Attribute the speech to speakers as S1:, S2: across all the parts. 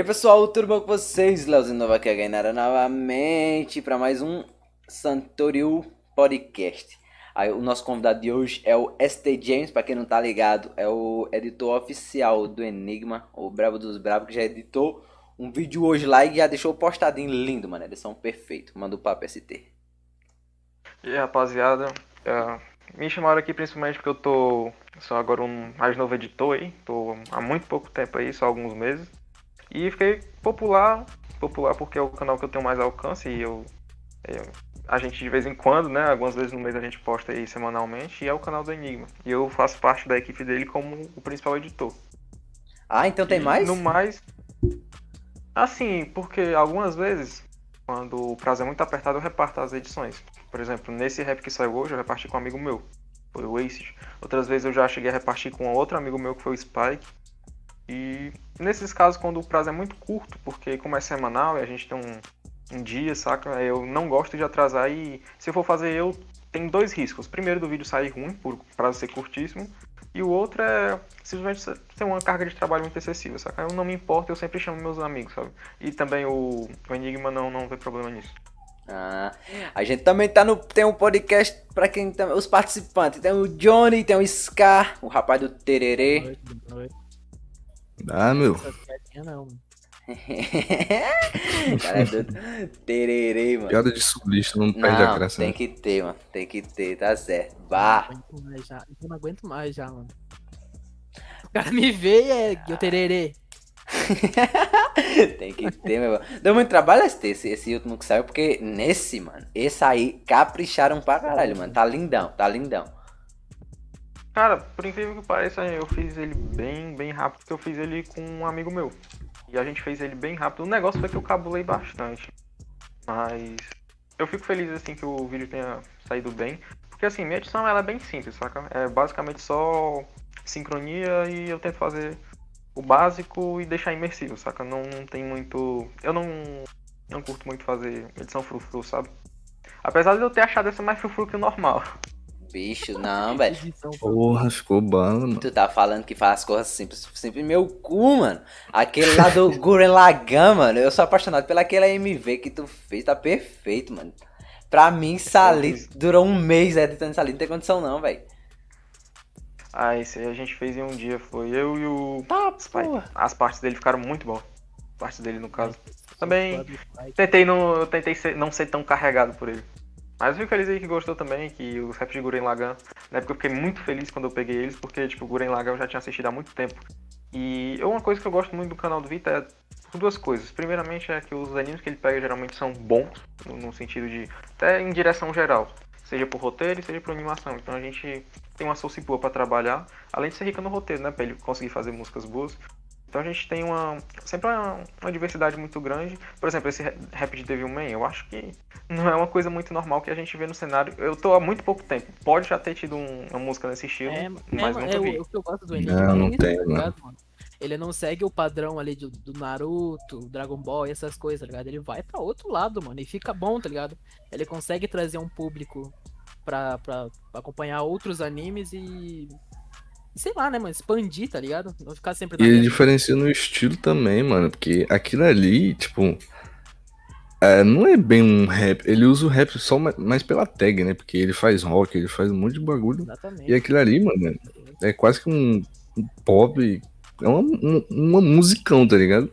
S1: Aí pessoal, tudo bom com vocês? Leozinho Nova aqui, Gainara, novamente para mais um Santoriu Podcast. Aí, o nosso convidado de hoje é o ST James, para quem não tá ligado, é o editor oficial do Enigma, o Brabo dos Brabos, que já editou um vídeo hoje lá e já deixou postadinho lindo, mano. Edição perfeito. Manda o papo ST.
S2: E aí, rapaziada, é, me chamaram aqui principalmente porque eu tô sou agora um mais novo editor aí, tô há muito pouco tempo aí, só alguns meses. E fiquei popular, popular porque é o canal que eu tenho mais alcance e eu, eu a gente de vez em quando, né, algumas vezes no mês a gente posta aí semanalmente e é o canal do Enigma. E eu faço parte da equipe dele como o principal editor.
S1: Ah, então tem
S2: E
S1: mais?
S2: No mais, assim, porque algumas vezes quando o prazo é muito apertado eu reparto as edições. Por exemplo, nesse rap que saiu hoje eu reparti com um amigo meu, foi o Acid. Outras vezes eu já cheguei a repartir com outro amigo meu que foi o Spike. E nesses casos, quando o prazo é muito curto, porque como é semanal e a gente tem um, um dia, saca? Eu não gosto de atrasar e se eu for fazer eu, tem dois riscos. Primeiro, do vídeo sair ruim, por prazo ser curtíssimo. E o outro é simplesmente ter uma carga de trabalho muito excessiva, saca? Eu não me importo, eu sempre chamo meus amigos, sabe? E também o, o Enigma não, não vê problema nisso.
S1: Ah, a gente também tá no. Tem um podcast pra quem tá, Os participantes. Tem o Johnny, tem o Scar, o rapaz do Tererê.
S3: Boa noite, boa noite.
S4: Ah, meu.
S3: Não, mano.
S1: Cara, é doido. Tererê, mano.
S4: Piada de sulista não perde a
S1: Não,
S4: graça.
S1: tem
S4: né?
S1: que ter, mano. Tem que ter, tá certo.
S3: Não
S1: Bah.
S3: aguento mais já. Eu não aguento mais já, mano. O cara me vê e é eu tererê.
S1: tem que ter, meu irmão. Deu muito trabalho esse, esse, esse último que saiu, porque nesse, mano, esse aí capricharam pra caralho, mano. Tá lindão, tá lindão.
S2: Cara, por incrível que pareça, eu fiz ele bem, bem rápido, porque eu fiz ele com um amigo meu. E a gente fez ele bem rápido. O negócio foi que eu cabulei bastante. Mas eu fico feliz assim que o vídeo tenha saído bem. Porque assim, minha edição ela é bem simples, saca? É basicamente só sincronia e eu tento fazer o básico e deixar imersivo, saca? Não, não tem muito. Eu não, não curto muito fazer edição frufru, sabe? Apesar de eu ter achado essa mais frufru que o normal.
S1: Bicho, não, velho.
S4: Porra, ficou bala, mano.
S1: Tu tá falando que faz as coisas simples, sempre meu cu, mano. Aquele lá do Guren Lagan, mano. Eu sou apaixonado pela aquela MV que tu fez, tá perfeito, mano. Pra mim, Sali durou um mês editando Sali, não tem condição não, velho.
S2: Ah, esse aí a gente fez em um dia, foi eu e o
S1: Tá, porra.
S2: As partes dele ficaram muito boas. As partes dele, no caso. Também
S3: do Spike.
S2: tentei não, tentei ser- não ser tão carregado por ele. Mas fico feliz aí que gostou também, que os raps de Guren Lagan. Na época eu fiquei muito feliz quando eu peguei eles, porque, tipo, Guren Lagan eu já tinha assistido há muito tempo. E uma coisa que eu gosto muito do canal do Vita é por duas coisas. Primeiramente é que os animes que ele pega geralmente são bons, no, sentido de. até em direção geral. Seja por roteiro seja por animação. Então a gente tem uma source boa pra trabalhar, além de ser rica no roteiro, né? Pra ele conseguir fazer músicas boas. Então a gente tem uma. sempre uma, uma diversidade muito grande. Por exemplo, esse ra- rap de Devilman, eu acho que não é uma coisa muito normal que a gente vê no cenário. Eu tô há muito pouco tempo. Pode já ter tido um- uma música nesse estilo,
S3: É,
S2: mas
S3: é,
S2: nunca
S3: é,
S2: vi.
S3: o, o que eu gosto do Enigma
S4: Não,
S3: é
S4: não tem,
S3: tá ligado, mano? Ele não segue o padrão ali do, do Naruto, Dragon Ball e essas coisas, tá ligado? Ele vai pra outro lado, mano, e fica bom, tá ligado? Ele consegue trazer um público pra, pra acompanhar outros animes e. Sei lá, né, mano? Expandir, tá ligado? Não ficar sempre
S4: E ele diferencia no estilo também, mano. Porque aquilo ali, tipo. é, não é bem um rap. Ele usa o rap só ma- mais pela tag, né? Porque ele faz rock, ele faz um monte de bagulho.
S3: Exatamente.
S4: E aquilo ali, mano, é quase que um, um pop. É uma, um- uma musicão, tá ligado?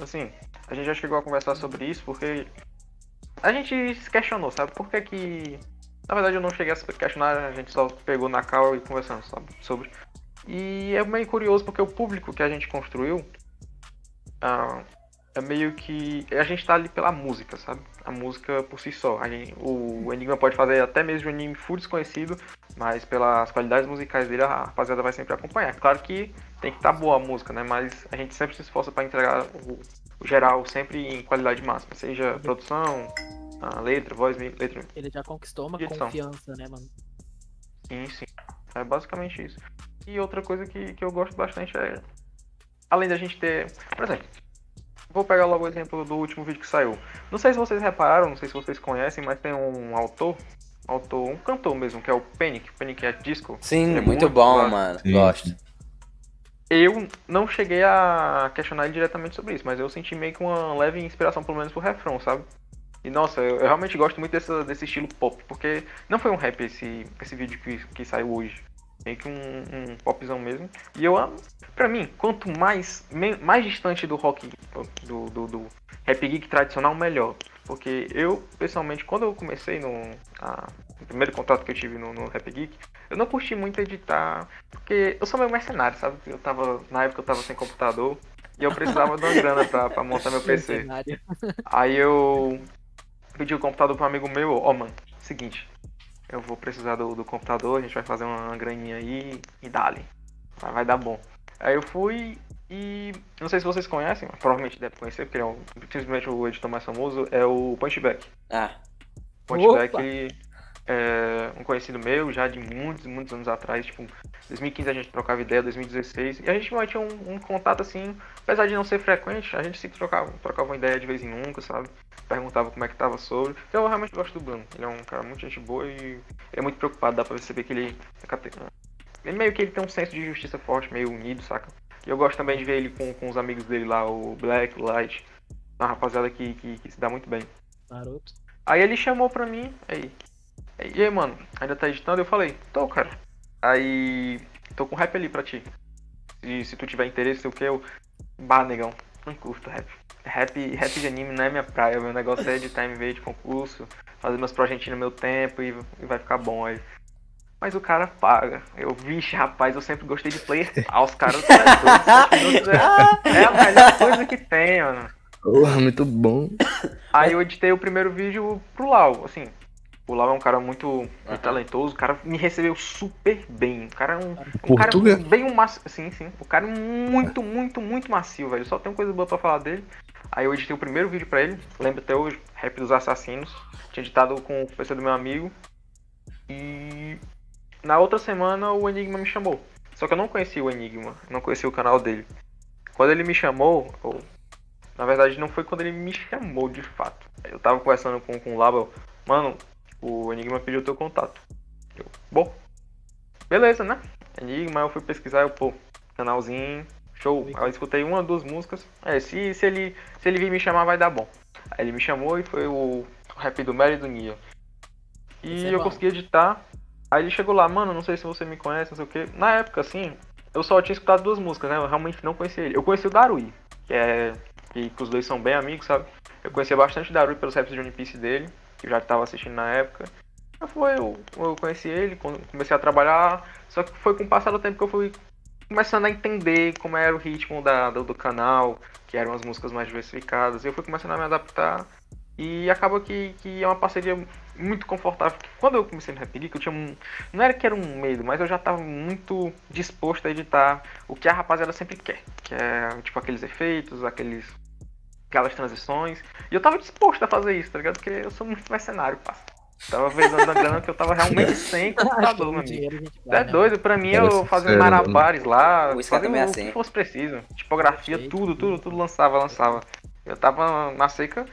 S2: Assim, a gente já chegou a conversar sobre isso porque a gente se questionou, sabe? Por que que. Na verdade eu não cheguei a questionar, a gente só pegou na cal e conversando sobre. E é meio curioso porque o público que a gente construiu ah, é meio que. A gente tá ali pela música, sabe? A música por si só. Gente- o Enigma pode fazer até mesmo um anime full desconhecido, mas pelas qualidades musicais dele a rapaziada vai sempre acompanhar. Claro que tem que estar boa a música, né? Mas a gente sempre se esforça para entregar o, o geral sempre em qualidade máxima, seja produção, a letra, voz, letra.
S3: Ele já conquistou uma
S2: Edição.
S3: confiança, né, mano?
S2: Sim, sim. É basicamente isso. E outra coisa que, que eu gosto bastante é. Além da gente ter. Por exemplo, vou pegar logo o exemplo do último vídeo que saiu. Não sei se vocês repararam, não sei se vocês conhecem, mas tem um autor. Autor, um cantor mesmo, que é o Panic. O Panic é disco.
S1: Sim,
S2: é
S1: muito bom,
S2: claro.
S1: mano.
S4: Sim.
S1: Gosto.
S2: eu não cheguei a questionar ele diretamente sobre isso, mas eu senti meio que uma leve inspiração, pelo menos, pro refrão, sabe? E nossa, eu, eu realmente gosto muito desse, desse estilo pop, porque não foi um rap esse, esse vídeo que, que saiu hoje. Meio que um, um popzão mesmo. E eu amo. Pra mim, quanto mais, mais distante do rock, do, do, do rap geek tradicional, melhor. Porque eu, pessoalmente, quando eu comecei no. a- o primeiro contato que eu tive no, no Rap Geek, eu não curti muito editar. Porque eu sou meio mercenário, sabe? Eu tava. Na época eu tava sem computador. E eu precisava de uma grana pra, pra montar meu PC. Aí eu pedi o computador pro amigo meu, ó mano, seguinte, eu vou precisar do, do computador, a gente vai fazer uma graninha aí e dali. Vai, vai dar bom. Aí eu fui e. Não sei se vocês conhecem, mas provavelmente deve conhecer, porque ele é um, simplesmente o editor mais famoso, é o Punchback.
S1: Ah,
S2: Punchback
S3: Opa!
S2: É um conhecido meu já de muitos, muitos anos atrás, tipo, 2015 a gente trocava ideia, 2016, e a gente tinha um, um contato assim, apesar de não ser frequente, a gente se trocava, trocava uma ideia de vez em nunca, sabe? Perguntava como é que tava sobre. Então eu realmente gosto do Bruno. Ele é um cara muito gente boa e é muito preocupado, dá pra perceber que ele. Ele meio que ele tem um senso de justiça forte, meio unido, saca? E eu gosto também de ver ele com, com os amigos dele lá, o Black, o Light, uma rapaziada que, que, que se dá muito bem.
S3: Naruto.
S2: Aí ele chamou pra mim, aí. E aí, mano, ainda tá editando? Eu falei, tô, cara. Aí. tô com rap ali pra ti. E se tu tiver interesse, sei o que, eu. Bah, negão, não curto rap. Rap, rap de anime não é minha praia, meu negócio é editar MV de concurso, fazer meus projetinhos no meu tempo e, e vai ficar bom aí. Mas o cara paga. Eu, vixe, rapaz, eu sempre gostei de player. Ah, os caras é, é a melhor coisa que tem, mano.
S4: Porra, muito bom.
S2: Aí eu editei o primeiro vídeo pro Lau, assim. O Lau é um cara muito, muito talentoso, o cara me recebeu super bem. O cara é um, um cara bem um macio. Sim, sim. O cara é muito, muito, muito macio, velho. Só tem coisa boa pra falar dele. Aí eu editei o primeiro vídeo pra ele, lembro até hoje, Rap dos Assassinos. Tinha editado com o PC do meu amigo. E na outra semana o Enigma me chamou. Só que eu não conhecia o Enigma, não conhecia o canal dele. Quando ele me chamou, ou na verdade não foi quando ele me chamou de fato. Eu tava conversando com, com o Labo, mano, o Enigma pediu teu contato. Eu, bom, beleza, né? Enigma, eu fui pesquisar, eu, pô, canalzinho, show. Aí eu escutei uma, duas músicas. É, se, se, ele, se ele vir me chamar, vai dar bom. Aí ele me chamou e foi o rap do Mary e do Nia. E
S3: é
S2: eu
S3: bom.
S2: consegui editar. Aí ele chegou lá, mano, não sei se você me conhece, não sei o que. Na época, assim, eu só tinha escutado duas músicas, né? Eu realmente não conhecia ele. Eu conheci o Darui, que é. Que, que os dois são bem amigos, sabe? Eu conhecia bastante o Darui pelos raps de One Piece dele, que eu já tava assistindo na época. Foi, eu, eu conheci ele, comecei a trabalhar, só que foi com o passar do tempo que eu fui começando a entender como era o ritmo da, do, do canal, que eram as músicas mais diversificadas, eu fui começando a me adaptar. E acaba que, que é uma parceria muito confortável. Quando eu comecei no Rap Geek, eu tinha um. Não era que era um medo, mas eu já estava muito disposto a editar o que a rapaziada sempre quer. Que é tipo aqueles efeitos, aqueles. Aquelas transições. E eu tava disposto a fazer isso, tá ligado? Porque eu sou muito mercenário, passa. Tava vezando a grana que eu tava realmente sem computador, meu amigo. É
S3: né?
S2: doido, pra mim eu fazendo
S4: sincero, mano.
S2: malabares lá,
S1: também é
S2: o
S1: assim.
S2: que fosse preciso. Tipografia,
S3: Perfeito.
S2: tudo, tudo, tudo lançava, lançava. Eu tava na seca.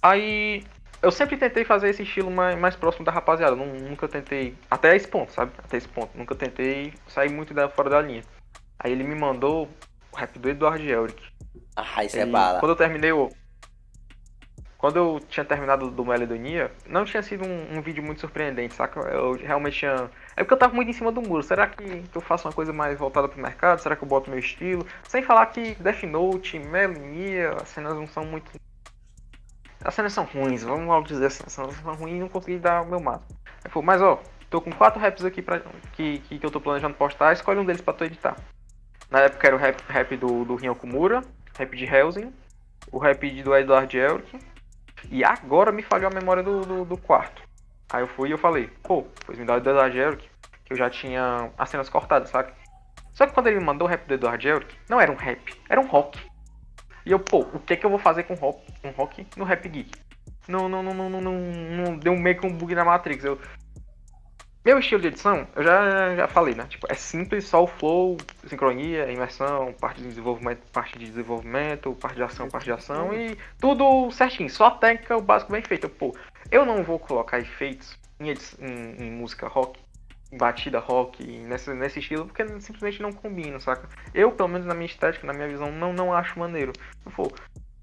S2: Aí eu sempre tentei fazer esse estilo mais, mais próximo da rapaziada. Nun- Nunca tentei. Até esse ponto, sabe? Até esse ponto. Nunca tentei sair muito da, fora da linha. Aí ele me mandou o rap do Eduardo Elric.
S1: Ah, isso é
S2: Ele-
S1: bala.
S2: Quando eu terminei o. Quando eu tinha terminado do Meledonia, não tinha sido um, um vídeo muito surpreendente, saca? Eu realmente tinha. É porque eu tava muito em cima do muro. Será que eu faço uma coisa mais voltada pro mercado? Será que eu boto meu estilo? Sem falar que Death Note, Melonia, as cenas não são muito. As cenas são ruins, vamos logo dizer assim. As cenas são ruins e não consegui dar o meu máximo. Aí falou, mas ó, tô com quatro raps aqui pra, que, que, que eu tô planejando postar, escolhe um deles pra tu editar. Na época era o rap, rap do, do Rin Okumura, rap de Helsing, o rap do Edward Elric, e agora me falhou a memória do, do, do quarto. Aí eu fui e eu falei, pô, pois me dá o do Edward Elric, que eu já tinha as cenas cortadas, sabe? Só que quando ele me mandou o rap do Edward Elric, não era um rap, era um rock. E eu, pô, o que é que eu vou fazer com rock, um rock no Rap Geek? Não, não, não, não, não, não, não deu meio que um bug na Matrix. Eu, meu estilo de edição, eu já, já falei, né? Tipo, é simples, só o flow, sincronia, imersão, parte de desenvolvimento, parte de desenvolvimento, parte de ação, parte de ação e tudo certinho. Só a técnica, o básico bem feito. Pô, eu não vou colocar efeitos em, em- em música rock batida rock nesse, nesse estilo, porque simplesmente não combina, saca? Eu, pelo menos na minha estética, na minha visão, não, não acho maneiro. Eu vou,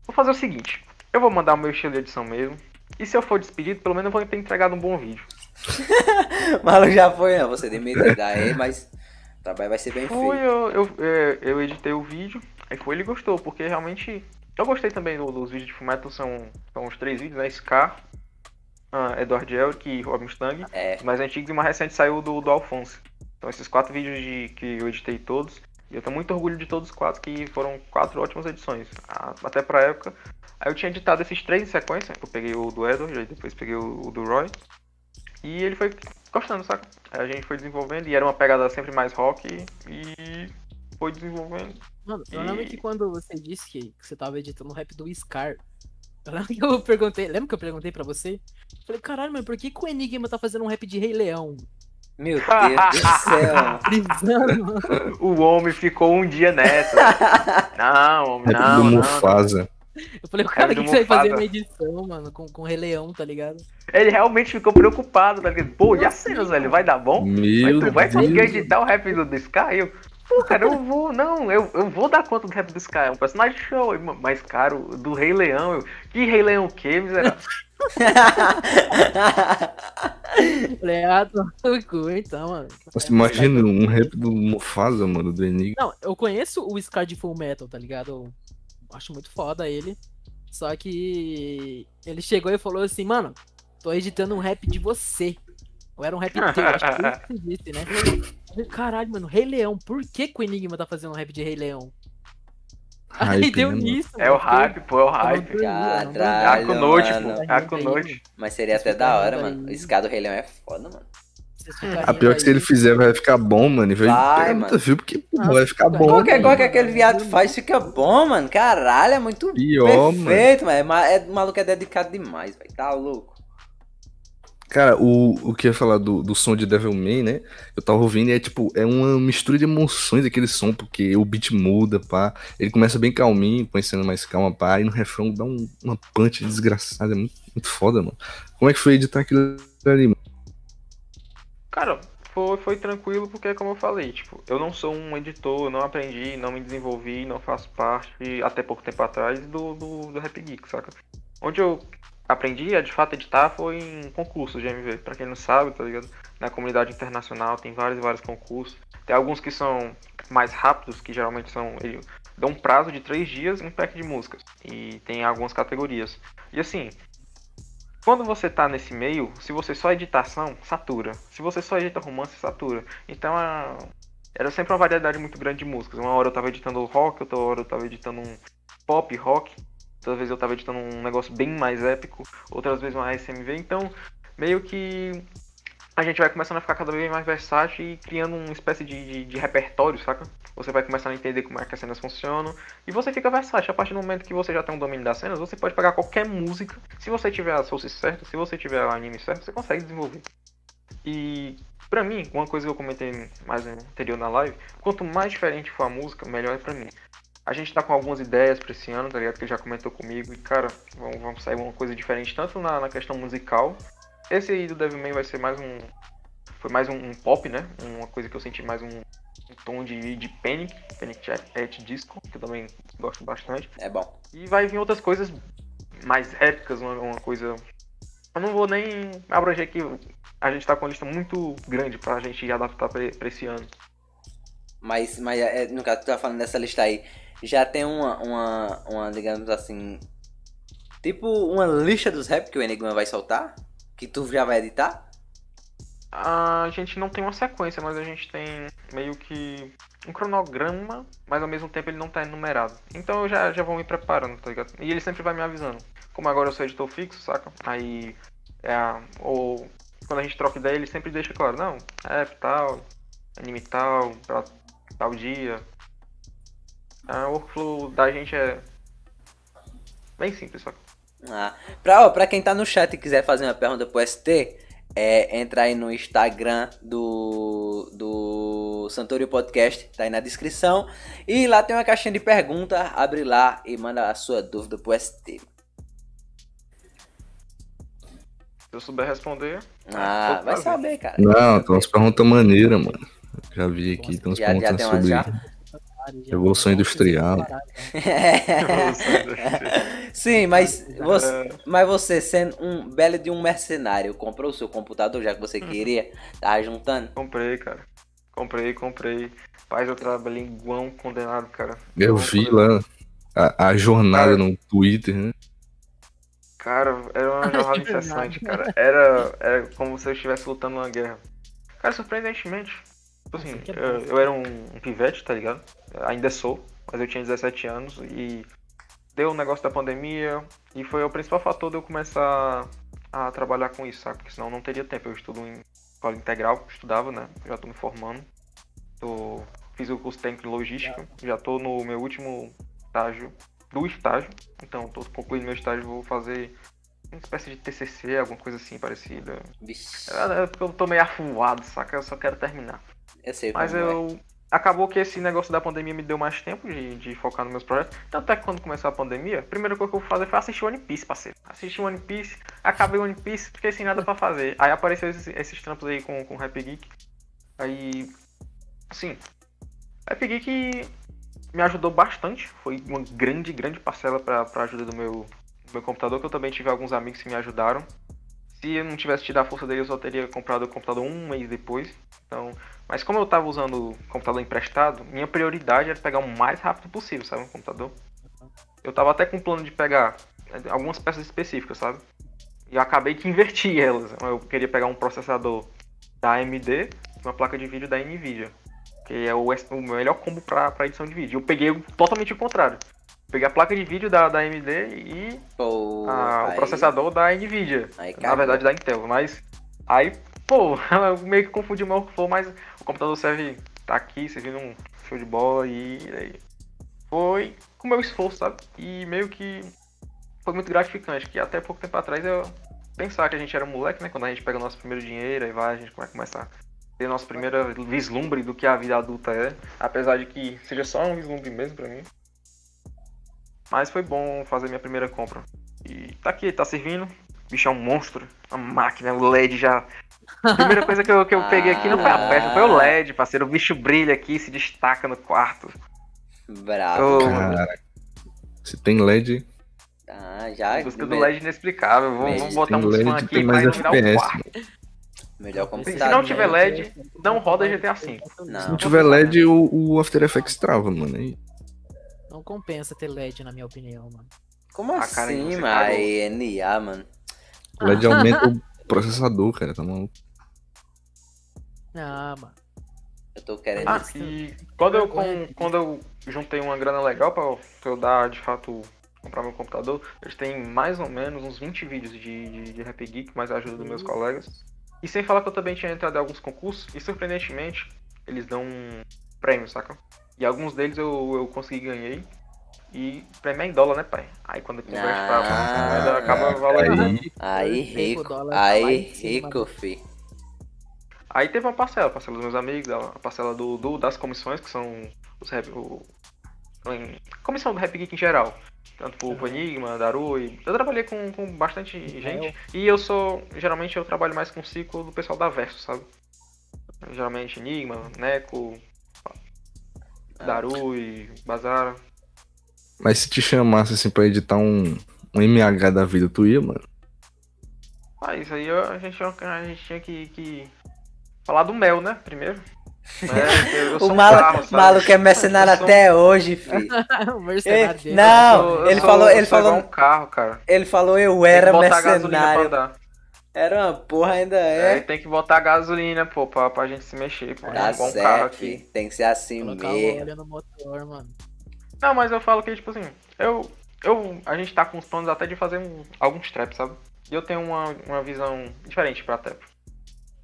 S2: vou fazer o seguinte, eu vou mandar o meu estilo de edição mesmo, e se eu for despedido, pelo menos eu vou ter entregado um bom vídeo.
S1: Maluco já foi, não, você demitido aí, mas o trabalho vai ser bem
S2: Foi,
S1: feito.
S2: eu, eu, é, eu editei o vídeo, aí foi, ele gostou, porque realmente... Eu gostei também do- dos vídeos de Fullmetal, são, são os três vídeos, né? Scar, ah, Edward Elric e Rob Mustang.
S1: É,
S2: mais antigos e uma recente saiu do, do Alphonse. Então esses quatro vídeos de, que eu editei todos. E eu tenho muito orgulho de todos os quatro, que foram quatro ótimas edições. Até pra época. Aí eu tinha editado esses três em sequência. Eu peguei o do Edward, aí depois peguei o, o do Roy. E ele foi gostando, saca? A gente foi desenvolvendo e era uma pegada sempre mais rock e foi desenvolvendo.
S3: Mano, eu lembro
S2: E-
S3: que quando você disse que você tava editando o rap do Scar, eu lembro que eu perguntei, lembra que eu perguntei pra você? Falei, caralho, mas por que, que o Enigma tá fazendo um rap de Rei Leão?
S1: meu Deus do céu.
S3: Mano.
S2: O homem ficou um dia nessa. Não, homem, não,
S4: do
S2: não.
S4: Mufasa.
S3: Eu falei, o cara, o que, que você vai fazer na edição, mano, com, com o Rei Leão, tá ligado?
S2: Ele realmente ficou preocupado, tá ligado? Pô, e as cenas, velho? Vai dar bom?
S4: Meu
S2: tu vai conseguir editar o rap do, Sky? Eu, pô, cara, eu vou, não, eu, eu vou dar conta do rap do Sky. É um personagem show, mas, cara, o do Rei Leão, eu, que Rei Leão o quê, miserável?
S3: Falei, ah, tô no cu, então, mano.
S4: Nossa, imagina um rap do Mufasa, mano, do Enigma.
S3: Não, eu conheço o Scar de Full Metal, tá ligado? Acho muito foda ele. Só que ele chegou e falou assim, mano, tô editando um rap de você. Ou era um rap teu, acho que você disse, né? Caralho, mano, Rei Leão, por que, que o Enigma tá fazendo um rap de Rei Leão? Aí deu
S4: né, mano?
S3: nisso.
S2: É o hype, pô, é o hype.
S1: Caralho,
S2: Akunote,
S1: mano.
S2: pô, Akunote.
S1: Mas seria até da hora, mano. Esse cara do Rei Leão é foda, mano.
S4: A pior que se ele fizer vai ficar bom, mano. Vai,
S1: Vai, mano.
S4: view, porque
S3: Ah,
S4: vai ficar bom.
S1: Qualquer
S4: mano.
S1: coisa que aquele viado faz fica bom, mano. Caralho, é muito
S4: Pior,
S1: perfeito, mano. É, ma- é, o maluco é dedicado demais, velho. Tá louco.
S4: Cara, o, o que eu ia falar do, do som de Devil May, né? Eu tava ouvindo e é tipo, é uma mistura de emoções aquele som, porque o beat muda, pá. Ele começa bem calminho, conhecendo mais calma, pá. E no refrão dá um, uma punch desgraçada. É muito, muito foda, mano. Como é que foi editar aquilo ali, mano?
S2: Cara, foi, foi tranquilo porque, como eu falei, tipo, eu não sou um editor, não aprendi, não me desenvolvi, não faço parte, até pouco tempo atrás, do, do, do Rap Geek, saca? Onde eu aprendi a de fato editar foi em concursos de MV. Pra quem não sabe, tá ligado? Na comunidade internacional tem vários e vários concursos. Tem alguns que são mais rápidos, que geralmente são. Ele dá um prazo de três dias e um pack de músicas. E tem algumas categorias. E assim, quando você tá nesse meio, se você só edita ação, satura. Se você só edita romance, satura. Então a... era sempre uma variedade muito grande de músicas. Uma hora eu tava editando rock, outra hora eu tava editando um pop rock. Outras vezes eu tava editando um negócio bem mais épico, outras vezes uma SMV, então meio que a gente vai começando a ficar cada vez mais versátil e criando uma espécie de, de, de repertório, saca? Você vai começando a entender como é que as cenas funcionam e você fica versátil. A partir do momento que você já tem um domínio das cenas, você pode pegar qualquer música. Se você tiver a source certa, se você tiver o anime certo, você consegue desenvolver. E pra mim, uma coisa que eu comentei mais anterior na live, quanto mais diferente for a música, melhor é pra mim. A gente tá com algumas ideias pra esse ano, tá ligado? Que ele já comentou comigo. E, cara, vamos, vamos sair uma coisa diferente, tanto na, na questão musical. Esse aí do Devilman vai ser mais um. Foi mais um, um pop, né? Uma coisa que eu senti mais um, um tom de, de Panic, Panic at, Disco, que eu também gosto bastante.
S1: É bom.
S2: E vai vir outras coisas mais épicas, uma, uma coisa. Eu não vou nem abranger que a gente tá com uma lista muito grande pra gente adaptar pra, pra esse ano.
S1: Mas, mas é, no caso, tu tá falando dessa lista aí, já tem uma, uma, uma, digamos assim, tipo uma lista dos rap que o Enigma vai soltar? Que tu já vai editar?
S2: A gente não tem uma sequência, mas a gente tem meio que um cronograma, mas ao mesmo tempo ele não tá enumerado. Então eu já, já vou me preparando, tá ligado? E ele sempre vai me avisando. Como agora eu sou editor fixo, saca? Aí, é, ou quando a gente troca ideia, ele sempre deixa claro, não, é tal, anime tal, pra tal dia. Ah, o workflow da gente é bem simples, saca?
S1: Ah, pra, ó, pra quem tá no chat e quiser fazer uma pergunta pro ST, é, entra aí no Instagram do, do Santorio Podcast, tá aí na descrição. E lá tem uma caixinha de pergunta, abre lá e manda a sua dúvida pro ST.
S2: Se eu souber responder,
S1: Ah, vai saber, cara.
S4: Não, tem umas perguntas maneiras, mano. Já vi aqui, tem umas
S1: já- já
S4: perguntas
S1: tem umas
S4: sobre
S1: já?
S4: Revolução Industrial.
S1: Sim, mas você,
S2: É,
S1: mas você sendo um belo de um mercenário, comprou o seu computador já que você
S2: Uhum.
S1: queria, tava juntando?
S2: comprei, cara. Comprei, comprei. Paz, eu trabalhei igual um condenado, cara.
S4: Eu vi lá a, a jornada
S2: Cara.
S4: no Twitter, né?
S2: Cara, era uma jornada incessante, cara. Era, era como se eu estivesse lutando uma guerra. Cara, surpreendentemente. Tipo assim, eu, eu era um, um pivete, tá ligado? Ainda sou, mas eu tinha 17 anos e deu o negócio da pandemia e foi o principal fator de eu começar a trabalhar com isso, sabe? Porque senão eu não teria tempo. Eu estudo em escola integral, estudava, né? Já tô me formando. Tô, fiz o curso técnico em logística, já tô no meu último estágio do estágio. Então, tô concluindo meu estágio, vou fazer uma espécie de TCC, alguma coisa assim parecida.
S1: Vixe,
S2: É, é porque eu tô meio afuado, saca? Eu só quero terminar.
S1: eu sei
S2: Mas
S1: é.
S2: Acabou que esse negócio da pandemia me deu mais tempo de, de focar nos meus projetos. Tanto é que quando começou a pandemia, a primeira coisa que eu fui fazer foi assistir One Piece, parceiro. Assisti One Piece, acabei One Piece, fiquei sem nada pra fazer. Aí apareceu esses, esses trampos aí com, com Rap Geek. Aí. Assim. Rap Geek me ajudou bastante. Foi uma grande, grande parcela pra ajuda do meu, do meu computador, que eu também tive alguns amigos que me ajudaram. Se eu não tivesse tido a força dele, eu só teria comprado o computador um mês depois. Então, mas como eu tava usando o computador emprestado, minha prioridade era pegar o mais rápido possível, sabe, o computador. Eu tava até com um plano de pegar eh, algumas peças específicas, sabe? E eu acabei que inverti elas. Eu queria pegar um processador da AMD e uma placa de vídeo da Nvidia. Que é o, o melhor combo pra edição de vídeo. Eu peguei o- totalmente o contrário. Peguei a placa de vídeo da, da AMD e
S1: Pô,
S2: o
S1: aí-
S2: processador da Nvidia.
S1: Aí
S2: Na verdade da Intel, mas aí, pô, eu meio que confundi o meu workflow, mas o computador serve, tá aqui, servindo um show de bola e aí foi com o meu esforço, sabe? E meio que foi muito gratificante, que até pouco tempo atrás eu pensava que a gente era moleque, né? Quando a gente pega o nosso primeiro dinheiro, aí vai, a gente vai começar a ter a nossa primeira vislumbre do que a vida adulta é, apesar de que seja só um vislumbre mesmo pra mim. Mas foi bom fazer minha primeira compra. E tá aqui, tá servindo. O bicho é um monstro. A máquina, o LED já. A primeira coisa que eu, que eu peguei aqui não foi a peça, foi o LED, parceiro. O bicho brilha aqui, se destaca no quarto.
S1: Bravo.
S2: Ô,
S4: Cara, se tem LED,
S1: Ah, já.
S2: Busca do LED inexplicável. Vamos,
S1: Bem,
S2: vamos botar uns
S4: LED,
S2: aqui
S4: mais
S2: iluminar o quarto.
S1: Melhor
S2: Se não tiver LED, não roda GTA V.
S1: Não.
S4: se não tiver LED, o, o After Effects trava, mano. Aí,
S3: Não compensa ter LED, na minha opinião, mano.
S1: Como
S2: Ah, cara,
S1: assim,
S2: você
S1: mano? Aí, NA, mano.
S4: o LED aumenta o processador, cara, tá maluco.
S3: Ah, mano.
S1: Eu tô querendo.
S2: Ah, e quando eu, com- quando eu juntei uma grana legal pra eu- pra eu dar, de fato, comprar meu computador, eles têm mais ou menos uns 20 vídeos de, de, de Rap Geek, mais a ajuda dos meus colegas. E sem falar que eu também tinha entrado em alguns concursos, e surpreendentemente, eles dão um prêmio, saca? E alguns deles eu, eu consegui ganhei. E prêmio é em dólar, né, pai? Aí quando converte pra
S1: Ah,
S2: moeda, acaba valorizando.
S4: Aí,
S1: Aí, rico.
S3: tá
S1: Aí,
S3: cima,
S1: rico,
S3: né?
S1: fi.
S2: Aí teve uma parcela, a parcela dos meus amigos, a parcela do, do- das comissões, que são os rap, o, em- comissão do Rap Geek em geral. Tanto pro, pro Enigma, Daru, e eu trabalhei com, com bastante gente. E eu sou, geralmente eu trabalho mais com o ciclo do pessoal da Verso, sabe? Geralmente Enigma, Neco, Daru e Bazara.
S4: mas se te chamasse assim pra editar um, um MH da vida, tu ia, mano?
S2: Ah, isso aí eu- a gente, a gente tinha que, que falar do mel, né? Primeiro. É,
S1: O
S2: um
S1: malo,
S2: carro, sabe?
S1: maluco é mercenário
S2: sou um-
S1: até hoje, fi.
S3: o mercenário
S1: Ei,
S3: dele.
S1: não,
S2: Eu sou- eu
S1: ele
S2: sou-
S1: falou- ele falou-
S2: um carro, cara.
S1: Ele falou eu era mercenário. Era uma porra, ainda
S2: É,
S1: é.
S2: tem que botar gasolina, pô, pra, pra gente se mexer, pô.
S1: Tá
S2: é um carro
S1: certo,
S2: aqui.
S1: fi. Tem que ser assim
S3: Colocar o
S1: mesmo.
S3: no motor, mano.
S2: Não, mas eu falo que, tipo assim, eu. eu a gente tá com os planos até de fazer um, alguns traps, sabe? E eu tenho uma, uma visão diferente pra trap.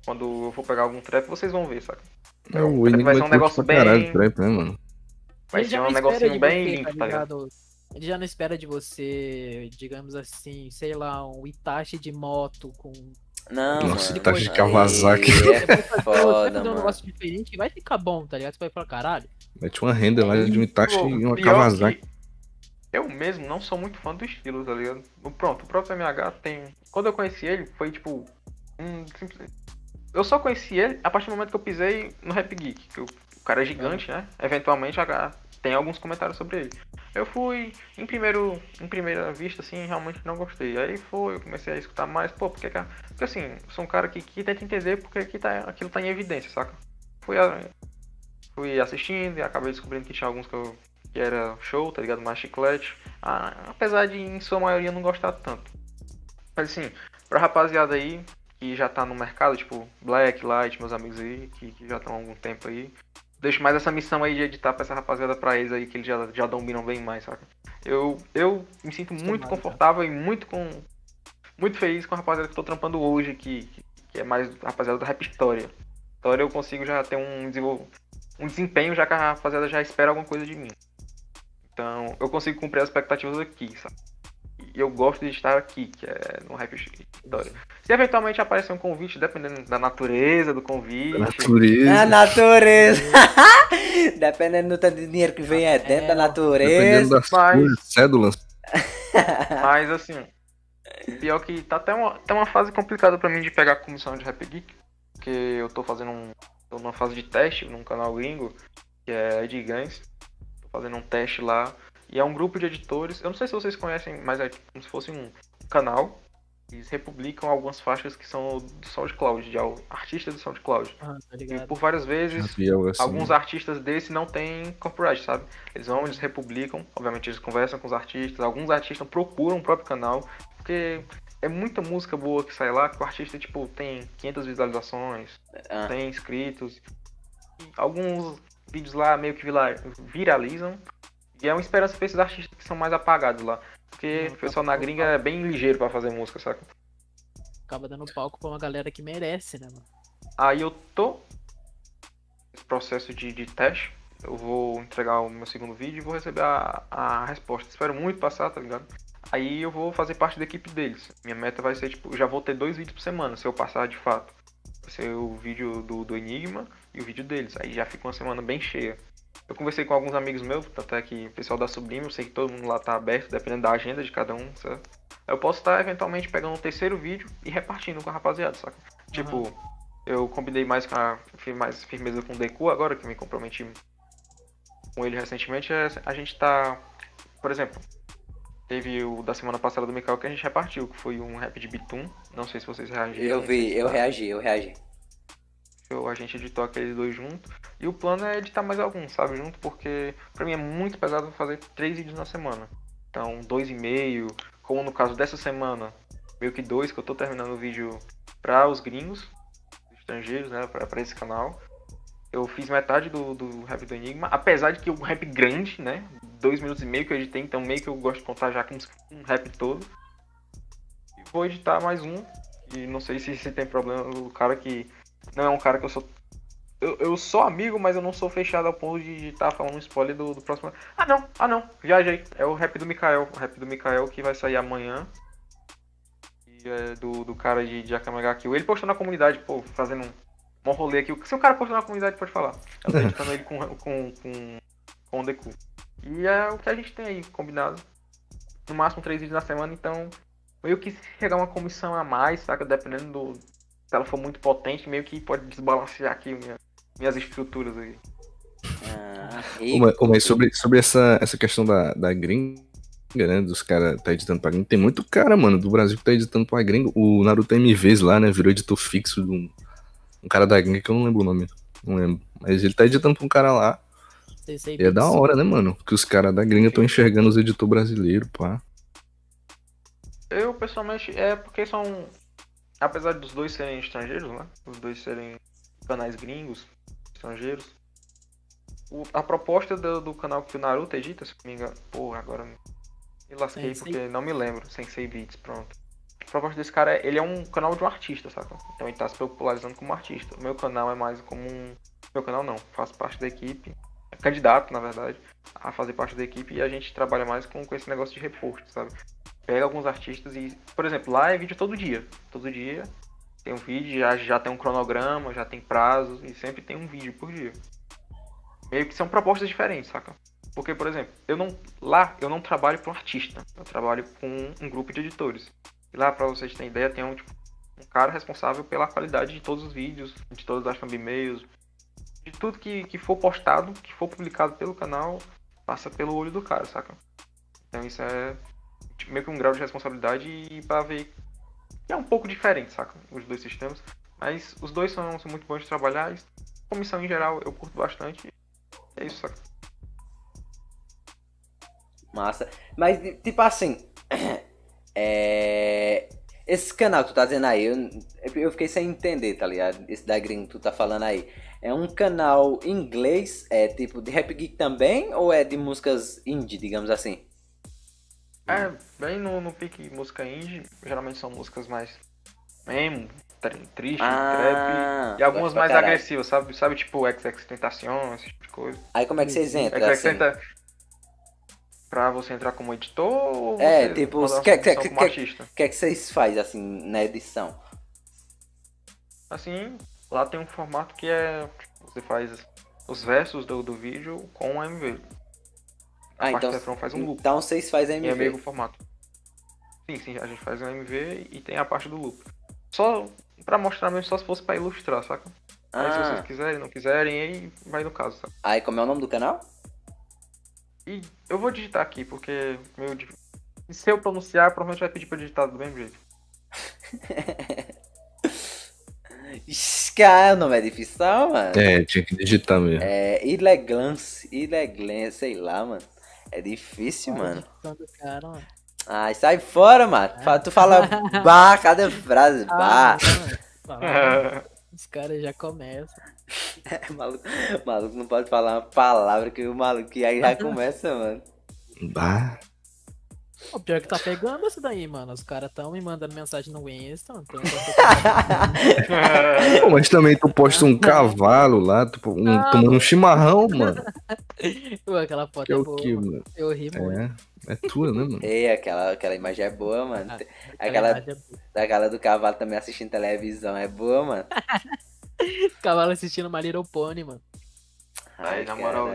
S2: Quando eu for pegar algum trap, vocês vão ver, saca?
S4: É, o
S2: Vai
S4: Enigma
S2: ser um
S4: curte
S2: negócio
S4: pra caralho
S2: bem-
S4: trap, né, mano?
S2: Vai ser um
S3: não
S2: negocinho bem
S3: você,
S2: limpo, tá ligado?
S3: Ele já não espera de você, digamos assim, sei lá, um Itachi de moto com.
S1: Não,
S4: Nossa,
S1: mano.
S4: tá de Kawasaki.
S1: É
S3: Você vai fazer, você vai
S1: foda,
S3: fazer um negócio diferente que vai ficar bom, tá ligado? Você vai falar, caralho.
S4: Mete uma renda lá de um Itachi
S2: Pô,
S4: e uma
S2: pior
S4: Kawasaki.
S2: eu mesmo não sou muito fã do estilo, tá ligado? Pronto, o próprio MH tem. Quando eu conheci ele, foi tipo. Um... Eu só conheci ele a partir do momento que eu pisei no Rap Geek. Que o cara é gigante, né? Eventualmente tem alguns comentários sobre ele. Eu fui, em primeiro, em primeira vista, assim, realmente não gostei. Aí foi, eu comecei a escutar mais, pô, porque, porque assim, sou um cara que, que tenta entender porque aqui tá, aquilo tá em evidência, saca? Fui, fui assistindo e acabei descobrindo que tinha alguns que, eu, que era show, tá ligado? Mais chiclete. Ah, apesar de, em sua maioria, não gostar tanto. Mas assim, pra rapaziada aí, que já tá no mercado, tipo Black, Light, meus amigos aí, que, que já estão há algum tempo aí, deixo mais essa missão aí de editar pra essa rapaziada pra eles aí, que eles já, já dominam bem mais, saca? Eu, eu me sinto muito confortável e muito com. Muito feliz com a rapaziada que eu tô trampando hoje aqui, que é mais rapaziada da Rap História. História eu consigo já ter um, desenvol... um desempenho já que a rapaziada já espera alguma coisa de mim. Então eu consigo cumprir as expectativas aqui, sabe? E eu gosto de estar aqui, que é no Rap História. Se eventualmente aparecer um convite, dependendo da natureza do convite.
S4: Natureza.
S1: A natureza. dependendo do tanto de dinheiro que vem é dentro da natureza.
S4: Dependendo das
S2: Mas-
S4: cédulas.
S2: Mas assim, pior que tá até uma, tá uma fase complicada pra mim de pegar a comissão de Rap Geek. Porque eu tô fazendo um. tô numa fase de teste num canal gringo, que é Ed Gans. Tô fazendo um teste lá. E é um grupo de editores. Eu não sei se vocês conhecem, mas é como se fosse um canal. Eles republicam algumas faixas que são do SoundCloud, de artistas do SoundCloud.
S3: Ah, tá
S2: E por várias vezes
S4: assim.
S2: Alguns artistas desse não tem copyright, sabe? Eles vão, eles republicam, obviamente eles conversam com os artistas, alguns artistas procuram o próprio canal, porque é muita música boa que sai lá, que o artista, tipo, tem 500 visualizações,
S1: Ah,
S2: tem inscritos, alguns vídeos lá meio que viralizam, e é uma esperança pra esses artistas que são mais apagados lá, porque
S3: Não,
S2: o pessoal na
S3: tá-
S2: gringa é bem ligeiro pra fazer música, saca?
S3: Acaba dando palco pra uma galera que merece, né, mano?
S2: Aí eu tô nesse processo de, de teste. Eu vou entregar o meu segundo vídeo e vou receber a, a resposta. Espero muito passar, tá ligado? Aí eu vou fazer parte da equipe deles. Minha meta vai ser, tipo, já vou ter dois vídeos por semana, se eu passar de fato. Vai ser o vídeo do, do Enigma e o vídeo deles. Aí já fica uma semana bem cheia. Eu conversei com alguns amigos meus, até que o pessoal da Sublime, eu sei que todo mundo lá tá aberto, dependendo da agenda de cada um, certo? Eu posso estar eventualmente pegando um terceiro vídeo e repartindo com a rapaziada, saca? Tipo, eu combinei mais com a mais firmeza com o Deku agora, que me comprometi com ele recentemente. é- A gente tá. Por exemplo, teve o da semana passada do Mikael que a gente repartiu, que foi um rap de Bitum. Não sei se vocês reagiram.
S1: eu vi, eu
S2: tá.
S1: reagi, eu reagi.
S2: A gente editou aqueles dois juntos. E o plano é editar mais alguns, sabe? Junto, porque pra mim é muito pesado fazer três vídeos na semana. Então, dois e meio, como no caso dessa semana, meio que dois, que eu tô terminando o vídeo pra os gringos, estrangeiros, né? Pra, pra esse canal. Eu fiz metade do, do rap do Enigma, apesar de que o rap grande, né? Dois minutos e meio que eu editei, então meio que eu gosto de contar já como um rap todo. E vou editar mais um. E não sei se, se tem problema. O cara que não é um cara que eu sou. Eu, eu sou amigo, mas eu não sou fechado ao ponto de estar falando um spoiler do, do próximo. Ah não, ah não, viajei. É o rap do Mikael. O rap do Mikael que vai sair amanhã. E é do, do cara de, de Akamegaki. Ele postou na comunidade, pô, fazendo um, um rolê aqui. Se o cara postou na comunidade, pode falar. Eu tô editando ele com, com, com, com o Deku. E é o que a gente tem aí combinado. No máximo três vídeos na semana, então. Meio que se chegar uma comissão a mais, saca? Dependendo do, se ela for muito potente, meio que pode desbalancear aqui minha- minhas estruturas aí.
S1: Ah, e,
S4: mas sobre, sobre essa, essa questão da, da gringa, né? Dos caras tá editando pra gringa. Tem muito cara, mano, do Brasil que tá editando pra gringa. O Naruto MVs lá, né? Virou editor fixo de um, um cara da gringa que eu não lembro o nome. Não lembro. Mas ele tá editando pra um cara lá.
S3: Sei, sei,
S4: E é da hora, né, mano? Que os caras da gringa estão enxergando os editores brasileiros, pá.
S2: Eu, pessoalmente, é porque são. Apesar dos dois serem estrangeiros, né? Os dois serem canais gringos, estrangeiros. o- a proposta do, do canal que o Naruto edita, se não me engano. Porra, agora me me lasquei
S3: Sensei.
S2: porque não me lembro. Sensei Beats, pronto. A proposta desse cara é. Ele é um canal de um artista, saca? Então ele tá se popularizando como artista. O meu canal é mais como um. Meu canal não, faço parte da equipe. É candidato, na verdade, a fazer parte da equipe e a gente trabalha mais com, com esse negócio de repost, sabe? Pega alguns artistas e. Por exemplo, lá é vídeo todo dia. Todo dia tem um vídeo, já, já tem um cronograma, já tem prazos e sempre tem um vídeo por dia. Meio que são propostas diferentes, saca? Porque, por exemplo, eu não lá eu não trabalho com artista, eu trabalho com um grupo de editores. E lá, pra vocês terem ideia, tem um, tipo, um cara responsável pela qualidade de todos os vídeos, de todas as thumbnails, de tudo que, que for postado, que for publicado pelo canal, passa pelo olho do cara, saca? Então isso é tipo, meio que um grau de responsabilidade e pra ver que é um pouco diferente, saca? Os dois sistemas. Mas os dois são, são muito bons de trabalhar. E comissão em geral eu curto bastante. É isso, saca?
S1: Massa. Mas, tipo assim. É. Esse canal que tu tá dizendo aí, eu, eu fiquei sem entender, tá ligado? Esse da gringo que tu tá falando aí. É um canal inglês, é tipo de rap geek também, ou é de músicas indie, digamos assim?
S2: É, bem no, no pique música indie, geralmente são músicas mais emo, tri- triste,
S1: Ah,
S2: trap, e algumas mais
S1: caralho.
S2: agressivas, sabe? Sabe, tipo XX Tentacion, esse tipo de coisa.
S1: Aí como é que vocês entram
S2: XX
S1: assim?
S2: Tenta... Pra você entrar como editor ou
S1: É, tipo,
S2: uma
S1: que- que-
S2: submissão
S1: que-
S2: como
S1: que-? O que é que vocês fazem assim na edição?
S2: Assim, lá tem um formato que é. Você faz os versos do, do vídeo com o MV. A
S1: Ah,
S2: parte
S1: então,
S2: do refrão faz um loop.
S1: então vocês fazem
S2: E é meio
S1: MV.
S2: o formato. Sim, sim, a gente faz um MV e tem a parte do loop. Só pra mostrar mesmo, só se fosse pra ilustrar, saca? Aí se vocês
S1: Ah,
S2: quiserem, não quiserem, aí vai no caso, saca?
S1: aí como é o nome do canal?
S2: E eu vou digitar aqui, porque meu. e Se eu pronunciar, provavelmente vai pedir pra digitar do mesmo jeito.
S1: Cara, o nome é difícil, mano.
S4: É, tinha que digitar mesmo.
S1: É Ileglance, Ileglance, sei lá, mano. É difícil, mano.
S3: Quando o cara, mano.
S1: Ai, sai fora, mano. Fa- Tu fala bar, cada frase,
S3: Ah, mano, fala, Os caras já começam.
S1: maluco, maluco não pode falar uma palavra que o maluco que aí já começa, mano.
S4: Bah.
S3: O pior que tá pegando isso daí, mano. Os caras tão me mandando mensagem no Insta. Então,
S4: Pô, mas também tu posta um cavalo lá, tu, um, tomando um chimarrão, mano.
S3: Pô, aquela foto
S4: Que
S3: é
S4: é
S3: boa.
S4: que,
S3: mano. Eu ri muito.
S4: É, é tua, né, mano?
S1: Ei, aquela, aquela imagem é boa, mano.
S3: Ah,
S1: Aquela,
S3: Aquela...
S1: aquela do cavalo também assistindo televisão é boa, mano.
S3: Cavalo assistindo My Little Pony, mano.
S2: Aí, na moral.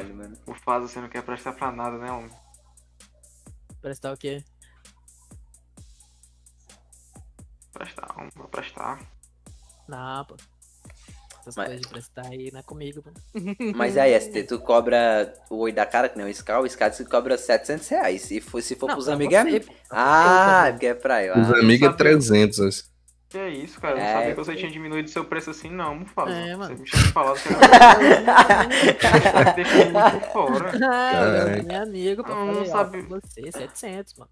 S2: O Faza você não quer prestar pra nada, né, homem?
S3: Prestar o quê?
S2: Prestar, homem, vou prestar.
S3: Não, pô. Essas
S1: Mas-
S3: coisas de prestar aí não é comigo, mano.
S1: Mas aí, ST, tu cobra o oi da cara, que nem o Scar, o Scar que cobra 700 reais. Se for, se for
S3: Não,
S1: pros amigos é. Ah,
S3: Eu,
S1: porque é pra eu.
S4: Os
S1: Ah,
S4: amigos é
S2: sabia.
S4: 300.
S2: Que é isso, cara? Eu não
S1: É,
S2: sabia que você tinha diminuído seu preço assim, não, não fala.
S3: É,
S2: Você
S3: mano.
S2: me tinha falado que era. Você deixa muito fora.
S3: Ah, meu amigo, pô.
S2: Não, não sabe.
S3: pra você, 700, mano.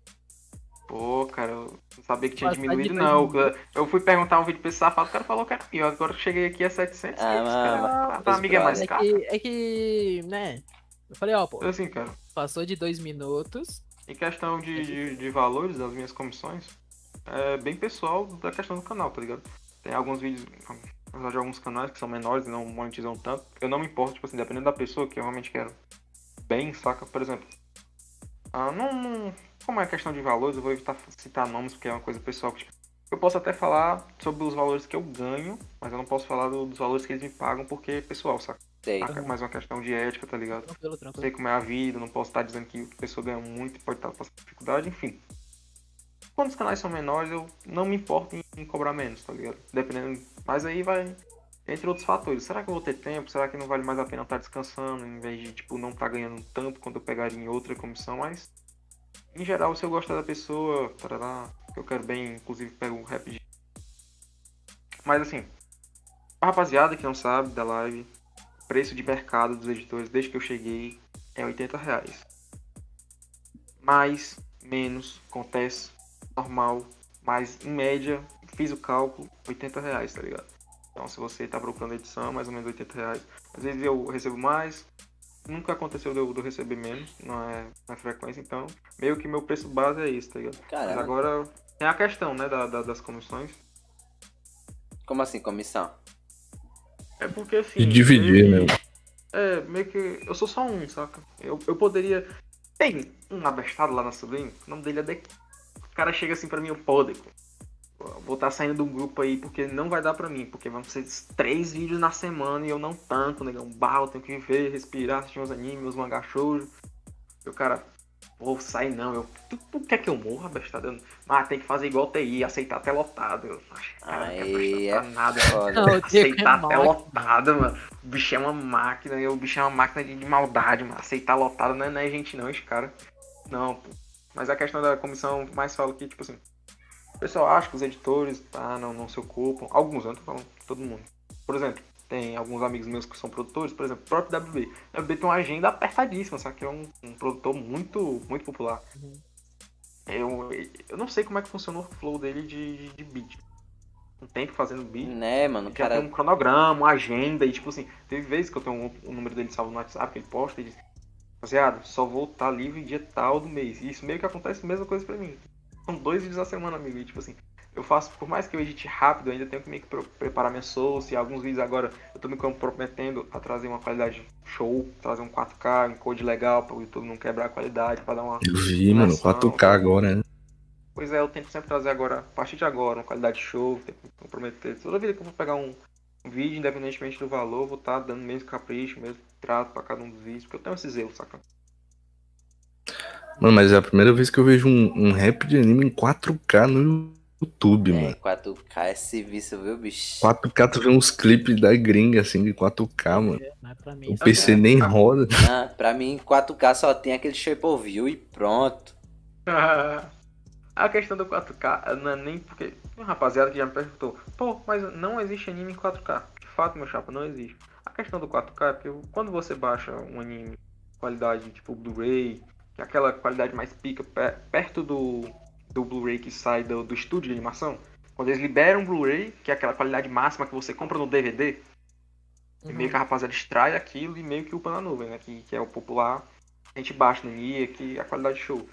S2: Pô, cara, eu não sabia que tinha
S3: Passar de
S2: diminuído, não. Eu fui perguntar um vídeo pra esse safado, o cara falou que era pior. Agora que eu cheguei aqui a 700,
S1: Ah,
S2: que isso, cara? Pra
S1: os
S2: amiga é mais
S3: É
S2: caro.
S3: que, é que, né? Eu falei, ó, pô,
S2: Assim, cara,
S3: passou de dois minutos.
S2: em questão de, de, de valores das minhas comissões, é bem pessoal da questão do canal, tá ligado? Tem alguns vídeos, apesar de alguns canais que são menores e não monetizam tanto, eu não me importo, tipo assim, dependendo da pessoa que eu realmente quero bem, saca? Por exemplo, ah, não, não- como é questão de valores, eu vou evitar citar nomes porque é uma coisa pessoal tipo, eu posso até falar sobre os valores que eu ganho, mas eu não posso falar do- dos valores que eles me pagam porque é pessoal, saca?
S1: sei.
S2: Mais uma questão de ética, tá ligado?
S3: Tranquilo,
S2: sei
S3: tranquilo.
S2: como é a vida, não posso estar dizendo que a pessoa ganha muito e pode estar passando dificuldade, enfim. Quando os canais são menores, eu não me importo em, cobrar menos, tá ligado? Dependendo. Mas aí vai. Entre outros fatores. Será que eu vou ter tempo? Será que não vale mais a pena estar descansando em vez de, tipo, não estar ganhando tanto quanto eu pegaria em outra comissão? Mas, em geral, se eu gostar da pessoa, que eu quero bem, inclusive pego um rap de. Mas assim, a rapaziada que não sabe da live, preço de mercado dos editores desde que eu cheguei é 80 reais. Mais, menos, acontece, normal, mas em média, fiz o cálculo, 80 reais, tá ligado? Então se você tá procurando edição, mais ou menos 80 reais. Às vezes eu recebo mais, nunca aconteceu de eu, de eu receber menos, não é na frequência, então meio que meu preço base é isso, tá ligado? Mas agora tem a questão, né, da, da- das comissões.
S1: Como assim, comissão?
S2: É porque assim.
S4: E dividir,
S2: meio
S4: né?
S2: É, meio que. Eu sou só um, saca? Eu, eu poderia. Tem um abestado lá na sobrinha, o nome dele é Deco. O cara chega assim pra mim, eu pô. Vou estar saindo de um grupo aí porque não vai dar pra mim, porque vão ser três vídeos na semana e eu não tanco, negão. Bah, eu tenho que viver, respirar, assistir meus animes, meus mangá shoujo. E o cara, pô, sai não, eu, tu, tu quer que eu morra, bestada? Eu- Mas tem que fazer igual TI, aceitar até lotado. Eu, "Acho que cara, não quer
S1: Aí
S2: prestar
S1: é
S2: pra nada,
S1: foda.
S3: Não, o Diego é
S2: aceitar até lotado, mano. O bicho é uma máquina, e o bicho é uma máquina de, de maldade, mano. Aceitar lotado não é, não é gente não, esse cara. Não, pô. Mas a questão da comissão mais fala que, tipo assim, o pessoal acha que os editores, tá, não, não se ocupam. Alguns, eu não tô falando todo mundo. Por exemplo, tem alguns amigos meus que são produtores, por exemplo, o próprio WB. O WB tem uma agenda apertadíssima, só que é um, um produtor muito, muito popular.
S3: Uhum.
S2: Eu, eu não sei como é que funciona o flow dele de, de, beat. Um tempo fazendo beat.
S1: Né, mano,
S2: Já tem
S1: cara.
S2: um cronograma, uma agenda, e tipo assim, teve vezes que eu tenho o número dele salvo no WhatsApp, que ele posta e diz, rapaziada, só vou estar livre dia tal do mês. E isso meio que acontece a mesma coisa pra mim. São dois vídeos a semana, amigo. E tipo assim, eu faço, por mais que eu edite rápido, eu ainda tenho que meio que pre- preparar minha source. E alguns vídeos agora eu tô me comprometendo a trazer uma qualidade show, trazer um 4K, um code legal para o YouTube não quebrar a qualidade, pra dar uma.
S4: Eu vi, mano,
S2: Nossa,
S4: 4K agora, né?
S2: Pois é, eu tento sempre trazer agora, a partir de agora, uma qualidade show, tenho que me comprometer. Toda vida que eu vou pegar um, um vídeo, independentemente do valor, vou estar dando mesmo capricho, mesmo trato pra cada um dos vídeos, porque eu tenho esse zelo, saca?
S4: Mano, mas é a primeira vez que eu vejo um, um rap de anime em 4K no YouTube,
S1: É,
S4: mano.
S1: 4K é serviço, viu, bicho?
S4: 4K, tu vê uns clipes da gringa, assim, de 4K, mano.
S3: Não é pra mim.
S4: O PC
S3: é-
S4: nem roda.
S1: Ah, pra mim, 4K só tem aquele shape of view e pronto.
S2: a questão do 4K não é nem porque. Tem um rapaziada que já me perguntou, pô, mas não existe anime em 4K. De fato, meu chapa, não existe. A questão do 4K é porque quando você baixa um anime qualidade tipo Blu-ray, que é aquela qualidade mais pica, pe- perto do, do Blu-ray que sai do, do estúdio de animação, quando eles liberam o Blu-ray, que é aquela qualidade máxima que você compra no DVD, e meio que a rapaziada extrai aquilo e meio que upa na nuvem, né? Que, que é o popular. A gente baixa no NIA, que é a qualidade show.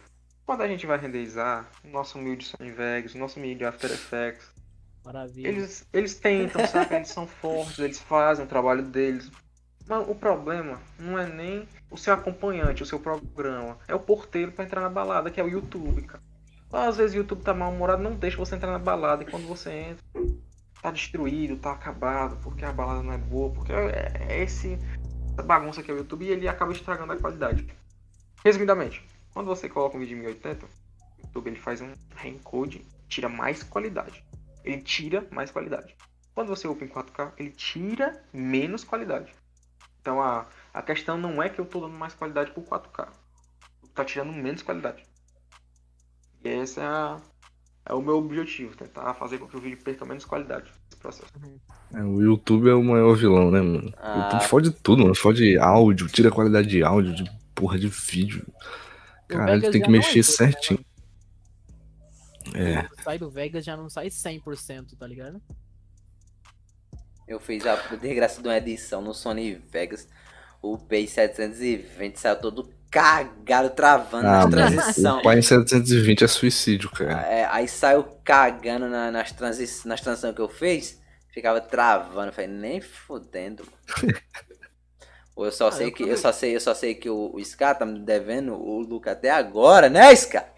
S2: Quando a gente vai renderizar, o nosso humilde Sony Vegas, o nosso humilde After Effects,
S3: Maravilha.
S2: eles, eles tentam, sabe? Eles são fortes, eles fazem o trabalho deles. Mas o problema não é nem o seu acompanhante, o seu programa. É o porteiro pra entrar na balada, que é o YouTube, cara. Às vezes o YouTube tá mal-humorado, não deixa você entrar na balada. E quando você entra, tá destruído, tá acabado, porque a balada não é boa, porque é, é esse, essa bagunça que é o YouTube e ele acaba estragando a qualidade. Resumidamente, quando você coloca um vídeo em 1080, o YouTube ele faz um reencode, tira mais qualidade. Ele tira mais qualidade. Quando você upa em 4K, ele tira menos qualidade. Então a, a questão não é que eu tô dando mais qualidade pro 4K. Tá tirando menos qualidade. E esse é, a- é o meu objetivo, tentar fazer com que o vídeo perca menos qualidade nesse processo.
S4: É, o YouTube é o maior vilão, né, mano? O
S1: Ah.
S4: YouTube fode tudo, mano. Fode áudio, tira a qualidade de áudio, de porra de vídeo.
S3: O
S4: Caralho, tem que mexer
S3: né,
S4: certinho. É.
S3: Sai do Vegas já não sai 100%, tá ligado?
S1: Eu fiz a desgraça de uma edição no Sony Vegas. O P720 saiu todo cagado, travando
S4: Ah,
S1: nas transição.
S4: O em 720 é suicídio, cara.
S1: É, aí saiu cagando na- nas, transi nas transições que eu fiz. Ficava travando. Eu falei, nem fudendo. Ou eu só
S3: Ah,
S1: sei
S3: eu
S1: que. Eu só sei, eu só sei que o, o Scar tá me devendo o Luke até agora, né, Scar?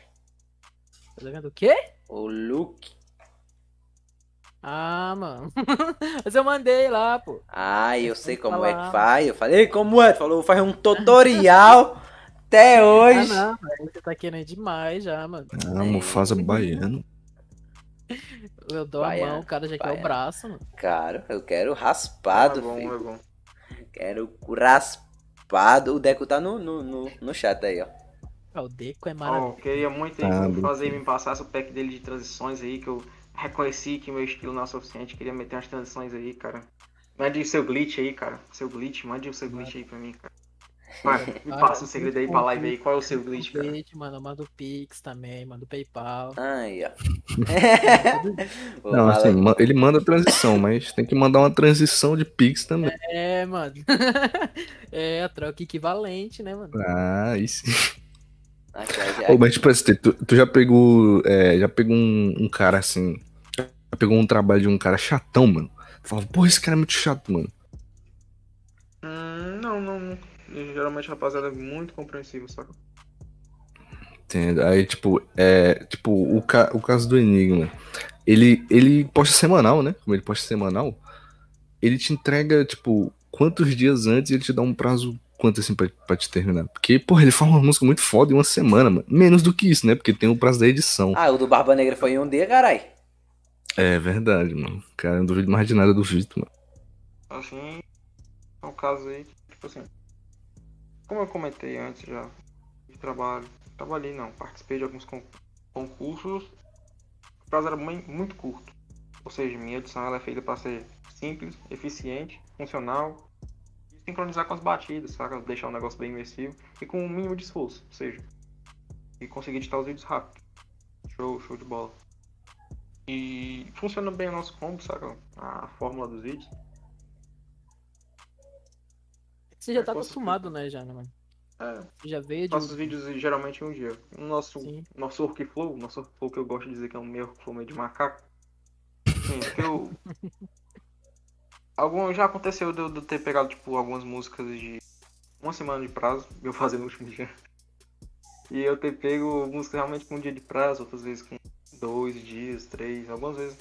S3: Tá vendo o quê?
S1: O Luke.
S3: Ah, mano. Mas eu mandei lá, pô.
S1: Ai, eu sei como é
S3: falar.
S1: que faz. Eu falei, como é? Falou, faz um tutorial até
S3: Ah,
S1: hoje.
S3: não, velho, você tá querendo demais já, mano.
S4: Ah, Mufasa baiano.
S3: Eu dou a
S1: Baiano,
S3: mão, o cara já quer o
S1: baiano.
S3: braço, mano.
S1: Cara, eu quero
S2: é
S1: raspado,
S2: bom,
S1: filho.
S2: é bom.
S1: Quero raspado. O Deco tá no, no, no, no chat aí, ó.
S3: Ah, O Deco é maravilhoso.
S2: eu queria muito
S4: Ah,
S2: que fazer me passasse o pack dele de transições aí, que eu reconheci que meu estilo não é suficiente. Queria meter umas transições aí, cara. Mande o seu glitch aí, cara. Seu glitch, mande o seu glitch aí pra mim, cara. Vai, me
S3: Ah,
S2: passa o segredo aí pra live aí. Qual é o seu glitch, cara?
S3: Glitch, mano, manda o Pix também, manda o PayPal.
S1: Aí, ó.
S4: Não, assim, ele manda transição, mas tem que mandar uma transição de Pix também.
S3: É, mano. é a troca equivalente, né, mano?
S4: Ah, aí sim.
S1: Aqui, ó,
S4: Ô, mas tipo assim, tu, tu já pegou. é, já pegou um, um cara assim. Já pegou um trabalho de um cara chatão, mano. Fala, pô, esse cara é muito chato, mano.
S2: Hum, não, não. Geralmente, rapaziada, é muito compreensível, saca?
S4: Entende? Aí, tipo, é. Tipo, o, ca, o caso do Enigma. Ele, ele posta semanal, né? Como ele posta semanal, ele te entrega, tipo, quantos dias antes ele te dá um prazo quanto assim pra, pra te terminar? Porque, porra, ele faz uma música muito foda em uma semana, mano. Menos do que isso, né? Porque tem o prazo da edição.
S1: Ah, o do Barba Negra foi em um dia, carai.
S4: É verdade, mano. Cara, eu não duvido mais de nada do Vitor, mano.
S2: Assim, é um caso aí que, tipo assim, como eu comentei antes já, de trabalho, trabalhei não, participei de alguns con- concursos, o prazo era muito curto. Ou seja, minha edição ela é feita para ser simples, eficiente, funcional sincronizar com as batidas, saca? Deixar o negócio bem imersivo e com o mínimo de esforço, ou seja, e conseguir editar os vídeos rápido. Show, show de bola. E funciona bem o nosso combo, saca? A fórmula dos vídeos.
S3: Você já
S2: É,
S3: tá acostumado, né, já, né, mano?
S2: É,
S3: já veio de.
S2: faço os vídeos geralmente em um dia. O nosso,
S3: Sim.
S2: nosso workflow, nosso workflow que eu gosto de dizer que é um meu workflow meio de macaco. Sim, porque eu. Algum, já aconteceu de eu, ter pegado, tipo, algumas músicas de uma semana de prazo, eu fazer no último dia. E eu ter pego músicas realmente com um dia de prazo, outras vezes com dois dias, três, algumas vezes.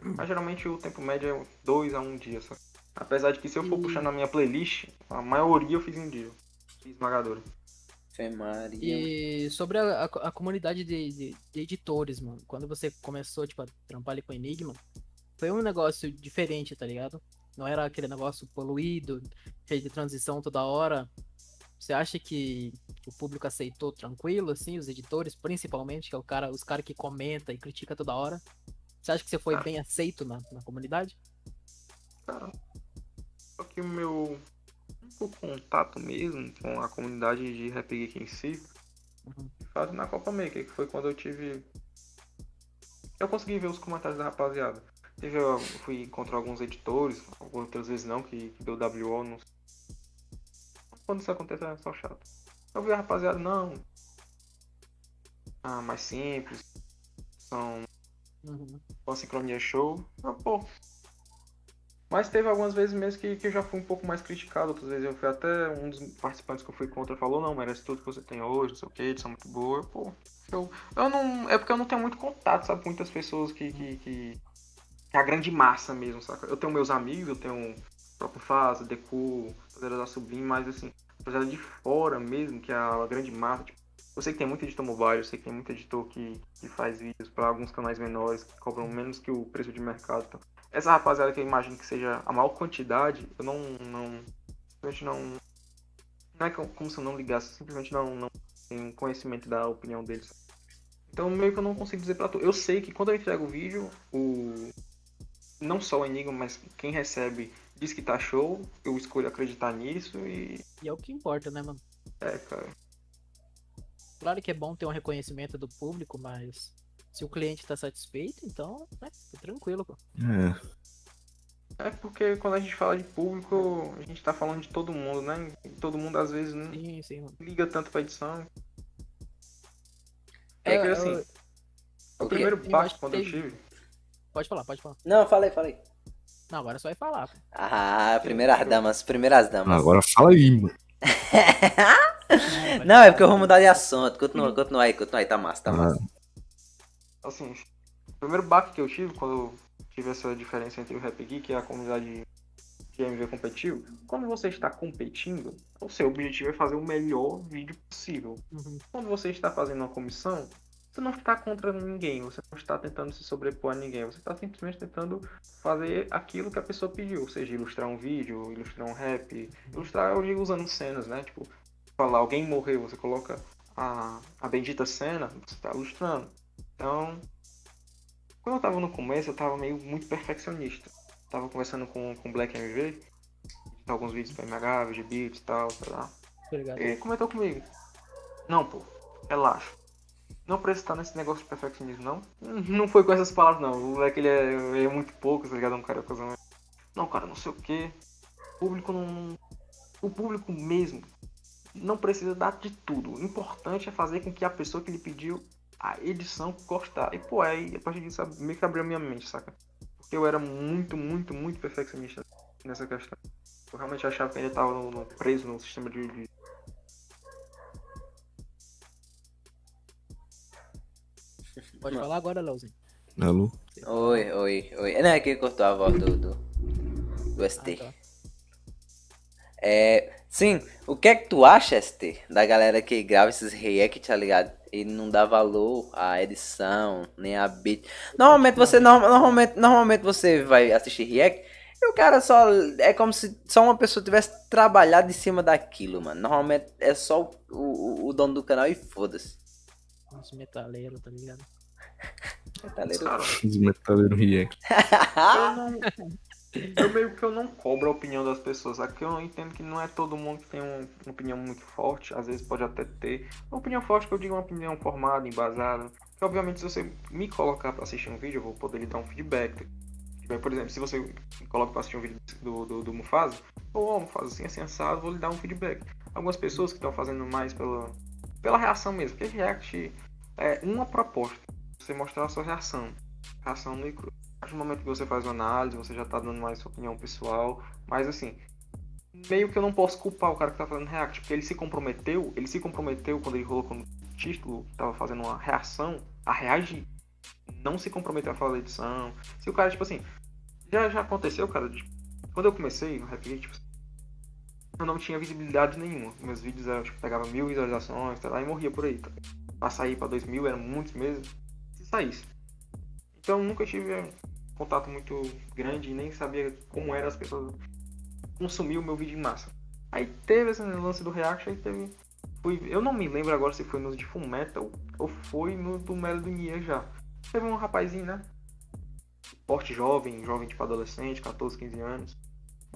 S2: Mas geralmente o tempo médio é dois a um dia, sabe? Apesar de que se eu for
S3: E-
S2: puxando a minha playlist, a maioria eu fiz em um dia. Esmagadora.
S1: Maria.
S3: E sobre a, a, a comunidade de, de, de editores, mano. Quando você começou, tipo, a trampar ali com Enigma, foi um negócio diferente, tá ligado? Não era aquele negócio poluído, cheio de transição toda hora. Você acha que o público aceitou tranquilo, assim, os editores, principalmente, que é o cara, os caras que comenta e critica toda hora? Você acha que você foi
S2: Ah.
S3: bem aceito na, na comunidade?
S2: Cara, só que o meu o contato mesmo com a comunidade de Rap Geek em si
S3: Uhum.
S2: faz na Copa Maker, que foi quando eu tive. Eu consegui ver os comentários da rapaziada. Eu fui encontrar alguns editores, outras vezes não, que, deu WO. Não... Quando isso acontece é só chato. Eu vi a rapaziada, não. Ah, mais simples. São
S3: Uhum.
S2: sincronia show. Ah, pô. Mas teve algumas vezes mesmo que, que eu já fui um pouco mais criticado. Outras vezes eu fui até um dos participantes que eu fui contra falou, não, merece tudo que você tem hoje, não sei o que, edição muito boa. Pô, eu, eu não. É porque eu não tenho muito contato, sabe, muitas pessoas que, que que é a grande massa mesmo, saca? Eu tenho meus amigos, eu tenho o próprio Faz, Deku, Fazer da Sublime, mas assim, apesar de fora mesmo, que é a grande massa, tipo, eu sei que tem muito editor mobile, eu sei que tem muito editor que, que faz vídeos para alguns canais menores, que cobram menos que o preço de mercado. Então, essa rapaziada que eu imagino que seja a maior quantidade, eu não. não simplesmente não. Não é como se eu não ligasse, simplesmente não, não tenho conhecimento da opinião deles. Então meio que eu não consigo dizer pra tu. Eu sei que quando eu entrego o vídeo, o. Não só o Enigma, mas quem recebe diz que tá show, eu escolho acreditar nisso e.
S3: E é o que importa, né, mano?
S2: É, cara.
S3: Claro que é bom ter um reconhecimento do público, mas se o cliente tá satisfeito, então, né, tá tranquilo, pô.
S4: É.
S2: É porque quando a gente fala de público, a gente tá falando de todo mundo, né? E todo mundo às vezes não
S3: Sim, sim,
S2: liga tanto pra edição.
S3: É,
S2: É que
S3: eu-
S2: assim, o
S1: o
S2: primeiro
S3: Eu que
S2: quando eu
S3: teve-
S2: tive.
S3: Pode falar, pode falar.
S1: Não, falei, falei.
S3: Não, agora só vai falar. pô.
S1: Ah, primeiras damas, primeiras damas.
S4: Agora fala aí, mano.
S1: Não, é porque eu vou mudar de assunto. Continua, continua aí, continua aí, tá massa, tá massa.
S2: Assim, o primeiro baque que eu tive quando eu tive essa diferença entre o Rap Geek e a comunidade de MV competitivo, quando você está competindo, o seu objetivo é fazer o melhor vídeo possível.
S3: Uhum.
S2: Quando você está fazendo uma comissão, você não está contra ninguém, você não está tentando se sobrepor a ninguém, você está simplesmente tentando fazer aquilo que a pessoa pediu, ou seja, ilustrar um vídeo, ilustrar um rap, ilustrar, eu digo usando cenas, né? Tipo, falar alguém morreu, você coloca a, a bendita cena, você está ilustrando. Então, quando eu tava no começo, eu tava meio muito perfeccionista. Tava conversando com o Black MV, alguns vídeos pra MH, de beats e tal, sei lá.
S3: Tá ligado?
S2: Ele comentou comigo. Não, pô, relaxa. Não precisa estar nesse negócio de perfeccionismo, não. Não foi com essas palavras, não. O moleque, ele é, ele é muito pouco, tá ligado? É um cara coisa Não, cara, não sei o que. O público não... O público mesmo não precisa dar de tudo. O importante é fazer com que a pessoa que lhe pediu a edição gostar. E, pô, aí, a partir disso, meio que abriu a minha mente, saca? Porque eu era muito, muito, muito perfeccionista nessa questão. Eu realmente achava que ainda tava no- no- preso no sistema de- de,
S3: Pode falar agora, Leozinho.
S4: Alô?
S1: Oi, oi, oi. Não, é que cortou a voz do, do, do ST.
S3: Ah, tá.
S1: É, sim, O que é que tu acha, ST, da galera que grava esses react, tá ligado? E não dá valor à edição, nem a beat. Normalmente você, no- normalmente, normalmente você vai assistir react e o cara só. É como se só uma pessoa tivesse trabalhado em cima daquilo, mano. Normalmente é só o, o, o dono do canal e foda-se.
S3: Uns metaleiros, tá ligado?
S2: Cara,
S4: Os metaleiros react.
S2: eu não. Eu meio que eu não cobro a opinião das pessoas. Aqui eu entendo que não é todo mundo que tem um- uma opinião muito forte. Às vezes pode até ter. Uma opinião forte que eu digo uma opinião formada, embasada. Que obviamente se você me colocar pra assistir um vídeo, eu vou poder lhe dar um feedback. Por exemplo, se você me coloca pra assistir um vídeo do, do, do Mufasa, ou oh, Mufasa assim, assim, assado, vou lhe dar um feedback. Algumas pessoas que estão fazendo mais pela, pela reação mesmo, porque React é uma proposta. Você mostrar a sua reação. Reação no e do momento que você faz uma análise, você já tá dando mais sua opinião pessoal. Mas assim, meio que eu não posso culpar o cara que tá fazendo React, porque ele se comprometeu, ele se comprometeu quando ele colocou no título tava fazendo uma reação a reagir. Não se comprometeu a da edição. Se o cara, tipo assim, já, já aconteceu, cara, de- quando eu comecei no Rap, tipo, eu não tinha visibilidade nenhuma. Meus vídeos eram, tipo, pegava mil visualizações, sei lá, e morria por aí. Tá? Pra sair dois mil, eram muitos meses. Se saísse. Então nunca tive contato muito grande e nem sabia como eram as pessoas consumir o meu vídeo em massa. Aí teve esse lance do React, aí teve. Fui, eu não me lembro agora se foi no de Full Metal ou foi no do Melo do Nia já. Teve um rapazinho, né? Porte jovem, jovem tipo adolescente, 14, 15 anos.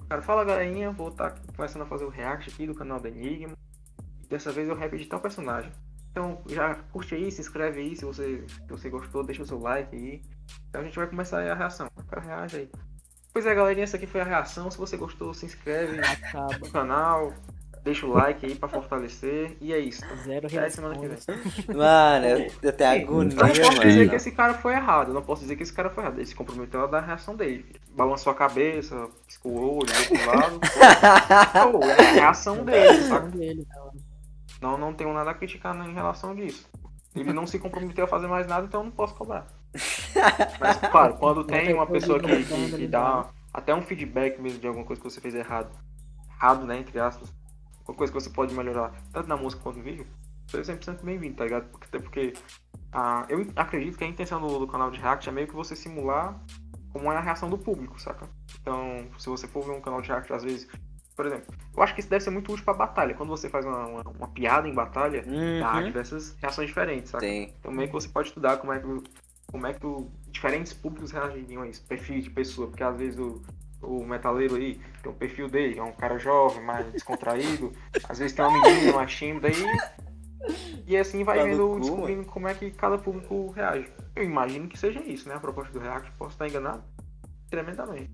S2: Cara fala galerinha, vou estar começando a fazer o react aqui do canal da Enigma. Dessa vez eu rap de tal personagem. Então já curte aí, se inscreve aí se você, se você gostou, deixa o seu like aí. Então a gente vai começar aí a reação. O cara reage aí. Pois é, galerinha, essa aqui foi a reação. Se você gostou, se inscreve
S3: Acaba.
S2: no canal, deixa o like aí pra fortalecer. E é isso.
S3: Zero
S2: Até semana que vem.
S1: Mano, eu, eu tenho agonia,
S2: Eu não posso dizer
S1: mano.
S2: que esse cara foi errado, eu não posso dizer que esse cara foi errado. Ele se comprometeu a dar a reação dele. Balançou a cabeça, piscou o olho, olhou pro lado. Pô, é a reação dele, saca? Não, não tenho nada a criticar em relação disso. Ele não se comprometeu a fazer mais nada, então eu não posso cobrar. Mas, claro, quando tem uma pessoa que, que, que dá até um feedback mesmo de alguma coisa que você fez errado, errado, né, entre aspas, alguma coisa que você pode melhorar, tanto na música quanto no vídeo, você é 100% bem-vindo, tá ligado? Porque, até porque ah, eu acredito que a intenção do, do canal de React é meio que você simular como é a reação do público, saca? Então, se você for ver um canal de React, às vezes, por exemplo, eu acho que isso deve ser muito útil pra batalha. Quando você faz uma, uma, uma piada em batalha, dá
S1: Uhum.
S2: diversas reações diferentes, saca?
S1: Tem.
S2: Então meio que você pode estudar como é que, como é que o- diferentes públicos reagiriam a isso, perfil de pessoa, porque às vezes o, o metaleiro aí tem o perfil dele, é um cara jovem, mais descontraído, às vezes tem uma menina mais tímida aí, e assim vai
S1: Tá
S2: vendo,
S1: cu,
S2: descobrindo como é que cada público reage. Eu imagino que seja isso, né? A proposta do React, posso estar enganado tremendamente.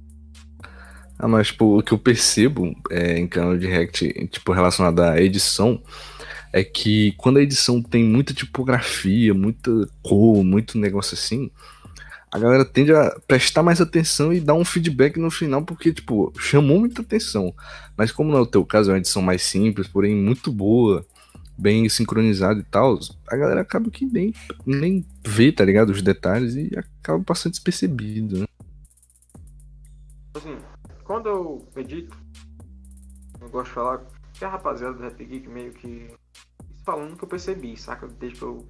S4: Ah, mas, tipo, o que eu percebo é, em canal de React, tipo, relacionado à edição, é que quando a edição tem muita tipografia, muita cor, muito negócio assim, a galera tende a prestar mais atenção e dar um feedback no final, porque, tipo, chamou muita atenção. Mas como não é teu caso, é uma edição mais simples, porém muito boa, bem sincronizada e tal, a galera acaba que nem, nem vê, tá ligado? Os detalhes e acaba passando despercebido, né?
S2: Assim, quando eu edito, eu gosto de falar que a rapaziada do Rap Geek meio que falando que eu percebi, saca? Desde que eu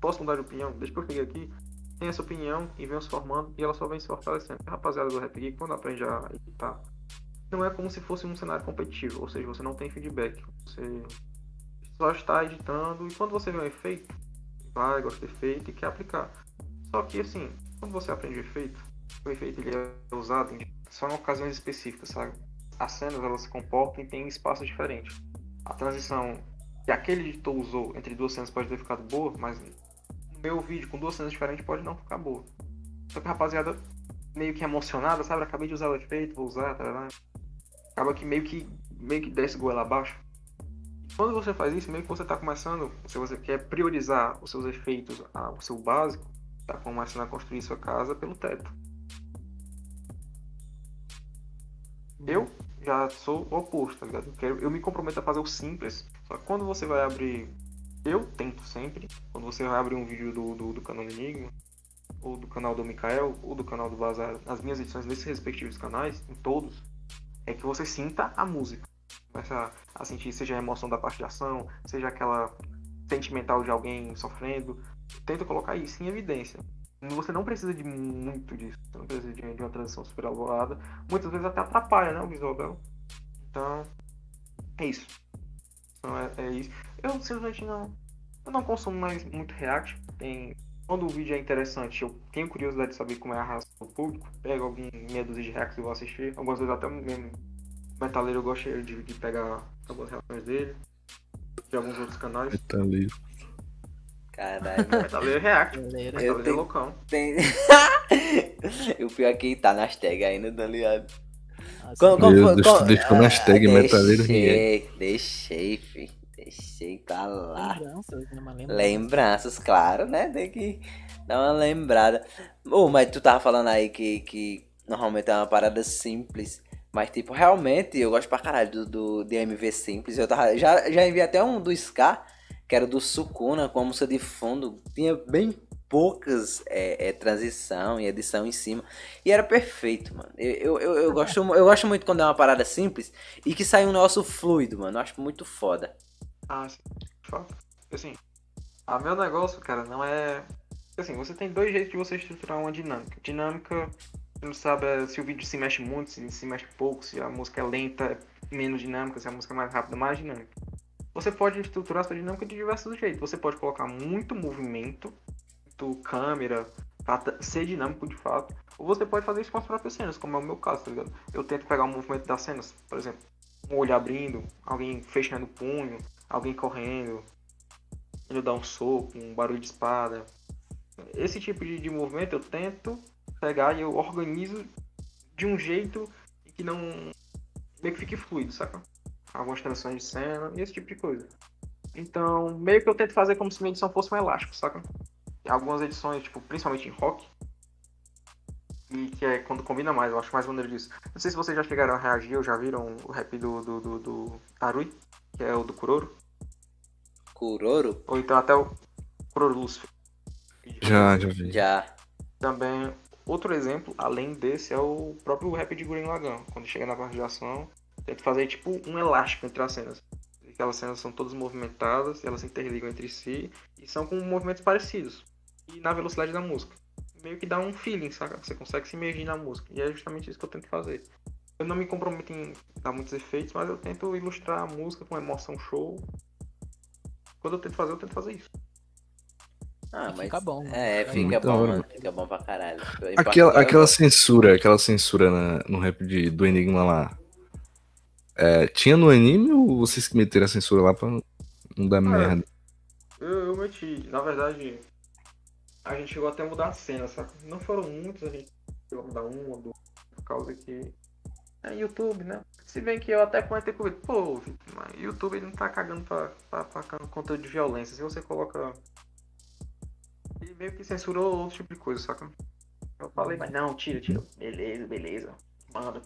S2: posso mudar de opinião, desde que eu cheguei aqui, tem essa opinião e vem se formando e ela só vem se fortalecendo. A rapaziada do Rap Geek, quando aprende a editar, não é como se fosse um cenário competitivo, ou seja, você não tem feedback, você só está editando e quando você vê um efeito, vai, gosta de efeito e quer aplicar. Só que assim, quando você aprende o efeito, o efeito ele é usado em só em ocasiões específicas, sabe? As cenas elas se comportam e um espaço diferente. A transição que aquele editor usou entre duas cenas pode ter ficado boa, mas no meu vídeo com duas cenas diferentes pode não ficar boa. Só que a rapaziada meio que emocionada, sabe? Acabei de usar o efeito, vou usar, ligado? Acaba que meio que meio que desce goela abaixo. Quando você faz isso, meio que você tá começando, se você quer priorizar os seus efeitos, ah, o seu básico, tá começando a construir sua casa pelo teto. Eu já sou o oposto, tá ligado? Eu, quero, eu me comprometo a fazer o simples. Só que quando você vai abrir. Eu tento sempre. Quando você vai abrir um vídeo do, do, do canal Enigma, ou do canal do Mikael, ou do canal do Bazar, nas minhas edições nesses respectivos canais, em todos, é que você sinta a música. começa a sentir, seja a emoção da parte de ação, seja aquela sentimental de alguém sofrendo. Tenta colocar isso em evidência. Você não precisa de muito disso, você não precisa de, de uma transição super elaborada. Muitas vezes até atrapalha né, o visual dela. Então, é isso. Então, é, é isso. Eu simplesmente não. Eu não consumo mais muito React. Tem, quando o vídeo é interessante, eu tenho curiosidade de saber como é a raça do público. Pego algum meia dúzia de React e vou assistir. Algumas vezes até mesmo Metaleiro eu gosto de, de pegar algumas reações dele. De alguns outros canais.
S4: Metaleiro.
S1: Caralho.
S2: Metaleiro React.
S3: Galera,
S1: Eu
S2: é
S1: tenho-
S2: loucão.
S1: Tem... o pior é que tá nas tags ainda, tá ligado?
S3: assim,
S1: Como- como
S4: Meu
S1: foi-
S4: Deus,
S1: como-
S4: tu deixou nas
S1: Ah,
S4: tags Metaleiro
S1: Deixei, deixei, fi. Deixei, tá lá.
S3: lembranças, né, uma lembrança.
S1: Lembranças, claro, né? Tem que dar uma lembrada. Ô, mas tu tava falando aí que, que normalmente é uma parada simples. Mas, tipo, realmente eu gosto pra caralho do, do DMV simples. Eu tava, já, já enviei até um do Ska, que era do Sukuna, com a música de fundo. Tinha bem poucas é, é, transição e edição em cima. E era perfeito, mano. Eu, eu, eu, eu gosto, eu gosto muito quando é uma parada simples e que sai um negócio fluido, mano. Eu acho muito foda.
S2: Ah, sim. fato. Assim, a meu negócio, cara, não é. Assim, você tem dois jeitos de você estruturar uma dinâmica. Dinâmica, você não sabe é, se o vídeo se mexe muito, se se mexe pouco, se a música é lenta, é menos dinâmica, se a música é mais rápida, mais dinâmica. Você pode estruturar sua dinâmica de diversos jeitos. Você pode colocar muito movimento, muito câmera, pra ser dinâmico de fato. Ou você pode fazer isso com as próprias cenas, como é o meu caso, tá ligado? Eu tento pegar o movimento das cenas, por exemplo, um olho abrindo, alguém fechando o punho, alguém correndo, ele dá um soco, um barulho de espada. Esse tipo de, de movimento eu tento pegar e eu organizo de um jeito que não meio que fique fluido, saca? Algumas transições de cena e esse tipo de coisa. Então, meio que eu tento fazer como se minha edição fosse um elástico, saca? Algumas edições, tipo, principalmente em rock, e que é quando combina mais, eu acho mais maneiro disso. Não sei se vocês já chegaram a reagir ou já viram o rap do, do, do, do Tarui, que é o do Kuroro.
S1: Kuroro?
S2: Ou então até o Kuroro Lucifer.
S4: Já, já vi.
S1: Já.
S2: Também, outro exemplo, além desse, é o próprio rap de Gurren Lagann. Quando chega na parte de ação, tenta fazer tipo um elástico entre as cenas. Aquelas cenas são todas movimentadas, elas se interligam entre si e são com movimentos parecidos. E na velocidade da música. Meio que dá um feeling, saca? Você consegue se imergir na música. E é justamente isso que eu tento fazer. Eu não me comprometo em dar muitos efeitos, mas eu tento ilustrar a música com emoção show. Quando eu tento fazer, eu tento fazer isso.
S1: Ah,
S3: E
S1: mas.
S3: fica bom.
S1: É,
S3: É
S1: fica bom, mano. Fica bom pra caralho.
S4: Aquela,
S1: Eu-
S4: aquela censura, aquela censura na- no rap de, do Enigma lá. É, tinha no anime ou vocês que meteram a censura lá pra não dar merda?
S2: Eu, eu meti, na verdade, a gente chegou até a mudar a cena, sabe? Não foram muitos, a gente chegou a mudar um ou dois, por causa que é YouTube, né? Se bem que eu até comentei com ele, pô, mas YouTube ele não tá cagando pra, pra, pra conteúdo de violência. Se você coloca. Ele meio que censurou outro tipo de coisa, saca? Eu falei, mas não, tira, tira. Beleza, beleza. Manda.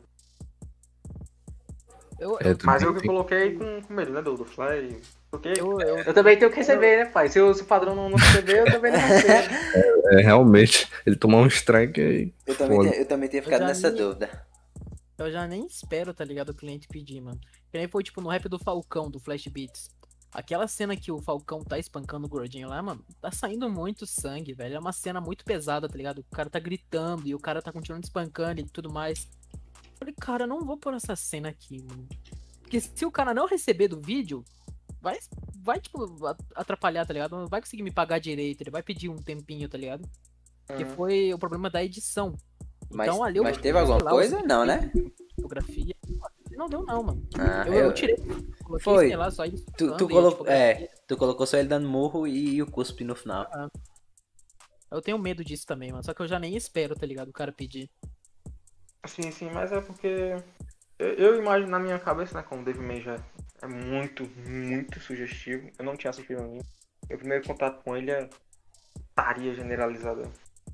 S3: Eu,
S4: É,
S3: eu,
S2: Mas eu
S4: tem-
S2: que coloquei com, com medo, né, do, do Fly. Porque
S3: eu, eu,
S2: eu também tenho que receber, né, pai? Se o, se o padrão não, não receber, eu também não recebo.
S4: É, realmente, ele tomar um strike aí.
S1: Eu também,
S4: Foda.
S1: tenho- eu também tinha ficado
S3: já
S1: nessa
S3: li-
S1: dúvida.
S3: eu já nem espero, tá ligado? O cliente pedir, mano. Que nem foi tipo no rap do Falcão, do Flash Beats. Aquela cena que o Falcão tá espancando o gordinho lá, mano, tá saindo muito sangue, velho. É uma cena muito pesada, tá ligado? O cara tá gritando e o cara tá continuando espancando e tudo mais. Eu falei, cara, eu não vou pôr essa cena aqui, mano. Porque se o cara não receber do vídeo, vai, vai tipo, atrapalhar, tá ligado? Não vai conseguir me pagar direito, ele vai pedir um tempinho, tá ligado? Porque
S2: Uhum.
S3: foi o problema da edição.
S1: Mas,
S3: Então ali eu
S1: mas
S3: sei
S1: teve alguma
S3: lá,
S1: coisa?
S3: eu-
S1: Não, né?
S3: Fotografia. Não deu não, mano.
S1: Ah,
S3: Eu,
S1: eu-
S3: eu tirei. Coloquei,
S1: Foi.
S3: lá, só ele
S1: Tu, tu,
S3: e,
S1: colo...
S3: tipo,
S1: é, tu colocou só ele dando murro e, o cuspe no final.
S3: Eu tenho medo disso também, mano. Só que eu já nem espero, tá ligado? O cara pedir.
S2: Sim, sim, mas é porque eu, eu imagino na minha cabeça, né, como o Dave May já é muito, muito sugestivo. Eu não tinha assistido anime. Meu primeiro contato com ele é taria generalizada.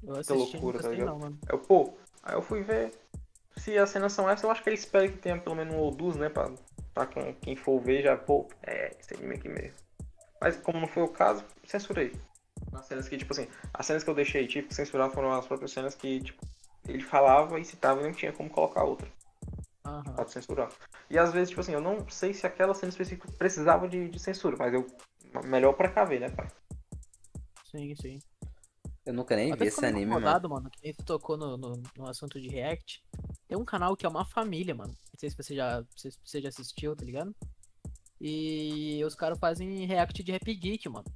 S3: Eu assisti
S2: loucura, tá ligado?
S3: não, mano.
S2: Eu, pô, aí eu fui ver se as cenas são essas, eu acho que ele espera que tenha pelo menos um ou duas, né, pra, pra quem, quem for ver já, pô, é, esse anime aqui mesmo. Mas como não foi o caso, censurei. As cenas que, tipo assim, as cenas que eu deixei, tipo, censurar foram as próprias cenas que, tipo, ele falava e citava e não tinha como colocar outra.
S3: Aham.
S2: Pode censurar. E às vezes, tipo assim, eu não sei se aquela cena específica precisava de, de censura, mas eu. Melhor precaver, né, pai?
S3: Sim, sim.
S1: Eu nunca nem
S3: Até
S1: vi esse anime, mano.
S3: mano, que nem tu tocou no, no, no assunto de React. Tem um canal que é uma família, mano. Não sei se você já, se você já assistiu, tá ligado? E os caras fazem React de Rap Geek, mano.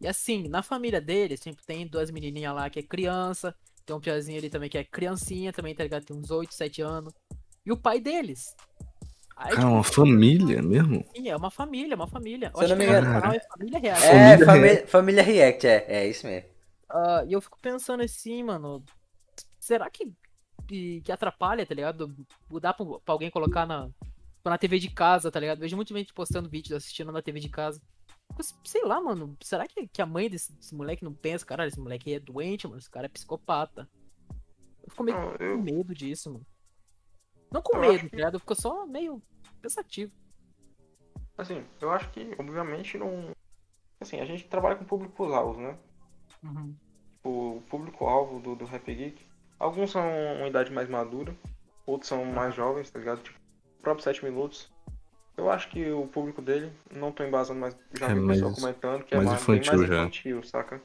S3: E assim, na família deles, sempre tem duas menininhas lá que é criança. Tem um piazinho ali também que é criancinha também, tá ligado? Tem uns 8, 7 anos. E o pai deles. Aí,
S4: Cara,
S3: tipo,
S4: uma família mesmo?
S3: sim, é uma família, é uma família.
S1: Se eu não me engano-
S3: canal é Família React.
S1: É,
S4: Família
S1: família, família React, é, é isso mesmo.
S3: Ah, e eu fico pensando assim, mano. Será que, que, que atrapalha, tá ligado? Dá pra, pra alguém colocar na, na TV de casa, tá ligado? Vejo muita gente postando vídeos assistindo na TV de casa. Sei lá, mano. Será que, que a mãe desse, desse moleque não pensa, caralho, esse moleque é doente, mano? Esse cara é psicopata. Eu fico meio com
S2: eu-
S3: medo disso, mano. Não com
S2: Eu
S3: medo, tá ligado? Eu fico só meio pensativo.
S2: Assim, eu acho que, obviamente, não. Assim, a gente trabalha com públicos-alvos, né?
S3: Uhum.
S2: o público-alvo do, do Rap Geek. Alguns são uma idade mais madura, outros são mais jovens, tá ligado? Tipo, o próprio 7 minutos. Eu acho que o público dele, não tô embasando, mas já
S4: É
S2: vi
S4: mais-
S2: pessoal comentando que é
S4: mais
S2: mais, bem
S4: infantil
S2: mais
S4: já.
S2: infantil, saca?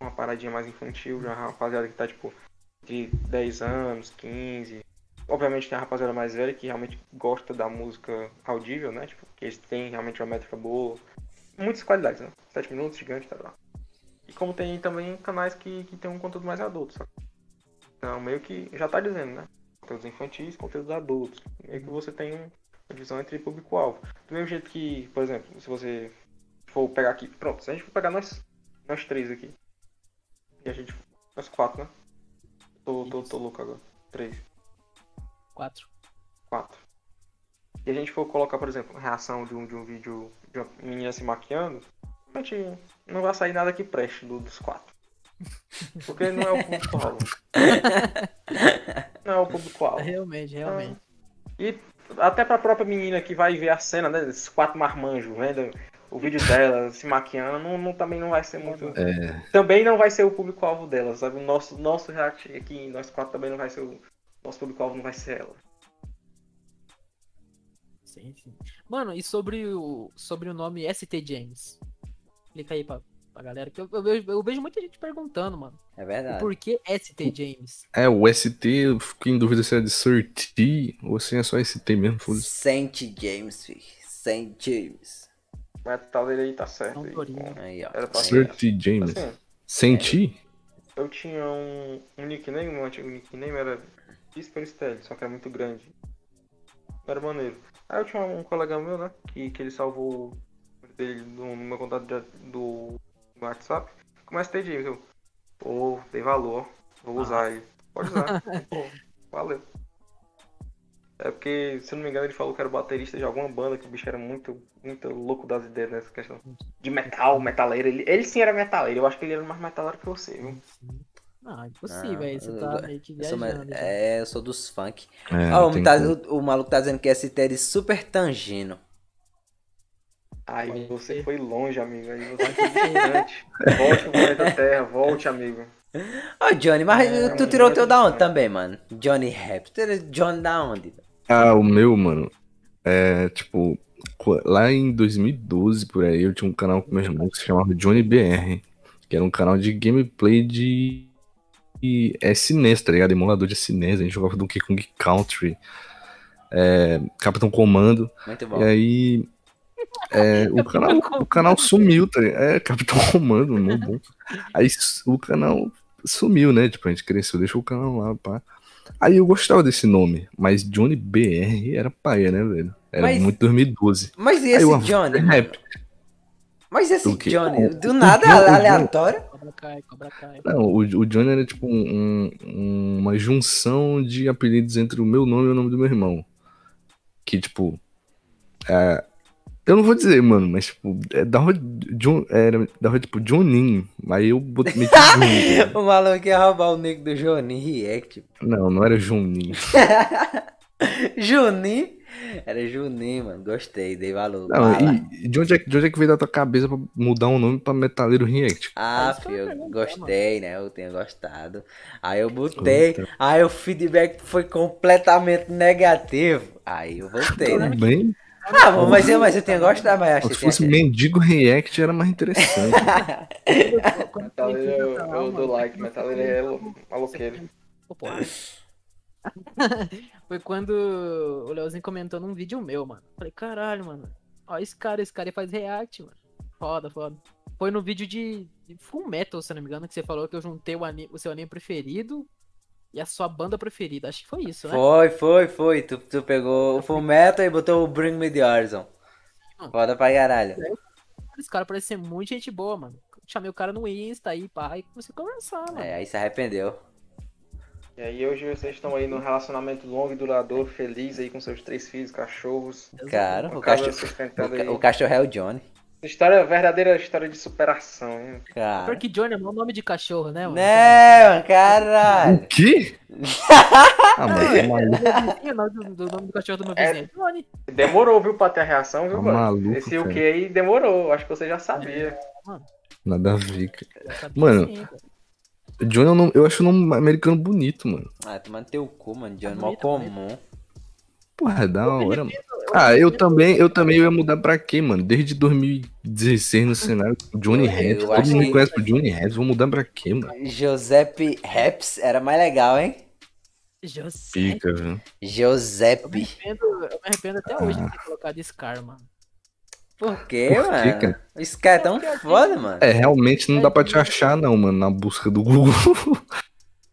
S2: Uma paradinha mais infantil, já rapaziada que tá, tipo, de 10 anos, 15. Obviamente tem a rapaziada mais velha que realmente gosta da música audível, né? Tipo, que eles têm realmente uma métrica boa. Muitas qualidades, né? 7 minutos, gigante, tá lá. E como tem também canais que, que tem um conteúdo mais adulto, sabe? Então, meio que já tá dizendo, né? Conteúdos infantis, conteúdos adultos. Meio que você tem um- divisão entre público-alvo. Do mesmo jeito que, por exemplo, se você for pegar aqui. Pronto, se a gente for pegar nós, nós três aqui. E a gente. Nós quatro, né? Tô, tô, tô louco agora. Três,
S3: Quatro.
S2: quatro. E a gente for colocar, por exemplo, a reação de um, de um vídeo de uma menina se maquiando, realmente não vai sair nada que preste do- dos quatro. Porque não é o público-alvo. Não é o público-alvo.
S3: Realmente, realmente.
S2: E até pra própria menina que vai ver a cena, né? Esses quatro marmanjos vendo o vídeo dela se maquiando, não, não- também não vai ser muito.
S4: É,
S2: Também não vai ser o público-alvo dela, sabe? O nosso, nosso react aqui, nós quatro também não vai ser o. Nosso público-alvo não vai ser ela.
S3: Sim, sim. Mano, e sobre o, sobre o nome ST James? Explica aí pra, pra galera, que eu, eu vejo, eu vejo muita gente perguntando, mano.
S1: É verdade.
S3: Por que ST James?
S4: é, o ST, eu fiquei em dúvida se é de Sir T ou se é só ST mesmo. foda-se.
S1: Saint James, filho. Saint James.
S2: O metal dele aí tá certo.
S3: Não
S2: aí.
S1: Aí, ó.
S2: Era pra
S4: Sir T James.
S2: Assim,
S4: Senti?
S2: eu tinha um, um nickname, um antigo nickname era Whisper Style, só que era muito grande. Era maneiro. Aí eu tinha um colega meu, né? Que, que ele salvou dele no, no meu contato de- do, do WhatsApp. Começa a ter James. Eu, pô, dei valor, vou usar ele. Pode usar. pô, valeu. É porque, se eu não me engano, ele falou que era o baterista de alguma banda, que o bicho era muito, muito louco das ideias nessa questão. De metal, metaleiro. Ele, ele sim era metaleiro. Eu acho que ele era mais metaleiro que você, viu?
S3: Não, impossível,
S1: Não,
S3: aí você
S1: eu-
S3: tá meio que
S1: Eu sou
S3: viajando.
S1: é, eu sou dos funk.
S4: É,
S1: o,
S4: tem
S1: tá- o- o maluco tá dizendo que ST é de Super Tangino.
S2: Aí
S3: Pode
S2: você
S3: ser.
S2: foi longe, amigo. Aí você foi distante. Volte pro planeta Terra, volte, amigo.
S1: Ó, Johnny, mas
S2: É,
S1: tu tirou o teu
S2: outro
S1: da onde também, mano? Johnny Rap. Johnny da onde?
S4: Ah, o meu, mano, é tipo, lá em 2012, por aí, eu tinha um canal com meu irmão que se chamava Johnny BR, que era um canal de gameplay de de SNES, tá ligado? Emulador de SNES, a gente jogava Donkey Kong Country, é, Capitão Comando,
S1: Muito bom.
S4: e aí é, o, canal, o canal sumiu, tá ligado? É, Capitão Comando, não bom. Aí o canal sumiu, né? Tipo, a gente cresceu, deixou o canal lá, pá. Aí eu gostava desse nome, mas Johnny BR era paia, né, velho? Era
S1: Mas-
S4: muito 2012.
S1: Mas e esse
S4: eu-
S1: Johnny?
S4: Rap.
S1: Mas esse? Johnny, do
S4: o
S1: nada,
S4: o John-
S1: aleatório?
S3: Cobra Kai, Cobra Kai.
S4: Não, o, o Johnny era tipo um- um- uma junção de apelidos entre o meu nome e o nome do meu irmão. Que, tipo. é, eu não vou dizer, mano, mas, tipo, é, dava, John, era, dava tipo Johninho. Aí eu bot- meti Juninho.
S1: O maluco ia roubar o nick do Johnny React.
S4: Não, não era Juninho.
S1: Juninho? Era Juninho, mano. Gostei, dei valor.
S4: Não, e de onde, é, de onde é que veio da tua cabeça pra mudar um nome pra Metaleiro React?
S1: Ah,
S3: eu
S1: filho,
S3: ia
S1: eu gostei, né? Eu tenho gostado. Aí eu botei,
S4: Puta.
S1: aí o feedback foi completamente negativo. Aí eu voltei, né?
S4: Tudo bem.
S1: Ah, bom, mas eu, mas eu tenho gostado, mas eu acho
S4: Se fosse
S1: assim,
S4: mendigo React era mais interessante.
S2: Metaleiro
S3: eu
S2: eu, eu dou like, Metaleiro é lo- maloqueiro.
S3: Foi quando o Leozinho comentou num vídeo meu, mano. Falei, caralho, mano. Ó, esse cara, esse cara faz react, mano. Foda, foda. Foi no vídeo de, de Full Metal, se não me engano, que você falou que eu juntei o, ani- o seu anime preferido e a sua banda preferida. Acho que foi isso, né?
S1: Foi, foi, foi. Tu, tu pegou o Fullmetal e botou o Bring Me The Horizon. Foda pra caralho.
S3: Esse cara parece ser muito gente boa, mano. Chamei o cara no Insta aí, pá, e comecei a conversar, mano.
S1: É, aí se arrependeu.
S2: E aí hoje vocês estão aí num relacionamento longo e duradouro, feliz aí com seus três filhos, cachorros.
S1: Cara, o cachorro,
S2: sustentando
S1: o,
S2: aí.
S1: ca- o cachorro é o Johnny.
S2: História, verdadeira história de superação, hein?
S1: Cara.
S3: Porque Johnny é mau nome de cachorro, né, mano?
S1: Né, mano, caralho.
S4: o quê? Ah, mas é maluco.
S3: Sim, o nome do, do nome do cachorro do meu
S2: É.
S3: vizinho. Johnny.
S2: Demorou, viu, pra ter a reação, viu,
S4: Tá
S2: mano?
S4: maluco,
S2: Esse o que aí demorou, acho que você já sabia.
S4: Nada a ver, cara. Mano,
S3: sim, cara.
S4: Johnny é um nome- eu acho o nome americano bonito, mano.
S1: Ah, tomando teu cu, mano. Johnny,
S3: Tá
S1: mó
S3: tá
S1: comum.
S4: Porra, é da hora, mano. Ah, eu também, eu também ia mudar pra quê, mano? Desde 2016 no cenário, Johnny Raps. Todo mundo
S1: que-
S4: conhece o Johnny Raps, vou mudar pra quê, mano?
S1: Giuseppe Raps era mais legal, hein?
S3: José.
S4: Fica, viu?
S3: Eu me
S1: Giuseppe.
S3: arrependo, eu me arrependo até hoje
S4: Ah.
S3: de ter colocado Scar, mano.
S1: Por quê,
S4: Por quê,
S1: mano?
S4: cara?
S1: Esse cara é tão foda, mano.
S4: É, realmente não dá pra te achar, não, mano, na busca do Google.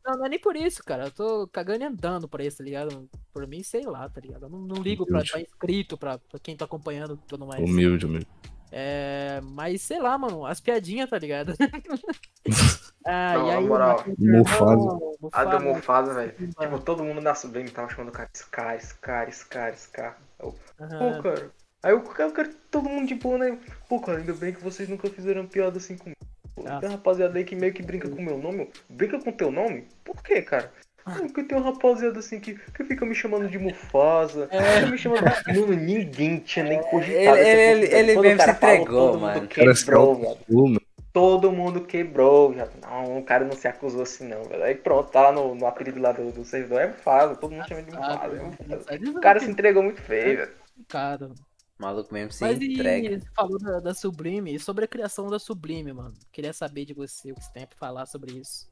S3: Não, não é nem por isso, cara. Eu tô cagando e andando pra isso, tá ligado? Por mim, sei lá, tá ligado? Eu não, não ligo pra
S4: Humilde.
S3: estar inscrito, pra, pra quem tá acompanhando tudo mais.
S4: Humilde, humilde.
S3: É, mas sei lá, mano, as piadinhas, tá ligado? ah,
S2: Não,
S3: e
S2: na
S3: aí,
S2: moral,
S4: Mufasa.
S2: A do Mufasa, velho. Tipo, todo mundo na Sublime tava chamando o cara Scar, Scar, Scar, Scar. Eu,
S3: Aham.
S2: Pô, cara. Aí o cara, o cara, todo mundo de boa, né? Pô, cara, ainda bem que vocês nunca fizeram piada assim comigo.
S3: Nossa.
S2: tem uma rapaziada aí que meio que brinca com o meu nome. Brinca com teu nome? Por quê, cara? Ah, Porque tem uma rapaziada assim que, que fica me chamando de Mufasa.
S3: É.
S2: Me chamando de... Mano, ninguém tinha nem cogitado.
S1: Ele- ele- ele
S2: Quando
S1: mesmo
S2: o cara
S1: se
S2: falou,
S1: entregou,
S2: mundo
S1: mano.
S4: O cara se
S2: Quebrou, velho.
S4: mano.
S2: Todo mundo quebrou. Já. Não, o cara não se acusou assim, não, velho. Aí pronto, tá lá no, no apelido lá do, do servidor. É Mufasa, todo mundo chama de
S3: Ah,
S2: Mufasa. É Mufasa.
S3: mas isso
S2: O cara
S3: é
S2: se entregou muito feio, velho.
S3: complicado.
S1: O maluco mesmo se
S3: Mas
S1: entrega.
S3: e você falou da, da Sublime e sobre a criação da Sublime, mano. Queria saber de você o que você tem pra falar sobre isso.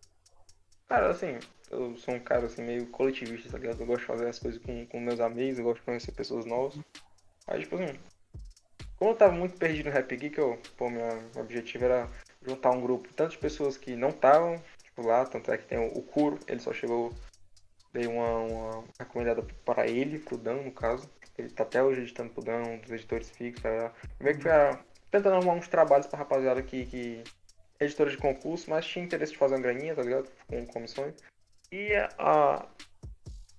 S2: Cara, assim, eu sou um cara assim meio coletivista, tá ligado? Eu gosto de fazer as coisas com, com meus amigos, eu gosto de conhecer pessoas novas. Aí, tipo assim, como eu tava muito perdido no Rap Geek, eu, pô, meu objetivo era juntar um grupo, tanto de pessoas que não estavam, tipo, lá, tanto é que tem o, o Kuro, ele só chegou, dei uma, uma recomendada para ele, pro Dan, no caso. Ele tá até hoje editando pro Dan, um dos editores fixos, tá? Meio que foi a, tentando arrumar uns trabalhos pra rapaziada que, que editora de concurso, mas tinha interesse de fazer uma graninha, tá ligado? Com comissões. E a,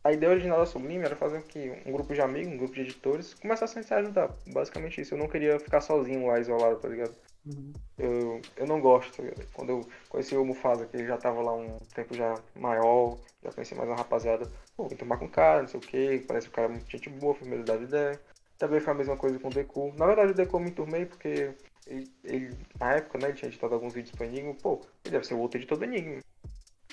S2: a ideia original da Sublime era fazer que um grupo de amigos, um grupo de editores, começassem a se ajudar. Basicamente isso. Eu não queria ficar sozinho lá, isolado, tá ligado?
S3: Uhum.
S2: Eu, eu não gosto, tá ligado? Quando eu conheci o Mufasa, que ele já tava lá um tempo já maior, já conheci mais uma rapaziada, pô, vim tomar com o cara, não sei o que, parece o cara muito gente boa, foi primeiro dar ideia. Também foi a mesma coisa com o Deku. Na verdade o Deku eu me enturmei porque ele, ele, na época, né, ele tinha editado alguns vídeos pro Enigma, pô, ele deve ser o outro editor do Enigma.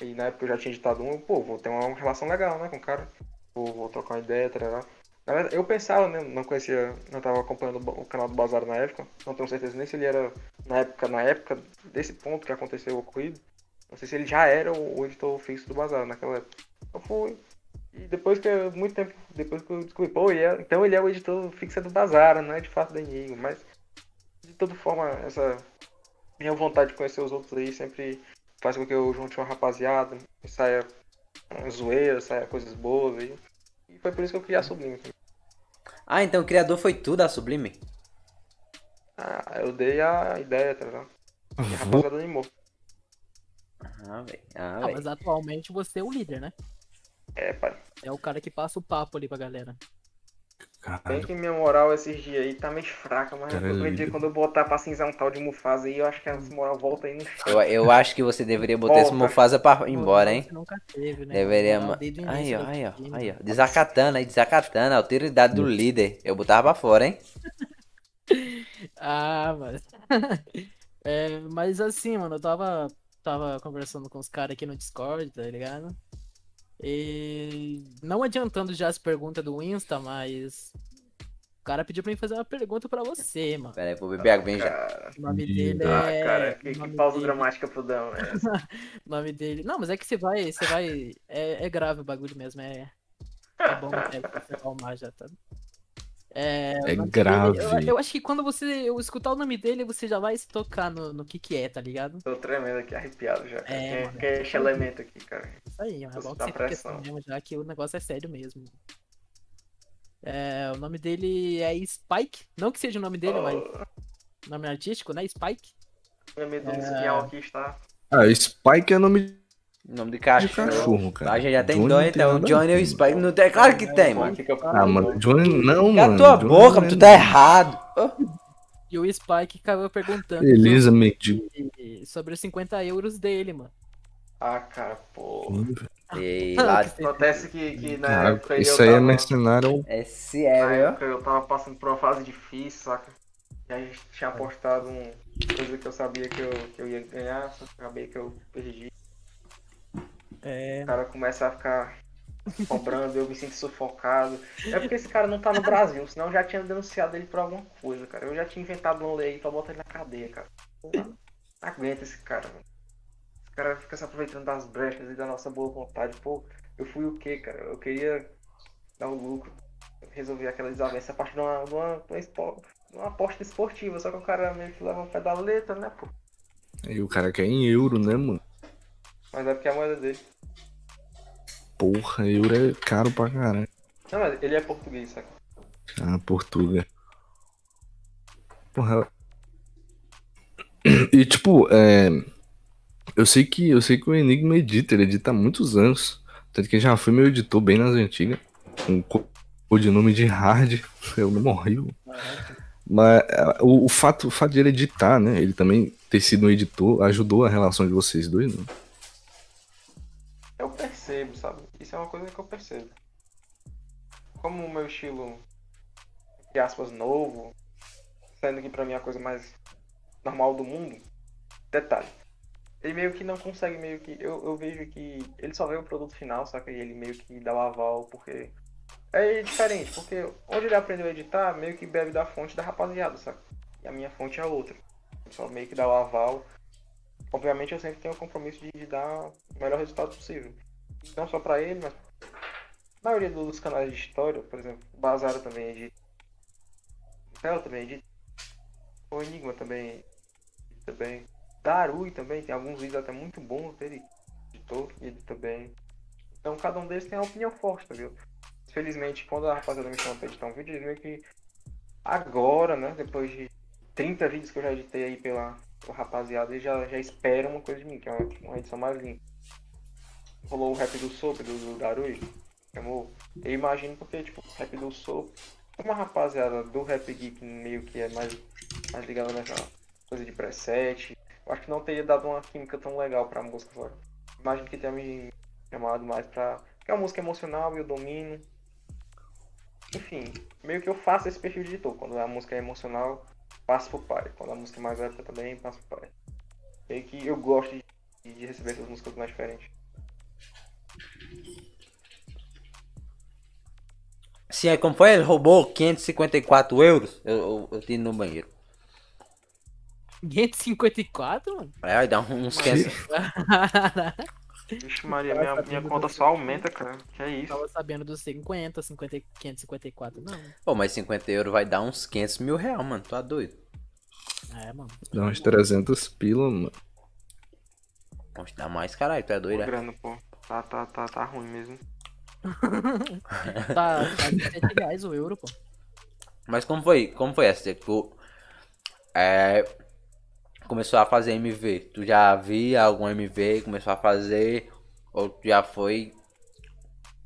S2: E na época eu já tinha editado um, pô, vou ter uma relação legal, né, com o cara. Vou, vou trocar uma ideia, tarará. Na verdade, eu pensava, né, não conhecia, não tava acompanhando o canal do Bazar na época, não tenho certeza nem se ele era na época, na época desse ponto que aconteceu o ocorrido, não sei se ele já era o, o editor fixo do Bazar naquela época. Eu fui, e depois que, eu- muito tempo depois que eu descobri, pô, ele é- então ele é o editor fixo do Bazar, não é de fato da Enigma, mas de toda forma, essa minha vontade de conhecer os outros aí sempre faz com que eu junte uma rapaziada, saia zoeira, saia coisas boas aí. E foi por isso que eu criei a Sublime.
S1: Ah, então o criador foi tu da Sublime?
S2: Ah, eu dei a ideia, tá ligado? E a rapaziada animou.
S1: Ah, velho. Ah,
S3: Ah,
S1: velho.
S3: mas atualmente você é o líder, né?
S2: É, pai.
S3: É o cara que passa o papo ali pra galera.
S2: Bem
S4: Caralho.
S2: que minha moral esses dias aí tá meio fraca, mas
S4: Cara,
S2: qualquer
S4: é
S2: quando eu botar pra cinzar um tal de Mufasa aí, eu acho que essa moral volta aí no chão.
S1: Eu, eu acho que você deveria botar esse. Mufasa pra ir embora, hein?
S3: Você nunca teve, né?
S1: Deveria.
S3: Moral
S1: ma-
S3: desde o
S1: Aí, ó, aí, ó, aí, ó. Desacatando aí, desacatando. A autoridade do líder. Eu botava pra fora, hein?
S3: Ah, mas. É, mas assim, mano, eu tava, tava conversando com os caras aqui no Discord, tá ligado? E não adiantando já as perguntas do Insta, mas. O cara pediu pra mim fazer uma pergunta pra você, mano.
S1: Pera aí, vou beber água bem já.
S3: O nome dele
S2: ah,
S3: é.
S2: cara,
S3: o
S2: que, que pausa
S3: dele-
S2: dramática pro Dão, né?
S3: O nome dele. Não, mas é que você vai. Você vai. É, é grave o bagulho mesmo. É, é bom é, pra se acalmar já, tá? É, o
S4: É
S3: nome
S4: grave.
S3: dele- eu, eu acho que quando você eu escutar o nome dele, você já vai se tocar no, no que que é, tá ligado?
S2: Tô tremendo aqui, arrepiado já.
S3: É, mano.
S2: É esse elemento aqui, cara?
S3: Isso aí, é você fica
S2: pressão.
S3: mesmo, já que o negócio é sério mesmo. É, o nome dele é Spike. Não que seja o nome dele, mas
S2: Oh,
S3: nome artístico, né? Spike.
S2: meu medo do
S3: É.
S2: espião aqui está.
S4: Ah, Spike é nome
S1: Nome de
S4: de
S1: cachorro.
S4: cachorro, cara.
S1: A gente já tem
S4: Johnny
S1: dois, então. Johnny e o Spike não tem. Claro que tem, mano.
S2: Aqui que eu
S4: Ah, mano, Johnny não,
S1: Cala
S4: mano.
S1: tua
S4: Johnny
S1: boca,
S4: não
S1: tu
S4: é-
S1: tá errado.
S3: E o Spike acabou perguntando
S4: Beleza, mendigo.
S3: sobre, os 50 euros dele, mano.
S2: Ah, cara, pô.
S1: Ei, lá.
S2: Acontece que, que na
S4: Cara,
S2: época
S4: isso
S2: eu
S4: aí é
S2: tava...
S4: mercenário.
S1: É
S2: Na época eu tava passando por uma fase difícil, saca? E a gente tinha apostado um coisa que eu sabia que eu, que eu ia ganhar, só que acabei que eu perdi.
S3: É,
S2: O cara começa a ficar cobrando, eu me sinto sufocado. É porque esse cara não tá no Brasil, senão eu já tinha denunciado ele por alguma coisa, cara. Eu já tinha inventado uma lei pra botar ele na cadeia, cara. Não aguenta esse cara, mano. Esse cara fica se aproveitando das brechas e da nossa boa vontade. Pô, eu fui o quê, cara? Eu queria dar o lucro, resolver aquela desavença a partir de uma, de uma, de uma aposta esportiva, só que o cara meio que leva um pé da letra, né, pô?
S4: E o cara quer em euro, né, mano?
S2: Mas é porque é a moeda dele.
S4: Porra, euro é caro pra caralho.
S2: Não, mas ele é português, saca?
S4: Ah, Portugal. Porra. E tipo, é. Eu sei que eu sei que o Enigma edita, ele edita há muitos anos. Tanto que já foi meu editor bem nas antigas. Com co- codinome de hard. Um nome horrível. Mas é, o, o fato, o fato de ele editar, né? Ele também ter sido um editor ajudou a relação de vocês dois, né?
S2: Percebo, sabe? Isso é uma coisa que eu percebo. Como o meu estilo, entre aspas, novo, sendo que pra mim é a coisa mais normal do mundo, detalhe. Ele meio que não consegue, meio que. Eu, eu vejo que ele só vê o produto final, saca? E ele meio que dá o aval, porque. É diferente, porque onde ele aprendeu a editar, meio que bebe da fonte da rapaziada, saca? E a minha fonte é outra. Ele só meio que dá o aval. Obviamente eu sempre tenho o compromisso de, de dar o melhor resultado possível. Não só pra ele, mas a maioria dos canais de história, por exemplo, o Bazara também edita. O Tela também edita. O Enigma também também. Darui também, tem alguns vídeos até muito bons dele, editor, e edita bem. Então cada um deles tem uma opinião forte, tá ligado? Felizmente, quando a rapaziada me chama pra editar um vídeo, eles meio que agora, né, depois de 30 vídeos que eu já editei aí pela, pela rapaziada, eles já, já esperam uma coisa de mim, que é uma, uma edição mais limpa. Rolou o rap do Soap, do, do Darui, chamou. Eu imagino porque, tipo, rap do Soap, como a rapaziada do Rap Geek meio que é mais, mais ligada nessa coisa de preset, eu acho que não teria dado uma química tão legal pra música, sabe? Imagino que tenha me chamado mais pra. Porque é uma música emocional e eu domino. Enfim, meio que eu faço esse perfil de editor. Quando a música é emocional, passo pro pai. Quando a música é mais épica também, passo pro pai. Meio que eu gosto de, de receber essas músicas mais diferentes.
S1: Sim, aí como foi? Ele roubou 554 euros. Eu, eu, eu tive no banheiro.
S3: 554, mano?
S1: Aí vai dar uns 500.
S2: Vixe Maria, minha, minha conta só aumenta, cara. Que é isso?
S3: Tava sabendo dos 50, 50, 554, não.
S1: Pô, mas 50 euros vai dar uns 500 mil reais, mano. Tu é doido.
S3: É, mano.
S4: Dá uns 300 pila, mano.
S1: Pode dar mais, caralho. Tu é doido, é?
S2: grana, pô. Tá, tá, tá, tá ruim mesmo.
S3: Tá quase 7 reais o euro, pô.
S1: Mas como foi? Como foi essa? Tu é, começou a fazer MV. Tu já via algum MV, começou a fazer, ou tu já foi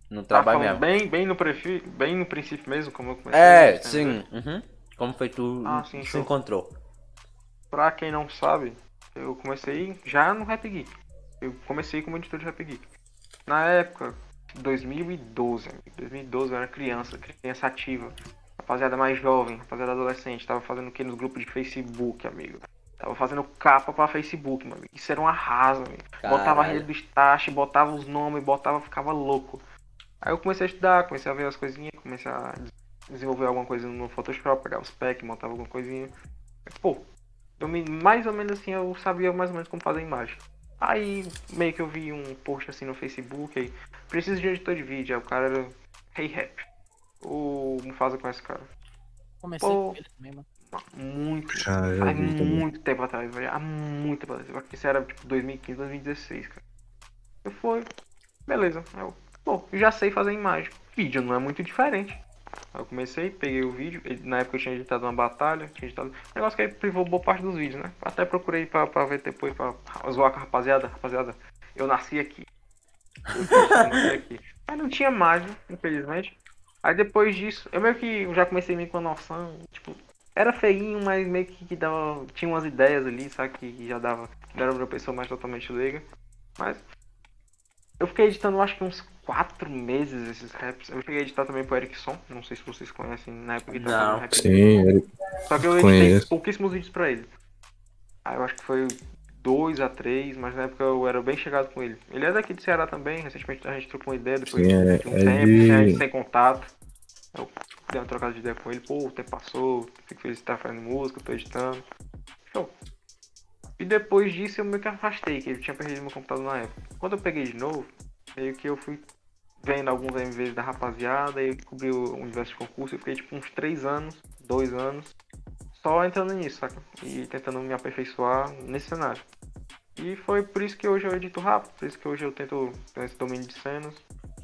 S1: No
S2: Tá
S1: trabalho mesmo.
S2: bem, bem, no prefi... bem no princípio mesmo, como eu comecei.
S1: É,
S2: né?
S1: sim. uhum. Como foi tu
S2: Ah, sim,
S1: se
S2: show.
S1: encontrou?
S2: Pra quem não sabe, eu comecei já no Rap Geek. Eu comecei como editor de Rap Geek. Na época, 2012, amigo. 2012 eu era criança, criança ativa. Rapaziada mais jovem, rapaziada adolescente. Tava fazendo o que nos grupos de Facebook, amigo. Tava fazendo capa pra Facebook, meu amigo. Isso era um arraso, amigo. Botava a
S1: Caralho.
S2: rede do Stash, botava os nomes, botava, ficava louco. Aí eu comecei a estudar, comecei a ver as coisinhas, comecei a desenvolver alguma coisa no Photoshop, pegar os packs, montava alguma coisinha. Pô, eu me, mais ou menos assim, eu sabia mais ou menos como fazer imagem. Aí meio que eu vi um post assim no Facebook aí, preciso de um editor de vídeo, aí o cara era Hey Rap. O Mufasa conhece esse cara.
S3: Comecei
S2: Pô.
S3: com ele também, mano.
S2: Muito
S4: vi também.
S2: muito tempo atrás, velho. Há muito tempo atrás. Isso era tipo 2015, 2016, cara. Eu fui. Beleza. Eu, pô, eu já sei fazer imagem. Vídeo não é muito diferente. Aí eu comecei, peguei o vídeo. Na época eu tinha editado uma batalha. Tinha editado. Um negócio que aí privou boa parte dos vídeos, né? Até procurei pra, pra ver depois, pra zoar com a rapaziada. Rapaziada, eu nasci aqui. Eu nasci aqui. Mas não tinha mais, infelizmente. Aí depois disso, eu meio que já comecei meio com a noção, tipo, era feinho, mas meio que, que dava. Tinha umas ideias ali, sabe? Que, que já dava. Não era uma pessoa mais totalmente leiga. Mas. Eu fiquei editando acho que uns 4 meses esses raps. Eu cheguei a editar também pro Erickson. Não sei se vocês conhecem na época que ele tava rap.
S4: Sim, ele-
S2: Só que eu editei
S4: Conheço.
S2: pouquíssimos vídeos pra ele. Aí eu acho que foi 2 a 3, mas na época eu era bem chegado com ele. Ele é daqui de Ceará também, recentemente a gente trocou uma ideia depois
S4: Sim, é-
S2: de um
S4: é
S2: tempo,
S4: de-
S2: né, a gente sem contato. Eu dei uma trocada de ideia com ele, pô, o tempo passou, fico feliz de estar fazendo música, tô editando. Show. E depois disso eu meio que afastei, que eu tinha perdido meu computador na época. Quando eu peguei de novo, meio que eu fui vendo alguns MVs da rapaziada e cobri o universo de concurso. Eu fiquei tipo uns 3 anos, 2 anos, só entrando nisso, saca? E tentando me aperfeiçoar nesse cenário. E foi por isso que hoje eu edito rápido, por isso que hoje eu tento ter esse domínio de cenas.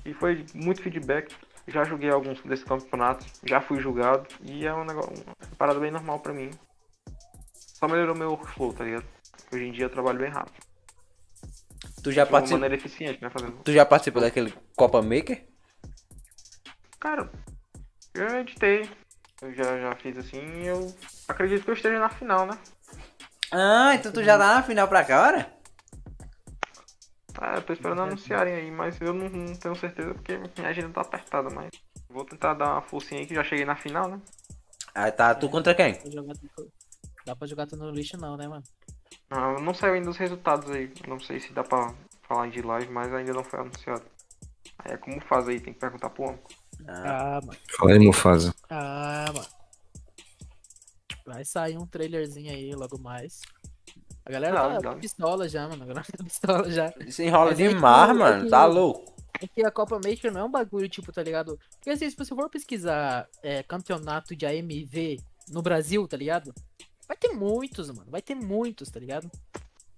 S2: E foi muito feedback. Já joguei alguns desses campeonatos, já fui julgado e é um negócio, uma parada bem normal pra mim. Só melhorou meu workflow, tá ligado? Hoje em dia eu trabalho bem rápido.
S1: Tu já, participou,
S2: maneira eficiente, né? Fazendo
S1: tu já participou daquele Copa Maker?
S2: Cara, eu editei. Eu já, já fiz assim e eu acredito que eu esteja na final, né?
S1: Ah, então tu já tá na final pra cá, ora?
S2: Ah, eu tô esperando anunciarem aí, mas eu não, não tenho certeza porque minha agenda tá apertada, mas vou tentar dar uma forcinha aí que já cheguei na final, né?
S1: Ah, tá. Tu contra quem?
S3: Dá pra jogar, dá pra jogar tudo no lixo não, né, mano?
S2: Ah, não saiu ainda os resultados aí. Não sei se dá pra falar de live, mas ainda não foi anunciado. Aí é como faz aí, tem que perguntar pro homem.
S1: Ah,
S3: Ah, mano.
S4: Fala aí, Mufasa.
S3: Ah, mano. Vai sair um trailerzinho aí logo mais. A galera
S2: Dá,
S3: tá
S2: dá.
S3: pistola já, mano. A galera tá pistola já.
S1: Isso enrola
S3: Mas é
S1: demais,
S3: é
S1: mano.
S3: que-
S1: Tá louco.
S3: É que a Copa Maker não é um bagulho, tipo, tá ligado? Porque assim, se você for pesquisar é, campeonato de AMV no Brasil, tá ligado? Vai ter muitos, mano. Vai ter muitos, tá ligado?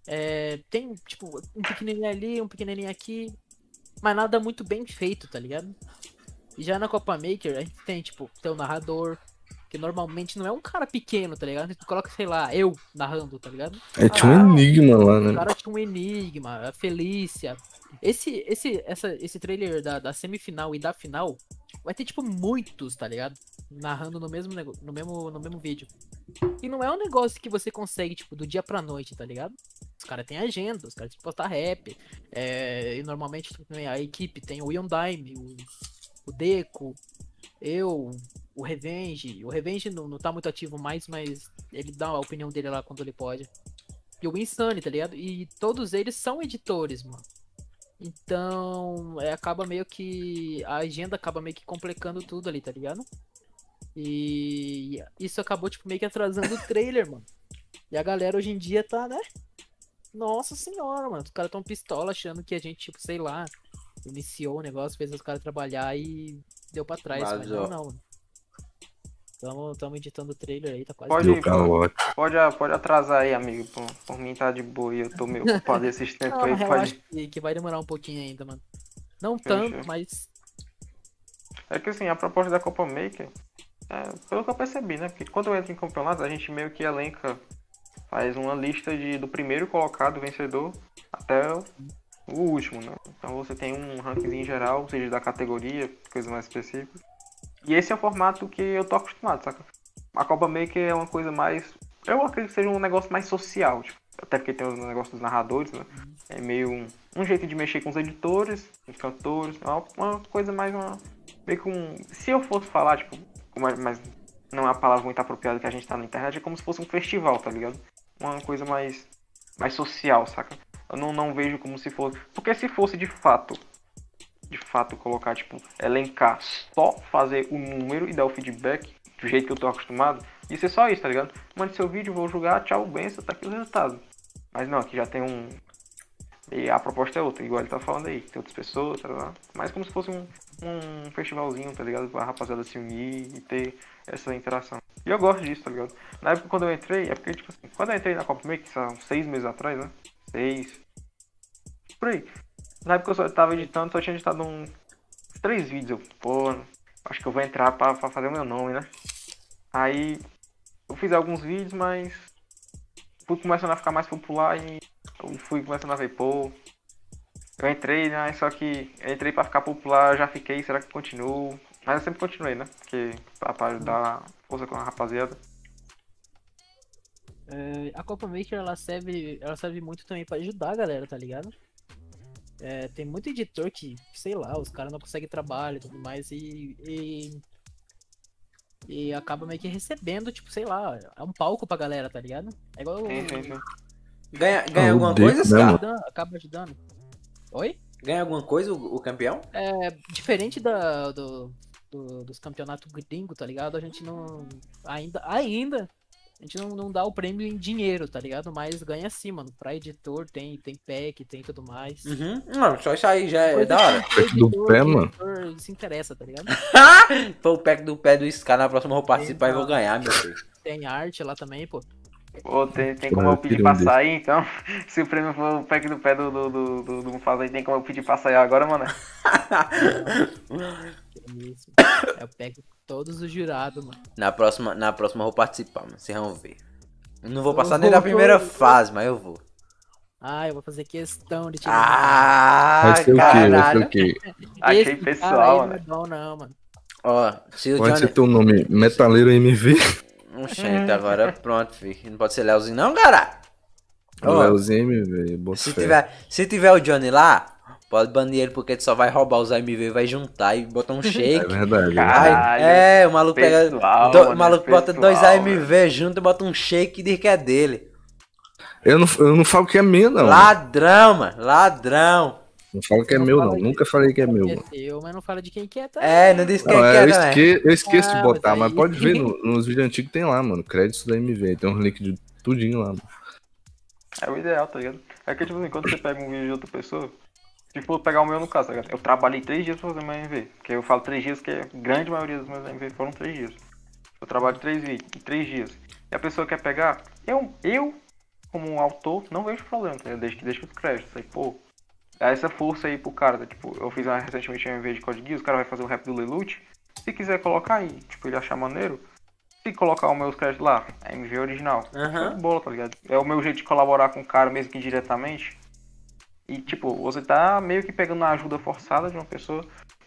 S3: É, tem, tipo, um pequenininho ali, um pequenininho aqui. Mas nada muito bem feito, tá ligado? E já na Copa Maker, a gente tem, tipo, tem o narrador. Que normalmente não é um cara pequeno, tá ligado? Tu coloca, sei lá, eu narrando, tá ligado?
S4: É, tinha um enigma lá,
S3: O
S4: né?
S3: cara tinha um enigma, a Felícia. Esse, esse, essa, esse trailer da, da semifinal e da final vai ter, tipo, muitos, tá ligado? Narrando no mesmo, no mesmo, no mesmo vídeo. E não é um negócio que você consegue, tipo, do dia pra noite, tá ligado? Os caras têm agenda, os caras têm que postar rap. é, e normalmente a equipe tem o Ion Dime, o, o Deco, eu, o Revenge. O Revenge não, não tá muito ativo mais, mas ele dá a opinião dele lá quando ele pode. E o Insane, tá ligado? E todos eles são editores, mano. Então, é, acaba meio que. A agenda acaba meio que complicando tudo ali, tá ligado? E isso acabou, tipo, meio que atrasando o trailer, mano. E a galera hoje em dia tá, né? Nossa senhora, mano. Os caras tão pistola achando que a gente, tipo, sei lá, iniciou o negócio, fez os caras trabalhar e deu pra trás. Mas
S1: Vazou.
S3: não, não, tamo editando o trailer aí, tá quase.
S2: Pode-
S4: calote.
S2: Pode, pode atrasar aí, amigo. Por, por mim tá de boa e eu tô meio ocupado esses tempos aí.
S3: eu
S2: Pode...
S3: acho que, que vai demorar um pouquinho ainda, mano. Não
S2: Fechou.
S3: tanto, mas.
S2: É que assim, a proposta da Copa Maker, é, pelo que eu percebi, né? Porque quando eu entro em campeonatos, a gente meio que elenca, faz uma lista de, do primeiro colocado vencedor até o o último, né? Então você tem um rankingzinho geral, seja da categoria, coisa mais específica. E esse é o formato que eu tô acostumado, saca? A Copa Maker é uma coisa mais. Eu acredito que seja um negócio mais social, tipo, até porque tem os negócios dos narradores, né? É meio um, um jeito de mexer com os editores, os cantores, é uma, uma coisa mais uma. Meio que um. Se eu fosse falar, tipo, mas, mas não é uma palavra muito apropriada que a gente tá na internet, é como se fosse um festival, tá ligado? Uma coisa mais. mais social, saca? Eu não, não vejo como se fosse. Porque se fosse de fato. De fato, colocar, tipo, elencar, só fazer o número e dar o feedback do jeito que eu tô acostumado, isso é só isso, tá ligado? Mande seu vídeo, vou jogar, tchau, benção, tá aqui o resultado. Mas não, aqui já tem um. E a proposta é outra, igual ele tá falando aí. Tem outras pessoas, tá ligado? Mais como se fosse um, um festivalzinho, tá ligado? Pra rapaziada se unir e ter essa interação. E eu gosto disso, tá ligado? Na época quando eu entrei, é porque, tipo assim, quando eu entrei na Copa Make, são seis meses atrás, né? Seis. Por aí. Na época eu só tava editando, só tinha editado um, três vídeos. Eu, pô, acho que eu vou entrar pra, pra fazer o meu nome, né? Aí eu fiz alguns vídeos, mas fui começando a ficar mais popular e eu fui começando a ver, pô. Eu entrei, né? Só que entrei pra ficar popular, já fiquei, será que continuo? Mas eu sempre continuei, né? Porque pra, pra dar força com a rapaziada.
S3: É, a Copa Maker ela serve, ela serve muito também pra ajudar a galera, tá ligado? É, tem muito editor que, sei lá, os caras não conseguem trabalho e tudo mais e, e. e acaba meio que recebendo, tipo, sei lá, é um palco pra galera, tá ligado? É igual.
S2: Sim.
S1: Ganha, ganha
S4: Ah,
S1: alguma
S4: odeio,
S1: coisa, cara?
S4: mano?
S3: Ajudando, acaba ajudando. Oi?
S1: Ganha alguma coisa o, o campeão?
S3: É, diferente da, do, do- dos campeonatos gringos, tá ligado? A gente não. Ainda. Ainda. A gente não, não dá o prêmio em dinheiro, tá ligado? Mas ganha sim, mano. Pra editor tem, tem pack, tem tudo mais.
S1: Uhum. Não, só isso aí já é
S3: Coisa
S1: da hora.
S3: que
S4: Pack do
S3: editor-
S4: pé, mano.
S3: editor se interessa, tá ligado?
S1: Foi o pack do pé do Scar na próxima eu vou participar e vou ganhar, meu filho.
S3: Tem arte lá também, pô.
S2: Pô, tem, tem como eu pedir pra sair, então? Se o prêmio for o pack do pé do, do, do, do, do Mufasa aí, tem como eu pedir pra sair agora, mano?
S3: Isso. É o pack de todos os jurados, mano.
S1: Na próxima, na próxima eu vou participar, mano. Vocês vão ver. Eu não vou
S3: Eu
S1: passar
S3: vou,
S1: nem da
S3: vou,
S1: primeira
S3: vou.
S1: fase, mas eu vou.
S3: Ah, eu vou fazer questão de te
S1: Ah,
S4: Vai ser o quê? Vai ser o quê?
S2: Achei pessoal, né?
S3: Não é não, mano.
S1: Ó, se o
S4: Pode
S1: Johnny...
S4: ser teu nome Metaleiro MV?
S1: Oxente, agora pronto, filho. Não pode ser Leozinho não, cara. Ó,
S4: Leozinho MV,
S1: se
S4: fé.
S1: tiver, se tiver o Johnny lá, pode banir ele porque ele só vai roubar os AMV, vai juntar e botar um
S4: É
S1: shake.
S4: verdade.
S2: Cara,
S1: Aí,
S2: Caralho,
S1: é, o maluco pega.
S2: pessoal,
S1: do- o
S2: mano,
S1: maluco bota
S2: pessoal,
S1: dois AMV junto e bota um shake e diz que é dele.
S4: Eu não, eu não falo que é meu, não.
S1: Ladrão, mano. Ladrão.
S4: Não falo que é
S3: Não
S4: meu, não. Nunca falei que é meu,
S3: É
S4: mano.
S3: teu, mas não fala de quem que é, tá?
S1: É, não disse quem
S4: Não,
S1: que
S4: é, eu,
S1: né?
S4: esque- eu esqueço
S3: Ah,
S4: de botar,
S3: mas
S4: mas,
S3: aí-
S4: pode ver no- nos vídeos antigos tem lá, mano. Créditos da MV. Tem uns links de tudinho lá, mano.
S2: É o ideal, tá ligado? É que, tipo assim, quando você pega um vídeo de outra pessoa, se for pegar o meu no caso, tá? Eu trabalhei três dias pra fazer meu MV. Porque eu falo três dias, que a grande maioria dos meus MV foram três dias. Eu trabalho três três dias. E a pessoa quer pegar, eu, eu como um autor, não vejo problema, tá? Desde que deixe os créditos. Aí, pô, dá essa força aí pro cara, tá? Tipo, eu fiz uma, recentemente um MV de Code Geass, o cara vai fazer o rap do Lelute. Se quiser colocar aí, tipo, ele achar maneiro, se colocar os meus créditos lá, é MV original. De bola, tá ligado? É o meu jeito de colaborar com o cara, mesmo que indiretamente. E, tipo, você tá meio que pegando a ajuda forçada de uma pessoa.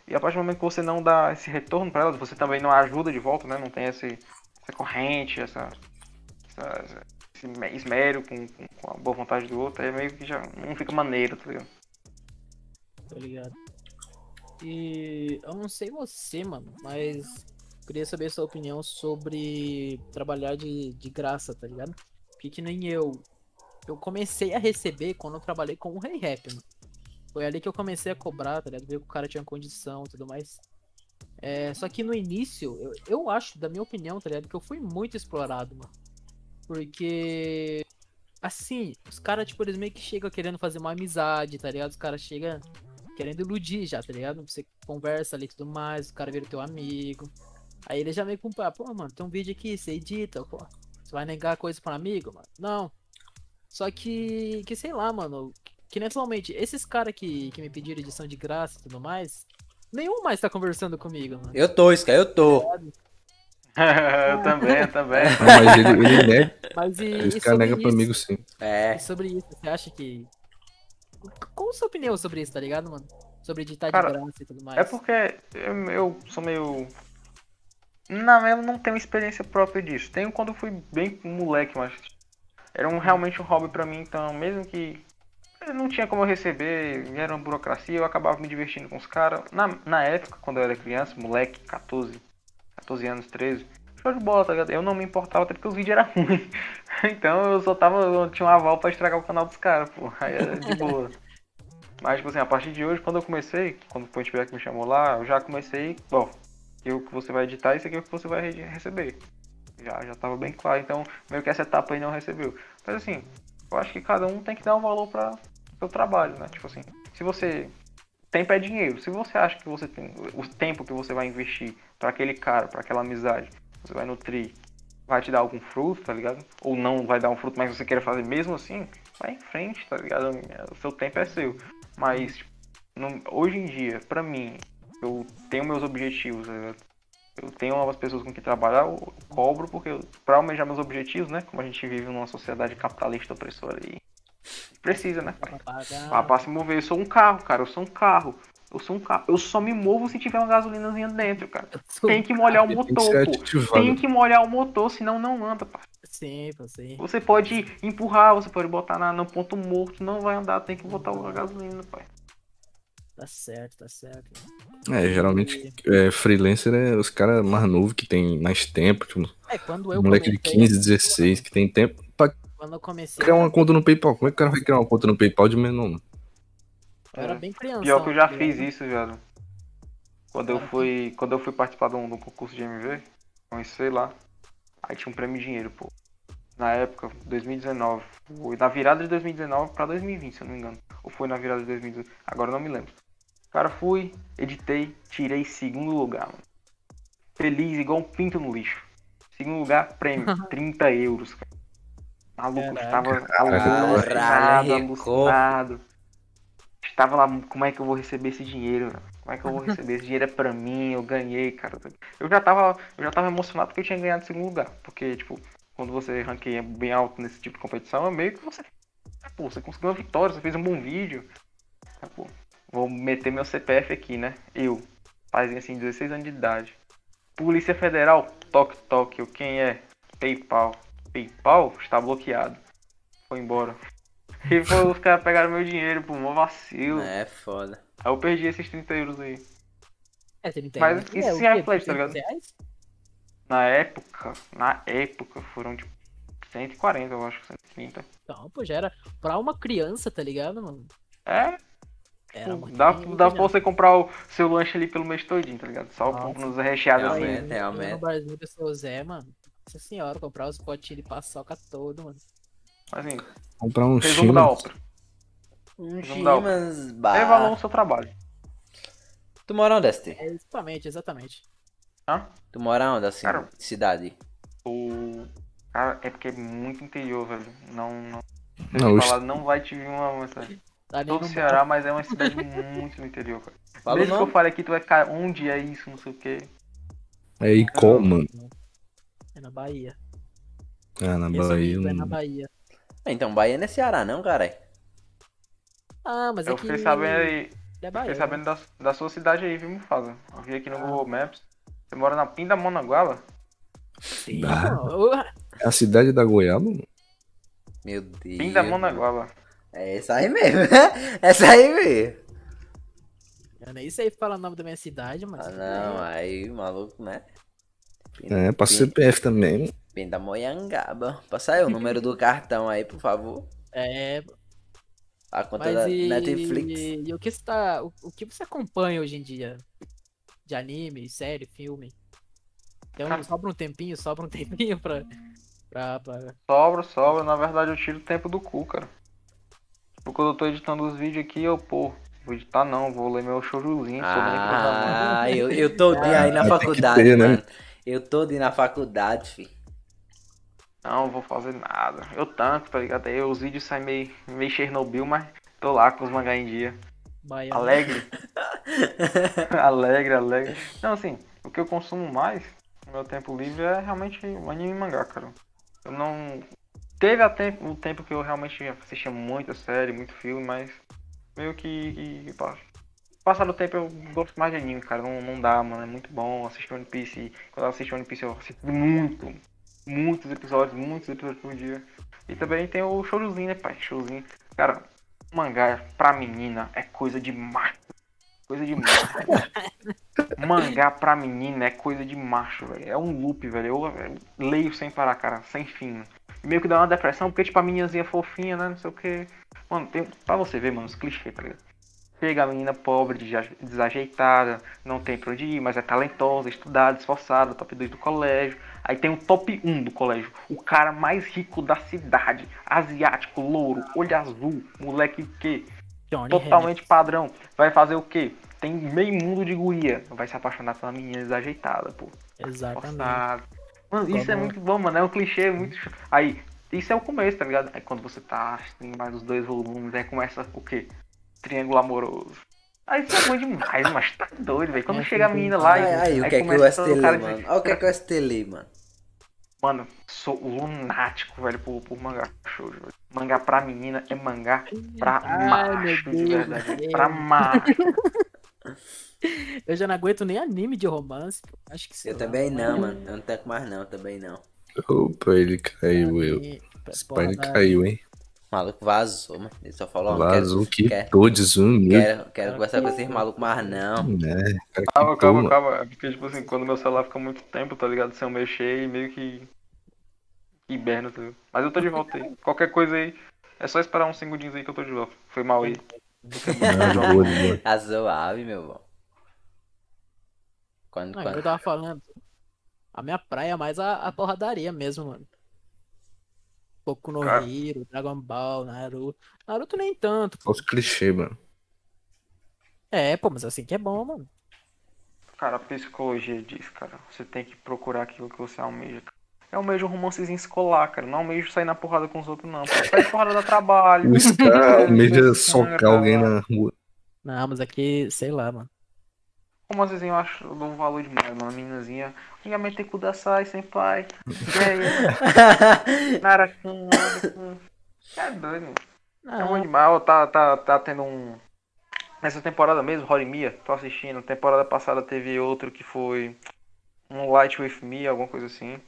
S2: E a partir do momento que você não dá esse retorno pra ela, você também não ajuda de volta, né? Não tem esse, essa corrente, essa, essa- esse me- esmero com, com, com a boa vontade do outro. Aí meio que já não fica maneiro, tá ligado?
S3: Tá ligado? E eu não sei você, mano, mas queria saber sua opinião sobre trabalhar de, de graça, tá ligado? Porque que nem eu. Eu comecei a receber quando eu trabalhei com o Rei Rap, mano. Foi ali que eu comecei a cobrar, tá ligado? Ver que o cara tinha condição e tudo mais. É, só que no início, eu, eu acho, da minha opinião, tá ligado? Que eu fui muito explorado, mano. Porque. Assim, os caras, tipo, eles meio que chegam querendo fazer uma amizade, tá ligado? Os caras chegam querendo iludir já, tá ligado? Você conversa ali e tudo mais, o cara vira teu amigo. Aí ele já meio com pô, mano, tem um vídeo aqui, você edita, pô. Você vai negar coisa pra amigo, mano? Não. Só que, que sei lá, mano. Que nem atualmente, esses caras que, que me pediram edição de graça e tudo mais, nenhum mais tá conversando comigo, mano.
S1: Eu tô, Sky, eu tô.
S2: eu também, eu também.
S4: Não, mas ele, ele nega,
S3: Mas e,
S4: esse
S3: e
S4: cara nega pro
S3: isso?
S4: amigo sim.
S1: É.
S3: E sobre isso, você acha que qual a sua opinião sobre isso, tá ligado, mano? Sobre editar de
S2: Cara,
S3: graça e tudo mais.
S2: É porque eu, eu sou meio. Não, eu não tenho experiência própria disso. Tenho quando eu fui bem moleque, mas era um, realmente um hobby pra mim, então mesmo que eu não tinha como eu receber, era uma burocracia, eu acabava me divertindo com os caras. Na, na época, quando eu era criança, moleque, 14, 14 anos, 13, show de bola, tá ligado? Eu não me importava até porque os vídeos eram ruins. então eu só tava, eu tinha um aval pra estragar o canal dos caras, pô. Aí era de boa. Mas, tipo assim, a partir de hoje, quando eu comecei, quando o Point Beck me chamou lá, eu já comecei, bom, e o que você vai editar, isso aqui é o que você vai re- receber. Já, já tava bem claro, então meio que essa etapa aí não recebeu. Mas assim, eu acho que cada um tem que dar um valor para seu trabalho, né? Tipo assim, se você tempo é dinheiro, se você acha que você tem o tempo que você vai investir para aquele cara, para aquela amizade, você vai nutrir, vai te dar algum fruto, tá ligado? Ou não vai dar um fruto, mas você quer fazer mesmo assim, vai em frente, tá ligado? O seu tempo é seu. Mas tipo, não- hoje em dia, pra mim, eu tenho meus objetivos, tá? Eu tenho novas pessoas com quem trabalhar, eu cobro porque pra almejar meus objetivos, né? Como a gente vive numa sociedade capitalista opressora aí, precisa, né?
S3: pra
S2: se mover, eu sou um carro, cara, eu sou um carro. Eu sou um carro. Eu só me movo se tiver uma gasolinazinha dentro, cara. Tem que molhar o
S4: Tem que
S2: motor,
S4: ser
S2: pô. Tem que molhar o motor, senão não anda, pá.
S3: Sim, pô, sim.
S2: Você pode empurrar, você pode botar na, no ponto morto, não vai andar, tem que botar a gasolina, pai.
S3: Tá certo, tá certo.
S4: É, geralmente é, freelancer é os caras mais novos que tem mais tempo, tipo,
S3: É, quando eu
S4: moleque de
S3: comecei,
S4: 15, 16, que tem tempo pra
S3: Quando eu comecei,
S4: criar uma conta no PayPal. Como é que o cara vai criar uma conta no PayPal de menor, mano?
S3: eu era bem criança.
S2: Pior que eu já fiz isso, velho. Quando eu
S3: Cara,
S2: fui, quando eu fui participar de um, de um concurso de MV, comecei lá. Aí tinha um prêmio em dinheiro, pô. Na época, 2019. Foi na virada de 2019 pra 2020, se eu não me engano. Ou foi na virada de 2019. Agora eu não me lembro. Cara, fui, editei, tirei segundo lugar, mano. Feliz, igual um pinto no lixo. Segundo lugar, prêmio, 30 euros, cara. Maluco, estava alucinado,
S1: arrecou.
S2: alucinado. Estava lá, como é que eu vou receber esse dinheiro? velho? Como é que eu vou receber? Esse dinheiro é pra mim, eu ganhei, cara. Eu já tava, eu já tava emocionado porque eu tinha ganhado segundo lugar. Porque, tipo, quando você ranqueia bem alto nesse tipo de competição, é meio que você. Pô, você conseguiu uma vitória, você fez um bom vídeo. Aí, pô, vou meter meu CPF aqui, né? Eu, fazem assim, 16 anos de idade. Polícia Federal, toque, toque. Eu, quem é? PayPal. PayPal está bloqueado. Foi embora. E foi, os caras pegaram meu dinheiro, pô, mó vacilo.
S1: É foda.
S2: Aí eu perdi esses 30 euros aí.
S3: É, 30
S2: Mas isso
S3: é,
S2: se reflete, tá
S3: 300
S2: ligado?
S3: reais?
S2: Na época, na época foram tipo 140, eu acho, 130.
S3: Não, pô, já era pra uma criança, tá ligado, mano?
S2: É,
S3: Era uma
S2: dá, dá pra você comprar o seu lanche ali pelo mês todinho, tá ligado? Só
S3: Nossa.
S2: nos recheados assim.
S3: Eu- eu
S1: realmente.
S3: No barzinho do seu Zé, mano. Nossa senhora, comprar os potinhos de paçoca todo, mano.
S2: Mas assim,
S4: Comprar um
S2: resumo da ópera.
S1: Um
S2: o-
S1: Chimas
S2: Dê
S1: bar.
S2: valor ao seu trabalho.
S1: Tu mora onde, ST?
S3: É, exatamente, exatamente.
S2: Hã?
S1: Tu mora onde, assim?
S2: Cara.
S1: Cidade.
S2: O. Cara, é porque é muito interior, velho. Não. não...
S4: Não,
S2: eu falar, não vai te vir uma. cidade.
S3: Tá
S2: Todo Ceará, mas é uma cidade muito no interior, cara.
S1: Fala
S2: Mesmo que eu fale aqui, tu vai ficar onde é isso, não sei o quê.
S4: É Icó, mano.
S3: É na Bahia.
S4: Ah, na Bahia.
S3: Resumindo, é na
S4: não-
S3: Bahia.
S1: Então, Bahia não é Ceará, não, cara.
S3: Ah, mas é
S2: Eu
S3: que
S2: fiquei sabendo aí.
S3: é
S2: Fiquei
S3: baiano.
S2: sabendo da, da sua cidade aí, viu, Mufasa? Eu vi aqui no
S3: Ah.
S2: Google Maps. Você mora na Pindamonanguaba?
S3: Sim,
S4: Ah. É a cidade da Goiaba, mano.
S1: Meu Deus.
S2: Pindamonanguaba.
S1: É essa aí mesmo. essa aí mesmo.
S3: Eu nem sei falar o nome da minha cidade, mas.
S1: Ah, não, aí, maluco, né?
S4: É, passa CPF também.
S1: Pindamonhangaba. Passa aí o número do cartão aí, por favor.
S3: É,
S1: A conta
S3: mas
S1: da
S3: e,
S1: Netflix.
S3: e o que você tá. O, o que você acompanha hoje em dia? De anime, série, filme? Então,
S2: Cara.
S3: sobra um tempinho, sobra um tempinho pra. pra, pra...
S2: Sobra, sobra. Na verdade, eu tiro o tempo do cu, cara. Tipo, quando eu tô editando os vídeos aqui, eu, pô, vou editar não, vou ler meu shoujuzinho sobre
S1: Ah, eu, eu tô de aí na
S4: Ah,
S1: faculdade,
S4: ter, né?
S1: mano. Eu tô de na faculdade, fi.
S2: Não, vou fazer nada. Eu tanco, tá ligado? Aí os vídeos saem meio, meio Chernobyl, mas tô lá com os mangá em dia.
S3: Baiano.
S2: Alegre. alegre, alegre. Não, assim, o que eu consumo mais no meu tempo livre é realmente o anime e mangá, cara. Eu não. Teve a tempo, o tempo que eu realmente assistia muita série, muito filme, mas meio que. que pá, Passar do tempo eu gosto mais de anime, cara. Não, não dá, mano. É muito bom assistir One Piece. Quando eu assisto One Piece eu assisto muito. Muitos episódios, muitos episódios por dia. E também tem o showzinho, né, pai? Showzinho. Cara, mangá pra menina é coisa de macho. Coisa de macho. mangá pra menina é coisa de macho, velho. É um loop, velho. Eu, eu leio sem parar, cara. Sem fim. Meio que dá uma depressão, porque, tipo, a meninazinha fofinha, né? Não sei o que. Mano, tem, pra você ver, mano, os clichês, tá ligado? Chega a menina pobre, desaje- desajeitada, não tem pra onde ir, mas é talentosa, estudada, esforçada, top 2 do colégio. Aí tem o top 1 do colégio, o cara mais rico da cidade, asiático, louro, olho azul, moleque que totalmente padrão. Vai fazer o quê? Tem meio mundo de guria. Vai se apaixonar pela menina desajeitada, pô.
S3: Exatamente.
S2: Forçado. Mano, isso é
S3: Como-
S2: muito bom, mano. É um clichê muito. Aí, isso é o começo, tá ligado? Aí quando você tá assistindo mais os dois volumes, aí começa o quê? Triângulo amoroso. Aí isso é bom demais, mas tá doido, velho. Quando
S3: É,
S2: chega a
S3: sim,
S2: menina
S3: sim.
S2: lá
S1: Aí,
S2: e.
S1: aí, o que é que lê,
S2: dizer,
S1: mano? Olha o que é que o ST lê, mano.
S2: Mano, sou lunático, velho, por, por mangá show, velho. Mangá pra menina é mangá pra
S3: Ai,
S2: macho,
S3: meu
S2: de verdade. É pra macho.
S3: Eu já não aguento nem anime de romance. pô. Acho que sei
S1: Eu
S3: lá,
S1: também
S3: mano.
S1: não, mano. Eu não tenho mais não, também não.
S4: Opa, ele caiu, eu. Esse pai caiu, hein?
S1: O maluco vazou, mano. Ele só falou,
S4: Vazou
S1: quero,
S4: que
S1: quero,
S4: todos um
S1: quero, quero conversar com esses malucos mais não.
S4: Cara, que
S2: Calma, calma, calma. É porque, tipo assim, quando meu celular fica muito tempo, tá ligado? Sem eu mexer e meio que. hiberna, tá ligado? Mas eu tô de volta aí. Qualquer coisa aí. É só esperar uns segundinhos aí que eu tô de volta. Foi mal aí.
S1: Tá zoave, meu bom. Quando,
S3: Não,
S1: quando...
S3: eu tava falando. A minha praia é mais a, a porradaria mesmo, mano. Boku no
S2: Cara.
S3: Hero, Dragon Ball, Naruto. Naruto nem tanto.
S4: Olha os clichês, mano.
S3: É, pô, mas assim que é bom, mano.
S2: Cara, a psicologia diz, cara. Você tem que procurar aquilo que você almeja. É almeja um romancezinho escolar, cara. Não almeja sair na porrada com os outros, não. Pô, Sai de porrada dá trabalho.
S4: O Scar almeja
S2: Sangra,
S4: socar
S2: cara.
S4: alguém na rua.
S3: Não, mas aqui, sei lá, mano.
S2: Romancezinho eu acho, eu dou um valor demais, mano. A meninazinha. Antigamente kudasai, senpai. E aí? Narakan, Narakan. É doido, mano. É
S3: Não,
S2: demais. Ó, Tá, tá, tá tendo um. Nessa temporada mesmo, Horimiya, tô assistindo. Temporada passada teve outro que foi. Um Light With Me, alguma coisa assim.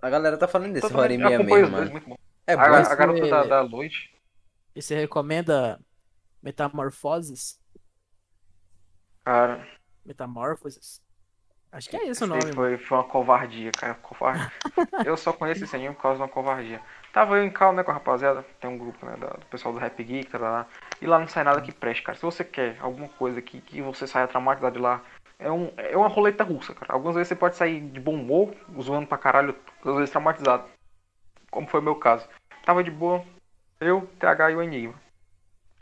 S1: A galera tá falando desse Horimiya
S2: acompanho
S1: mesmo,
S2: dois,
S1: mano.
S2: muito bom.
S1: É bom.
S2: A, a garota da, da noite.
S3: e você recomenda Metamorfoses?
S2: Cara,
S3: Metamorfoses? Acho que é isso o nome.
S2: foi, foi uma covardia, cara. Covardia. eu só conheço esse anime por causa de uma covardia. Tava eu em cal, né, com a rapaziada. Tem um grupo, né, do pessoal do Rap Geek, tá lá. E lá não sai nada que preste, cara. Se você quer alguma coisa que, que você saia traumatizado de lá, é, um, é uma roleta russa, cara. Algumas vezes você pode sair de bom humor, zoando pra caralho, às vezes traumatizado. Como foi o meu caso. Tava de boa, eu, TH e o Enigma.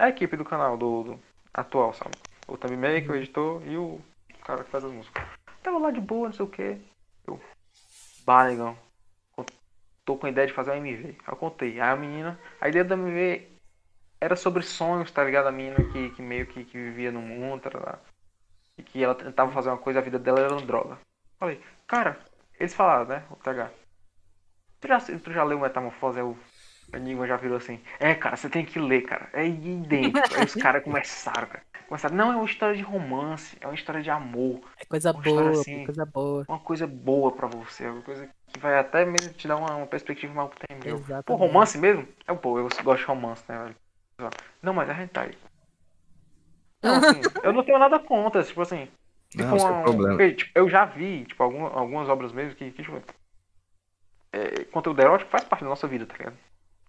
S2: É a equipe do canal, do, do atual, sabe? O Thumb Maker, o editor e o cara que faz as músicas. Tava lá de boa, não sei o que. Eu, bah, negão. Tô com a ideia de fazer um MV. Eu contei. Aí a menina, a ideia do MV era sobre sonhos, tá ligado? A menina que, que meio que, que vivia no mundo, tá ligado? E que ela tentava fazer uma coisa, a vida dela era uma droga. Falei, cara, eles falaram, né? O TH. Tu já, tu já leu Metamorfose? Aí o Enigma já virou assim. É, cara, você tem que ler, cara. É idêntico. Aí os caras começaram, cara. Começaram, não, é uma história de romance, é uma história de amor.
S3: É coisa
S2: Uma história
S3: boa,
S2: assim.
S3: coisa boa.
S2: Uma coisa boa pra você, uma coisa que vai até mesmo te dar uma, uma perspectiva mais tempo. Pô, romance mesmo? É, pô, eu gosto de romance, né, velho? Não, mas é hentai. Não, assim, eu não tenho nada contra, tipo assim. Tipo,
S4: Não, sem
S2: uma-
S4: problema.
S2: porque, tipo, eu já vi, tipo, alguma- algumas obras mesmo que, que tipo, é, conteúdo erótico faz parte da nossa vida, tá ligado?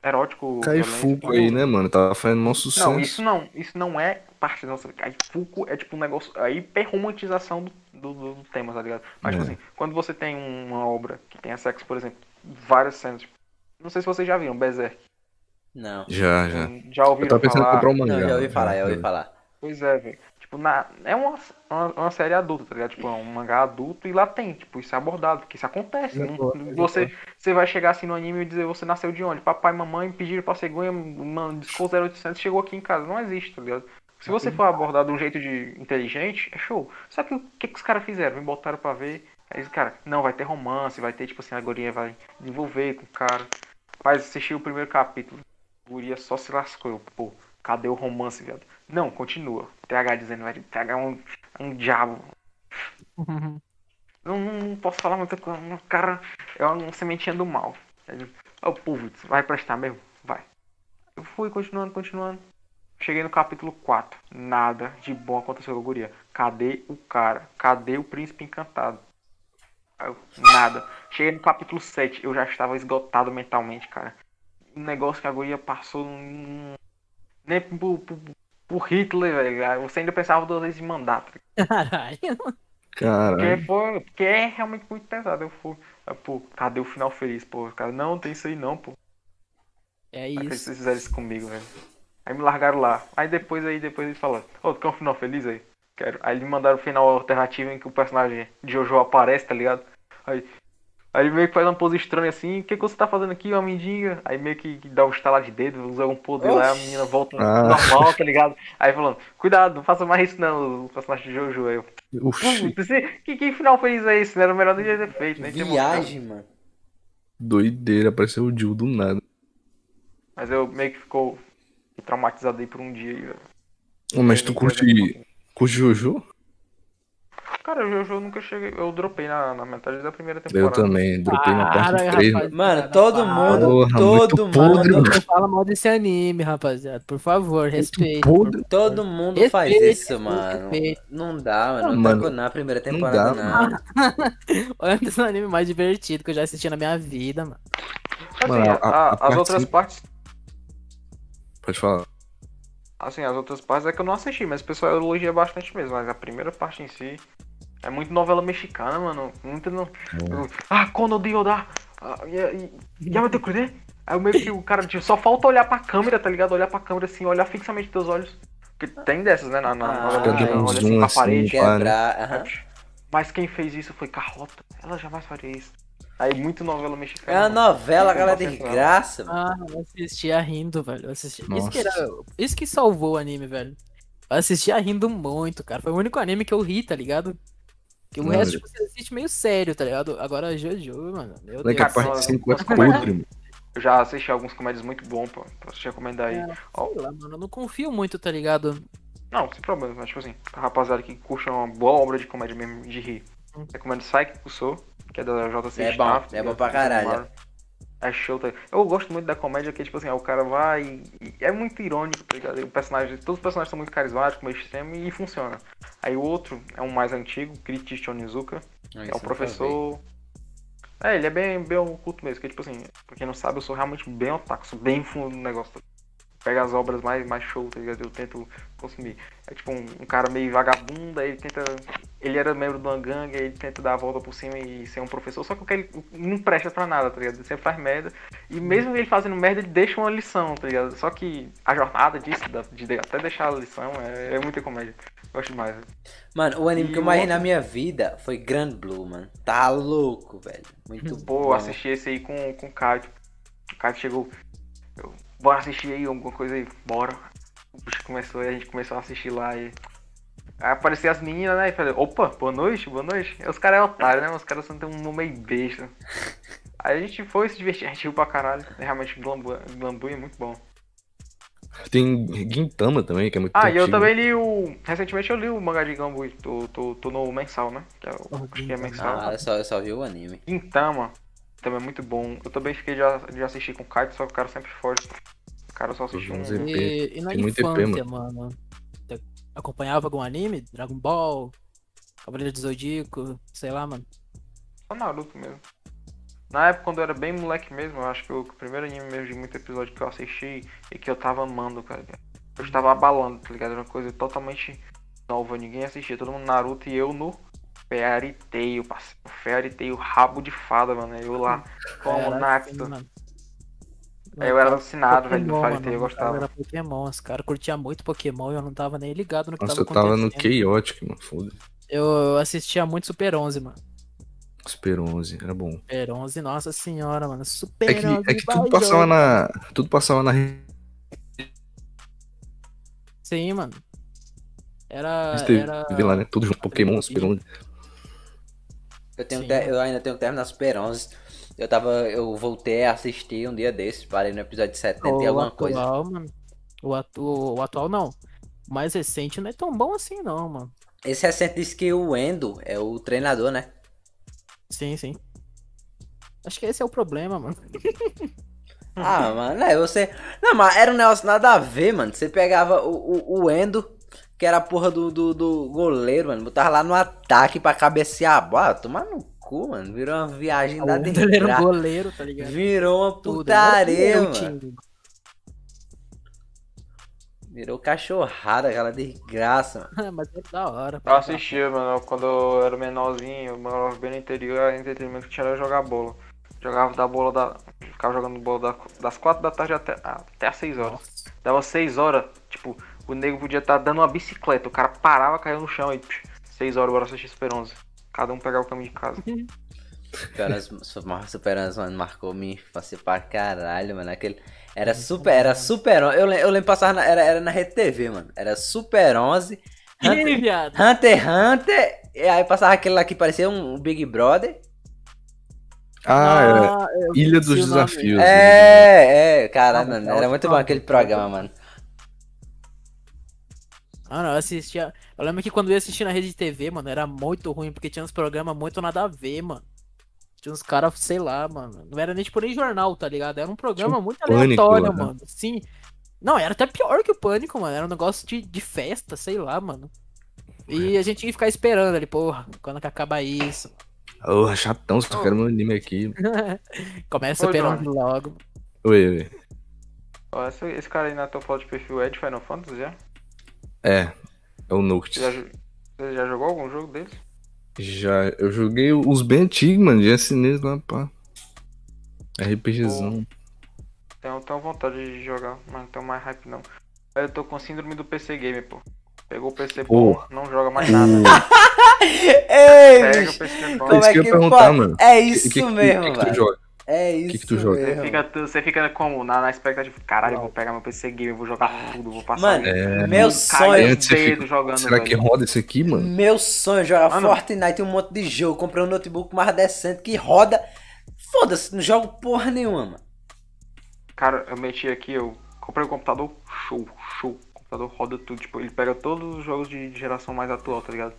S2: Erótico.
S4: Cai Fuco
S2: tudo.
S4: aí, né, mano? Tava fazendo mó sucesso.
S2: Não, isso não, isso não é parte da nossa vida. Aí Fuco é tipo um negócio. A hiperromantização do, do, do- tema, tá ligado? Mas, tipo
S4: É.
S2: assim, quando você tem uma obra que tenha sexo, por exemplo, várias cenas, tipo, não sei se vocês já viram, Berserk.
S1: Não.
S4: Já, já.
S2: Já
S4: Eu
S2: ouviram
S4: tava pensando em
S2: falar?
S4: comprar um mangá.
S1: Não, já ouvi falar, já ouvi falar.
S2: Pois é, velho. Tipo, na, é uma, uma, uma série adulta, tá ligado? Tipo, é um mangá adulto e lá tem, tipo, isso é abordado, porque isso acontece.
S4: É
S2: Não-
S4: é
S2: você, você vai chegar assim no anime e dizer você nasceu de onde? Papai e mamãe pediram pra cegonha, mano, discou 0800 chegou aqui em casa. Não existe, tá ligado? Se você for abordar de um jeito de inteligente, é show. Só que o que, que os caras fizeram? Me botaram pra ver. Aí os caras, não, vai ter romance, vai ter, tipo assim, a Gorinha vai desenvolver com o cara. Faz assistir o primeiro capítulo. A Guria só se lascou. Eu, pô, cadê o romance, viado? Não, continua. TH dizendo, velho, TH é um, é um diabo. Não, não, não posso falar muita coisa. O cara é uma sementinha do mal. Ele, Ô, Puvitz, vai prestar mesmo? Vai. Eu fui continuando, continuando. Cheguei no capítulo 4. Nada de bom aconteceu com a guria. Cadê o cara? Cadê o príncipe encantado? Eu, nada. Cheguei no capítulo 7. Eu já estava esgotado mentalmente, cara. Um negócio que a guria passou. num- Nem pro, pro, pro Hitler, velho. Você ainda pensava duas vezes em mandato.
S3: Caralho.
S2: Porque,
S4: Caralho.
S2: foi, porque é realmente muito pesado. Eu fui. Pô, cadê o final feliz? Pô, cara, não tem isso aí não, pô.
S3: É
S2: Não acredito que
S3: isso.
S2: vocês fizeram isso comigo, velho. Aí me largaram lá. Aí depois aí, depois eles falaram, ô, tu quer um final feliz aí? Quero. Aí eles me mandaram o final alternativo em que o personagem de Jojo aparece, tá ligado? Aí, aí ele meio que faz uma pose estranha assim, o que, que você tá fazendo aqui, uma mendiga? Aí meio que, dá um estalar de dedo, usa um poder lá, a
S1: Oxi.
S2: menina volta
S4: Ah.
S2: normal, tá ligado? Aí falando, cuidado, não faça mais isso não, o personagem de Jojo. Aí eu,
S4: Oxi,
S2: "Putz, esse- que, que final feliz é esse? Não era melhor nem ter feito, mostrado."
S1: Viagem, mano.
S4: doideira, apareceu o Jill do nada.
S2: Mas eu meio que ficou traumatizado aí por um dia aí, velho.
S4: Mas tu
S2: Eu
S4: curte, curte Jojo?
S2: Cara, o Jojo eu nunca cheguei. Eu dropei na, na metade da primeira
S4: Eu
S2: temporada.
S4: também, dropei na parte
S3: Para,
S4: 3.
S3: rapaz.
S1: Mano, todo mundo,
S4: Porra,
S1: todo
S4: podre,
S1: mundo,
S3: Não fala mal desse anime, rapaziada. Por favor, respeite.
S1: todo mundo
S3: Respeito,
S1: faz isso,
S3: respeito,
S1: mano.
S3: respeito.
S1: Não dá, mano. Não
S4: mano,
S1: tá na primeira
S4: não
S1: temporada,
S4: dá,
S1: não.
S3: Olha esse anime mais divertido que eu já assisti na minha vida, mano.
S2: Assim,
S4: Mano, a-
S2: a-
S4: a
S2: as
S4: parte
S2: outras partes.
S4: Pode falar.
S2: Assim, as outras partes é que eu não assisti, mas o pessoal elogia bastante mesmo. Mas a primeira parte em si é muito novela mexicana, mano. Muito no... Ah, quando Dioda! E, e, já vai ter que Aí meio que o cara tipo, só falta olhar pra câmera, tá ligado? Olhar pra câmera assim, olhar fixamente teus olhos. Porque tem dessas, né? Na, na
S1: Ah,
S2: mexicana,
S1: dando um
S2: olha assim pra
S4: assim,
S2: parede.
S4: né?
S1: Quebrar.
S2: Mas quem fez isso foi Carlota. Ela jamais faria isso. Aí muito novela
S1: É
S2: mexicana.
S1: uma novela, galera, de graça, mano.
S3: Ah, eu assistia rindo, velho. Eu assistia... Isso, que era... Isso que salvou o anime, velho. Eu assistia rindo muito, cara. Foi o único anime que eu ri, tá ligado? Que o
S4: Não,
S3: resto tipo, você assiste meio sério, tá ligado? Agora Jojo, mano. Meu
S4: a
S3: Deus.
S2: Cara,
S4: parte
S2: só-
S4: 5 é podre, mano.
S2: Eu já assisti alguns comédias muito bons, pô. Posso te recomendar aí.
S3: É.
S2: Ó,
S3: lá, mano. Eu não confio muito, tá ligado?
S2: Não, sem problema, mas tipo assim, a rapaziada que curte uma boa obra de comédia mesmo, de rir.
S3: Hum.
S2: Recomendo Psyche Kusou, que é da JC
S1: É bom,
S2: Staff,
S1: é bom pra caralho.
S2: É show, tá? Eu gosto muito da comédia que, tipo assim, o cara vai e, é muito irônico, tá ligado? O personagem, todos os personagens são muito carismáticos, meio extremo e funciona. Aí o outro é um mais antigo, Kritish Onizuka, é um professor. É, ele é bem, bem oculto mesmo, que tipo assim, pra quem não sabe, eu sou realmente bem otaku, sou bem fundo no negócio. Pega as obras mais, mais show, tá ligado? Eu tento consumir. É tipo um, um cara meio vagabundo, aí ele tenta. Ele era membro de uma gangue, aí ele tenta dar a volta por cima e ser um professor, só que ele não presta pra nada, tá ligado? Ele sempre faz merda. E mesmo ele fazendo merda, ele deixa uma lição, tá ligado? Só que a jornada disso, de, até deixar a lição, é, é muita comédia. Gosto demais. velho.
S1: Mano, o anime
S2: E
S1: que eu mais
S2: outro-
S1: na minha vida foi Grand Blue, mano. Tá louco, velho. Muito
S2: Pô,
S1: bom.
S2: assisti esse aí com, com o Caio. O Caio chegou. Bora assistir aí alguma coisa aí, bora. O bicho começou e a gente começou a assistir lá e. Aí apareciam as meninas, né? E falei, opa, boa noite, boa noite. E os caras é otário, né? Os caras só tem um nome meio besta. Aí a gente foi se divertir, a gente riu pra caralho. É realmente Glambu, é muito bom.
S4: Tem Gintama também, que é muito
S2: Ah, e eu também li o. Recentemente eu li o mangá de Glambu. Tô, tô, tô no mensal, né? Que é o,
S3: Oh,
S2: acho que é mensal.
S1: Ah, eu só, eu só vi o anime.
S2: Gintama também é muito bom. Eu também fiquei de, de assistir com o Kite, só que o cara sempre foge. O cara só assistiu um.
S4: Ver.
S3: E, e na
S4: Tem muito EP,
S3: infância, mano. Você acompanhava algum anime? Dragon Ball? Cavaleiro do Zodíaco? Sei lá, mano.
S2: Só Naruto mesmo. Na época, quando eu era bem moleque mesmo, eu acho que o primeiro anime mesmo de muito episódio que eu assisti e que eu tava amando, cara. Eu estava abalando, tá ligado? Era uma coisa totalmente nova, ninguém assistia. Todo mundo Naruto e eu no Fairy Tail, parceiro. Fairy Tail, rabo de fada, mano. Eu lá, como
S3: mano.
S2: Eu era alucinado, velho, do Fairy Tail, eu gostava.
S3: Era Pokémon, os caras curtiam muito Pokémon e eu não tava nem ligado no que
S4: Nossa, eu
S3: tava
S4: tava no
S3: acontecendo.
S4: Chaotic, mano. Foda.
S3: Eu, assistia muito Super 11, mano.
S4: Super 11, era bom.
S3: Super 11, nossa senhora, mano. Super
S4: É que,
S3: 11,
S4: é que tudo passava na. Tudo passava na.
S3: Sim, mano. Era. Era...
S4: Vê lá, né? Tudo junto. Pokémon, Super 11.
S1: Eu, tenho
S3: Sim.
S1: te- eu ainda tenho que terminar Super 11. Eu tava. Eu voltei a assistir um dia desses, parei no episódio 70 e alguma
S3: atual,
S1: coisa.
S3: mano. O, atu- o atual não. O mais recente não é tão bom assim, não, mano.
S1: Esse recente disse que o Endo é o treinador, né?
S3: Sim, sim. Acho que esse é o problema, mano.
S1: Ah, mano, é você. Não, mas era um negócio nada a ver, mano. Você pegava o, o, o Endo, que era a porra do, do, do goleiro, mano. Botava lá no ataque pra cabecear a bola. Tomar no cu, mano. Virou uma viagem da
S3: Ele era um
S1: desgraça.
S3: goleiro, tá ligado?
S1: Virou uma putaria, mano.
S3: time.
S1: Virou cachorrada, aquela desgraça, mano.
S3: Mas é da hora.
S2: Eu assistia, mano, quando eu era menorzinho, eu morava bem no interior, era entretenimento que tinha era jogar bola. Jogava da bola da. Ficava jogando bola da- das 4 da tarde até, até as 6 horas.
S3: Nossa.
S2: Dava 6 horas, tipo, o nego podia estar dando uma bicicleta, o cara parava, caiu no chão e 6 horas, bora assistir Super 11. Cada um pegava o caminho de casa.
S1: Superans, Superans, mano, marcou minha infância pra caralho, mano. Aquele. Era super. Era super. on- Eu, lem- eu lembro passar na, era, era na Rede TV, mano. Era Super 11.
S3: Ih,
S1: Hunter,
S3: viado.
S1: Hunter x Hunter. E aí passava aquele lá que parecia um, Big Brother.
S4: Ah,
S3: eu
S4: é. Ilha dos. Desafios. né?
S1: É, é, caralho,
S3: Ah,
S1: mano.
S3: é
S1: Era muito bom aquele programa, mano.
S3: Ah, não, eu assistia. Eu lembro que quando eu ia assistir na rede de TV, mano, era muito ruim, porque tinha uns programas muito nada a ver, mano. Tinha uns caras, sei lá, mano. Não era nem tipo nem jornal, tá ligado? Era um programa
S4: um
S3: muito
S4: Pânico
S3: aleatório,
S4: lá, né?
S3: mano. Sim. Não, era até pior que o pânico, mano. Era um negócio de, de festa, sei lá, mano. E a gente tinha que ficar esperando ali, porra, quando que acaba isso?
S4: Ô, chatão, só quero meu anime aqui.
S3: Começa esperando logo.
S4: Oi, oi.
S2: Ó, esse, esse cara aí na tua foto de perfil é de Final Fantasy, já?
S4: É, é o Noct.
S2: Você você já jogou algum jogo deles?
S4: Já, eu joguei os bem antigos, mano, de SNES lá, pá. RPGzão.
S2: Tenho, tenho vontade de jogar, mas não tenho mais hype não. Eu tô com síndrome do PC Game, pô. Pegou o PC
S4: Pô.
S2: bom, não joga mais nada.
S1: Ei,
S2: Pega o. PC bom.
S1: Como
S4: Isso
S1: é
S4: que eu
S1: que
S4: ia perguntar,
S1: pode?
S4: mano.
S1: É
S4: Que-
S1: isso
S4: que, que,
S1: mesmo,
S4: que, que tu
S1: velho.
S4: joga?
S1: É isso
S4: que que tu joga?
S2: Você fica, você fica como? Na, na expectativa, caralho, eu vou pegar meu PC Game, eu vou jogar tudo, vou passar
S1: Mano,
S2: um-
S4: É,
S1: meu sonho.
S2: os
S4: Antes você
S2: dedos
S4: fica-
S2: jogando,
S4: Será que
S2: velho.
S4: roda isso aqui, mano?
S1: Meu sonho é jogar
S2: Mano.
S1: Fortnite e um monte de jogo. Comprei um notebook mais decente que roda. Foda-se, não jogo porra nenhuma, mano.
S2: Cara, eu meti aqui, eu comprei um computador show, show. O computador roda tudo, tipo, ele pega todos os jogos de de geração mais atual, tá ligado?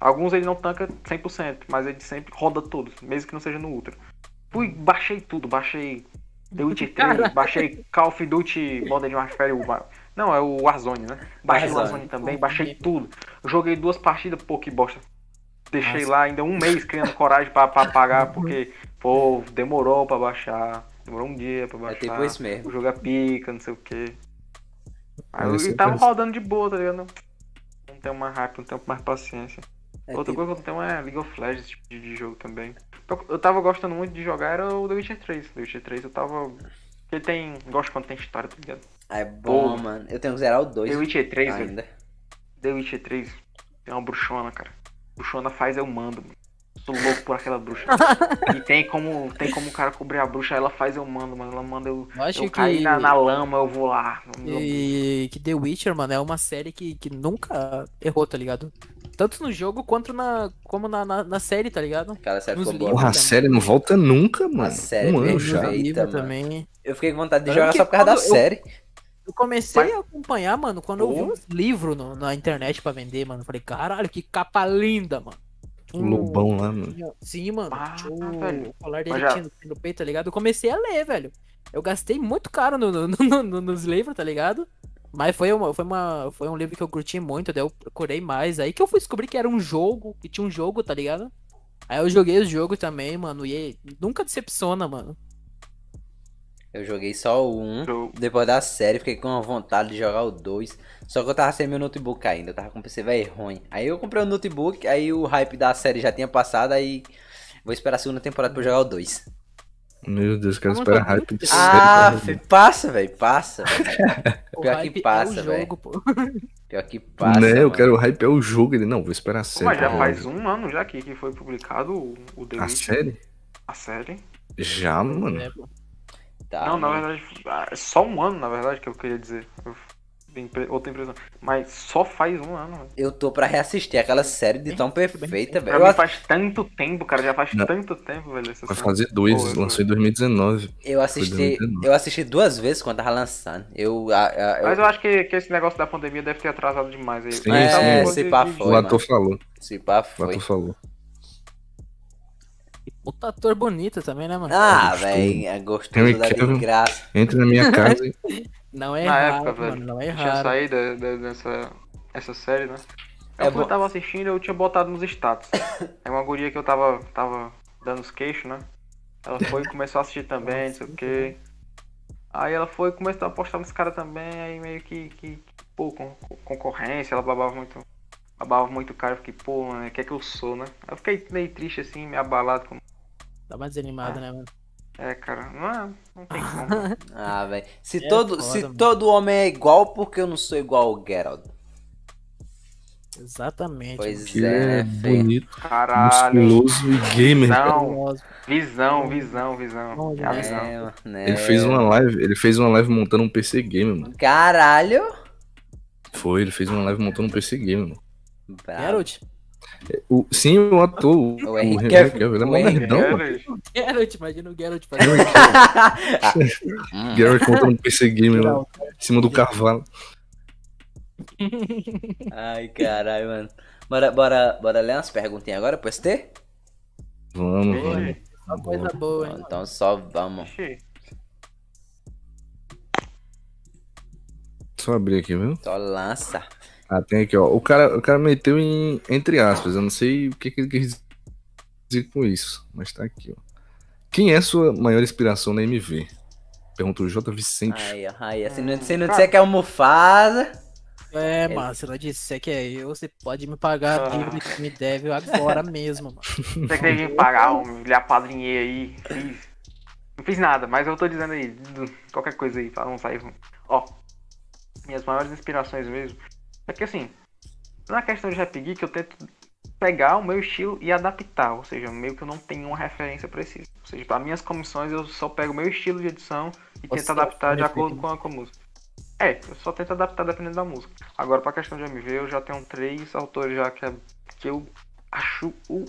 S2: Alguns ele não tanca 100%, mas ele sempre roda todos, mesmo que não seja no Ultra. Fui, baixei tudo, baixei The Witcher 3,
S3: Caralho.
S2: baixei Call of Duty Modern Warfare, o não, é o Warzone, né? Baixei o
S1: Warzone.
S2: Também, baixei tudo. Joguei duas partidas, pô, que bosta. Deixei
S3: Nossa.
S2: lá ainda um mês criando coragem pra, pra pagar, porque, pô, demorou pra baixar. Demorou um dia pra
S1: É
S2: baixar.
S1: tipo isso
S2: O
S1: mesmo.
S2: jogo é pica, não sei o que. Aí eu,
S4: isso
S2: e tava
S4: é-
S2: rodando de boa, tá ligado? Não tenho mais hype, não tenho mais paciência.
S1: É
S2: Outra
S1: tipo-
S2: coisa que eu não tenho é League of Legends, esse tipo de, de jogo também. Eu, tava gostando muito de jogar era o The Witcher 3. The Witcher 3 eu tava. Porque tem. Gosto quando tem história, tá ligado?
S1: É bom,
S2: Pô.
S1: mano. Eu tenho que zerar o 2
S2: The Witcher 3, velho.
S1: ainda.
S2: The Witcher 3 tem uma bruxona, cara. Bruxona faz eu mando, mano. Sou louco por aquela bruxa. e tem como, tem como o cara cobrir a bruxa, ela faz eu mando, mano. Ela manda eu.
S3: Acho
S2: eu cair
S3: que.
S2: na, na lama, eu vou lá.
S3: E que The Witcher, mano, é uma série que, que nunca errou, tá ligado? Tanto no jogo quanto na, como na, na, na série, tá ligado?
S1: Aquela série
S3: Nos
S1: ficou boa.
S4: Porra, a série não volta nunca, mano.
S1: série
S4: um ano
S1: mesmo,
S4: já.
S1: Eita,
S3: também.
S1: Eu fiquei com vontade de
S3: Eu
S1: jogar só por causa da
S3: eu-
S1: série.
S3: Eu comecei
S2: Mas-
S3: a acompanhar, mano, quando eu vi uns livros no- na internet pra vender, mano. Falei, caralho, que capa linda, mano.
S4: O Lobão lá, mano.
S3: Sim, mano.
S2: Ah,
S3: o,
S2: velho.
S3: colar dele
S2: já-
S3: tinha no- no peito, tá ligado? Eu comecei a ler, velho. Eu gastei muito caro no, no- no- no- nos livros, tá ligado? Mas foi, uma, foi, uma, foi um livro que eu curti muito, daí eu procurei mais. Aí que eu fui descobrir que era um jogo, que tinha um jogo, tá ligado? Aí eu joguei o jogo também, mano, e nunca decepciona, mano.
S1: Eu joguei só o 1.
S2: Eu-
S1: Depois da série, fiquei com vontade de jogar o 2. Só que eu tava sem meu notebook ainda. Eu tava com o PC velho ruim. Aí eu comprei o notebook, aí o hype da série já tinha passado, aí. Vou esperar a segunda temporada pra eu jogar o 2.
S4: Meu Deus, quero
S3: Eu não
S4: esperar
S3: tô
S4: hype de.
S1: Ah, passa, velho, passa. Pior que
S3: hype
S1: passa,
S3: é
S1: velho. Pior que passa.
S4: né, eu quero o hype é o jogo. Ele, não, vou esperar série.
S2: mas já faz um ano já que, que foi publicado o, o The
S4: A
S2: Witcher.
S4: série?
S2: A série?
S4: Já, mano.
S3: É.
S1: Tá,
S2: não, na verdade, ah, é só um ano, na verdade, que eu queria dizer. Eu outra impressão. Mas só faz um ano, velho.
S1: Eu tô pra reassistir aquela série de tão perfeita, velho. Eu,
S2: faz tanto tempo, cara. Já faz
S4: Não.
S2: tanto tempo, velho.
S4: Vai fazer dois,
S2: Pô,
S4: lançou em 2019.
S1: eu assisti.
S4: 2019.
S1: Eu assisti duas vezes quando tava lançando. Eu. a- a- eu-
S2: Mas eu acho que, que esse negócio da pandemia deve ter atrasado demais aí.
S4: Sim,
S1: é,
S2: um
S1: se pá, foi.
S4: o ator
S1: mano.
S4: falou.
S1: Se pá,
S4: O
S1: foi.
S4: ator falou.
S3: Puta ator bonito também, né, mano?
S1: Ah,
S4: Gostoso.
S1: velho, é gostoso
S4: Henry
S1: da desgraça.
S4: Entre na minha casa e
S3: Não é
S2: Na
S3: errado,
S2: época,
S3: mano.
S2: velho.
S3: Não é
S2: Tinha
S3: errado.
S2: saído de- de- dessa essa série, né?
S1: É
S2: É quando
S1: bom.
S2: eu tava assistindo, eu tinha botado nos status. É uma guria que eu tava, tava dando os queixos, né? Ela foi e começou a assistir também, não sei o quê. Aí ela foi e começou a postar nos caras também, aí meio que, que, que, pô, concorrência, ela babava muito. Babava muito o cara, eu fiquei, pô, mano, o que é que eu sou, né? Eu fiquei meio triste assim, meio abalado com.
S3: Dá uma desanimada, né, mano?
S2: É, cara, não é. Não tem como.
S1: Ah, velho. Se,
S3: É
S1: todo,
S3: foda,
S1: se
S3: mano.
S1: todo homem é igual, por que eu não sou igual ao Geralt?
S3: Exatamente.
S1: Pois
S4: que
S1: é,
S4: é
S1: né,
S4: bonito,
S2: Caralho.
S4: musculoso e gamer.
S2: Não, visão, visão, visão. É visão.
S1: É, né?
S4: Ele fez uma live, ele fez uma live montando um PC gamer, mano.
S1: Caralho!
S4: Foi, ele fez uma live montando um PC gamer, mano.
S3: Geralt.
S4: O, sim, o ator, o,
S1: O
S4: o
S1: Henry Cavill.
S4: Ele é
S1: O
S4: mó nerdão.
S2: Geralt.
S3: Imagina o Geralt fazendo.
S4: Geralt montando um PC gamer, mano,
S3: Geralt.
S4: em cima do cavalo.
S1: Ai, caralho, mano. Bora, bora, bora ler umas perguntinhas agora pro ST?
S4: Vamos,
S2: Bora.
S4: vamos.
S3: Só coisa boa, hein?
S1: Então só vamos.
S4: Só abrir aqui, viu?
S1: Só lança.
S4: Ah, tem aqui, ó. O cara, o cara meteu em entre aspas. Eu não sei o que, que ele quis dizer com isso, mas tá aqui, ó. Quem é sua maior inspiração na MV? Pergunta o J. Vicente.
S1: Aí, ó. Aí, se não, se não
S2: cara.
S1: disser que é o Mufasa.
S3: É, mano, se ela disser que é eu, você pode me pagar a
S2: Ah.
S3: dívida que me deve agora mesmo, mano.
S2: Você que teve que pagar, um, lhe apadrinhei aí. Fiz. Não fiz nada, mas eu tô dizendo aí, qualquer coisa aí, pra não sair. Ó, minhas maiores inspirações mesmo. É que assim, na questão de Rap Geek, eu tento pegar o meu estilo e adaptar, ou seja, meio que eu não tenho uma referência precisa. Ou seja, para minhas comissões eu só pego o meu estilo de edição e
S3: Você
S2: tento adaptar de acordo com a, com a música. É, eu só tento adaptar dependendo da música. Agora, pra questão de MV, eu já tenho três autores já que, é- que eu acho o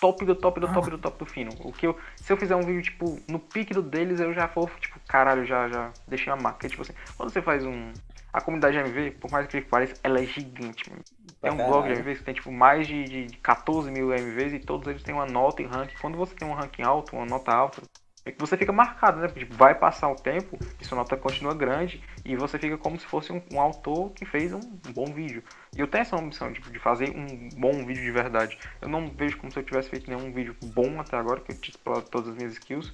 S2: top do top do top do top do fino. O que eu, se eu fizer um vídeo, tipo, no pique do deles, eu já vou, tipo, caralho, já, já deixei a marca. Porque, tipo assim, quando você faz um. A comunidade de MV, por mais que pareça, ela é gigante. mano. Tem um blog de. MVs que tem, tipo, mais de, de de 14 mil MVs e todos eles têm uma nota e ranking. Quando você tem um ranking alto, uma nota alta, é que você fica marcado, né? Tipo, vai passar o tempo e sua nota continua grande e você fica como se fosse um, um autor que fez um, um bom vídeo. E eu tenho essa ambição tipo, de fazer um bom vídeo de verdade. Eu não vejo como se eu tivesse feito nenhum vídeo bom até agora, que eu tinha explorado todas as minhas skills.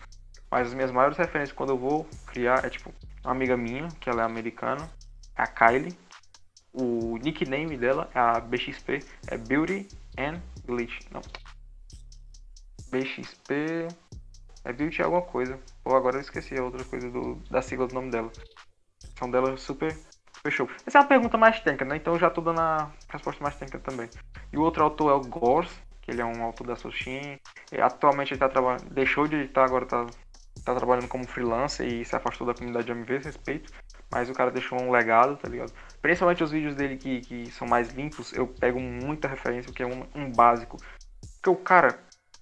S2: Mas as minhas maiores referências quando eu vou criar é tipo uma amiga minha, que ela é americana, a Kylie. O nickname dela, é a BXP, é Beauty and Glitch. Não. BXP. É Beauty alguma coisa. Ou agora eu esqueci a outra coisa do, da sigla do nome dela. São dela super, show. Essa é uma pergunta mais técnica, né? Então eu já tô dando a resposta mais técnica também. E o outro autor é o Gors, que ele é um autor da Sushin. E atualmente ele tá trabalhando. Deixou de editar, agora tá, tá trabalhando como freelancer e se afastou da comunidade de MV, respeito. Mas o cara deixou um legado, tá ligado? Principalmente os vídeos dele que, que são mais limpos, eu pego muita referência, que é um, um básico. Porque o cara,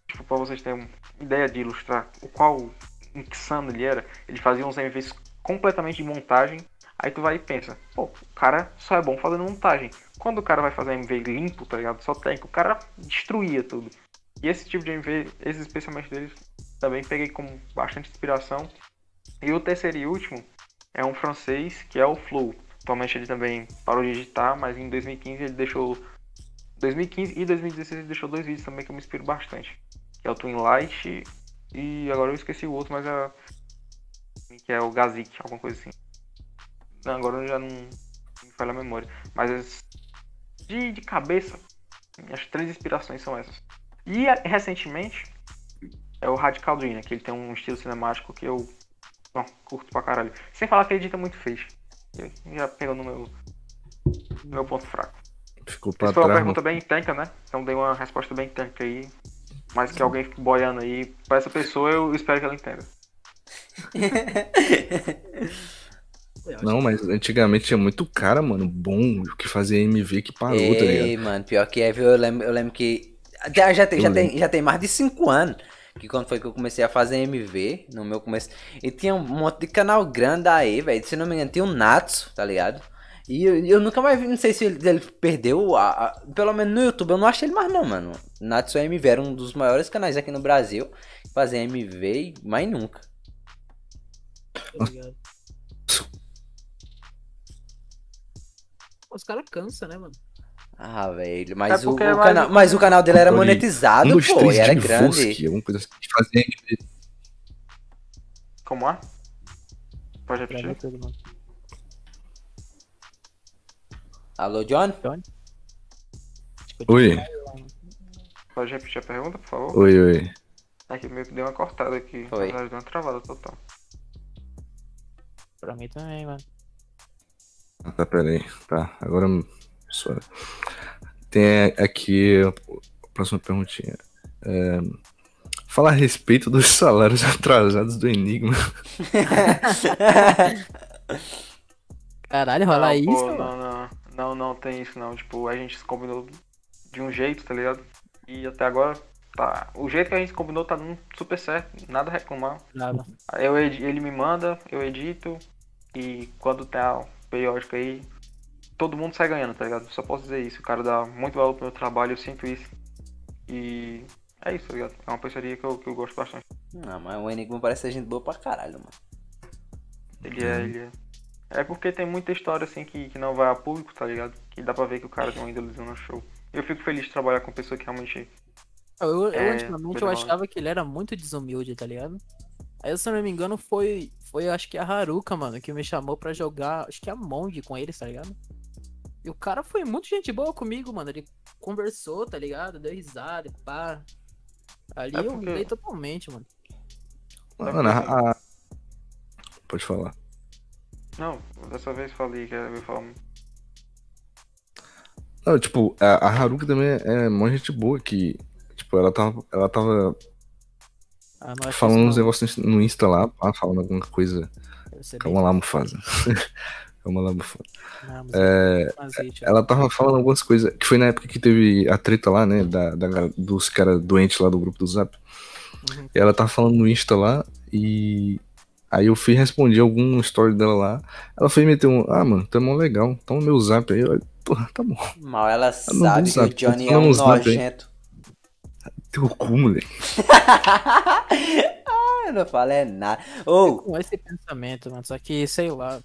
S2: tipo, pra vocês terem uma ideia de ilustrar o qual insano ele era, ele fazia uns MVs completamente de montagem. Aí tu vai e pensa, pô, o cara só é bom fazendo montagem. Quando o cara vai fazer MV limpo, tá ligado? Só técnico, o cara destruía tudo. E esse tipo de MV, esses especialmente deles, também peguei como bastante inspiração. E o terceiro e último é um francês que é o Flow. Atualmente ele também parou de editar, mas em 2015 ele deixou 2015 e 2016 ele deixou dois vídeos também que eu me inspiro bastante. Que é o Twin Light e agora eu esqueci o outro, mas é. Que é o Gazik, alguma coisa assim. Não, agora já não me falha a memória. Mas as- de, de cabeça, as três inspirações são essas. E recentemente é o Radical Dream, que ele tem um estilo cinemático que eu ó, curto pra caralho. Sem falar que ele edita muito fez. Já pegou no meu, no meu ponto fraco.
S4: Ficou pra
S2: Essa foi uma
S4: trás.
S2: pergunta bem técnica, né? Então dei uma resposta bem técnica aí. Mas que alguém fique boiando aí. Pra essa pessoa eu espero que ela entenda.
S4: Não, mas antigamente tinha muito cara, mano, bom, que fazia MV que parou, tá ligado?
S1: Ei, mano, pior que é, viu? Eu lembro, eu lembro que. Já, já, tem, já, tem, já tem mais de 5 anos. Que quando foi que eu comecei a fazer MV, no meu começo. E tinha um monte de canal grande aí, velho. Se não me engano, tinha um Natsu, tá ligado? E eu, eu nunca mais vi, não sei se ele, ele perdeu. A, a- pelo menos no YouTube, eu não achei ele mais, não, mano. Natsu MV era um dos maiores canais aqui no Brasil. Fazia MV e mais nunca.
S3: tá ligado? Os caras cansam, né, mano?
S1: Ah, velho. Mas,
S2: É
S1: o, o
S2: é mais-
S1: canal, mas o canal dele era monetizado,
S4: um,
S1: pô. E era
S4: de
S1: grande.
S4: Alguma coisa assim, fazia.
S2: Como é? Pode repetir?
S1: Alô, John?
S3: Tipo,
S4: Oi,
S2: Pode repetir a pergunta, por favor?
S4: oi, oi.
S2: É que meio que deu uma cortada aqui.
S1: Foi.
S2: Deu uma travada total.
S3: Pra mim também, mano.
S4: Ah, tá, peraí. Tá, agora. Tem aqui a próxima perguntinha. É, Fala a respeito dos salários atrasados do Enigma.
S3: Caralho, rola
S2: não,
S3: isso,
S2: pô, não, não, não, não tem isso não. Tipo, a gente se combinou de um jeito, tá ligado? E até agora, tá. O jeito que a gente combinou tá dando super certo, nada a reclamar.
S3: Nada.
S2: Eu, ele me manda, eu edito, e quando tem a periódica aí, todo mundo sai ganhando, tá ligado? Só posso dizer isso. O cara dá muito valor pro meu trabalho, eu sinto isso. E é isso, tá ligado? É uma parceria que eu, que eu gosto bastante.
S1: Não, mas o Enigma parece ser gente boa pra caralho, mano.
S2: Ele é, ele é. É porque tem muita história assim que, que não vai a público, tá ligado? Que dá pra ver que o cara tem uma índole no show. Eu fico feliz de trabalhar com pessoa que realmente.
S3: Eu, eu
S2: É,
S3: antigamente eu achava que ele era muito desumilde, tá ligado? Aí, se eu não me engano, foi, foi acho que a Haruka, mano, que me chamou pra jogar, acho que a Monge com eles, tá ligado? E o cara foi muito gente boa comigo, mano. Ele conversou, tá ligado? Deu risada e pá. Ali
S2: É
S3: eu
S2: porque-
S3: mudei totalmente, mano.
S4: Mano, a... Pode falar.
S2: Não, dessa vez falei que era ia falar.
S4: Não, tipo, a, a Haruka também é, é mó gente boa que. Tipo, ela tava, ela tava
S3: Ah,
S4: falando uns negócios no Insta lá, falando alguma coisa. Calma lá, Mufasa.
S3: Não, mas
S4: É,
S3: gente,
S4: ela tava falando algumas coisas. Que foi na época que teve a treta lá, né? Da, da- dos caras doentes lá do grupo do Zap.
S3: Uhum.
S4: E ela tava falando no Insta lá e. Aí eu fui responder algum story dela lá. Ela foi meter um. Ah, mano, tá mó legal. Toma meu zap aí. Eu, Porra, tá bom.
S1: Mal ela sabe que o Johnny é um
S4: aí.
S1: nojento.
S4: Teu cu, moleque.
S1: Ah, eu não falo é nada. Ou,
S3: com esse pensamento, mano. Só que, sei lá.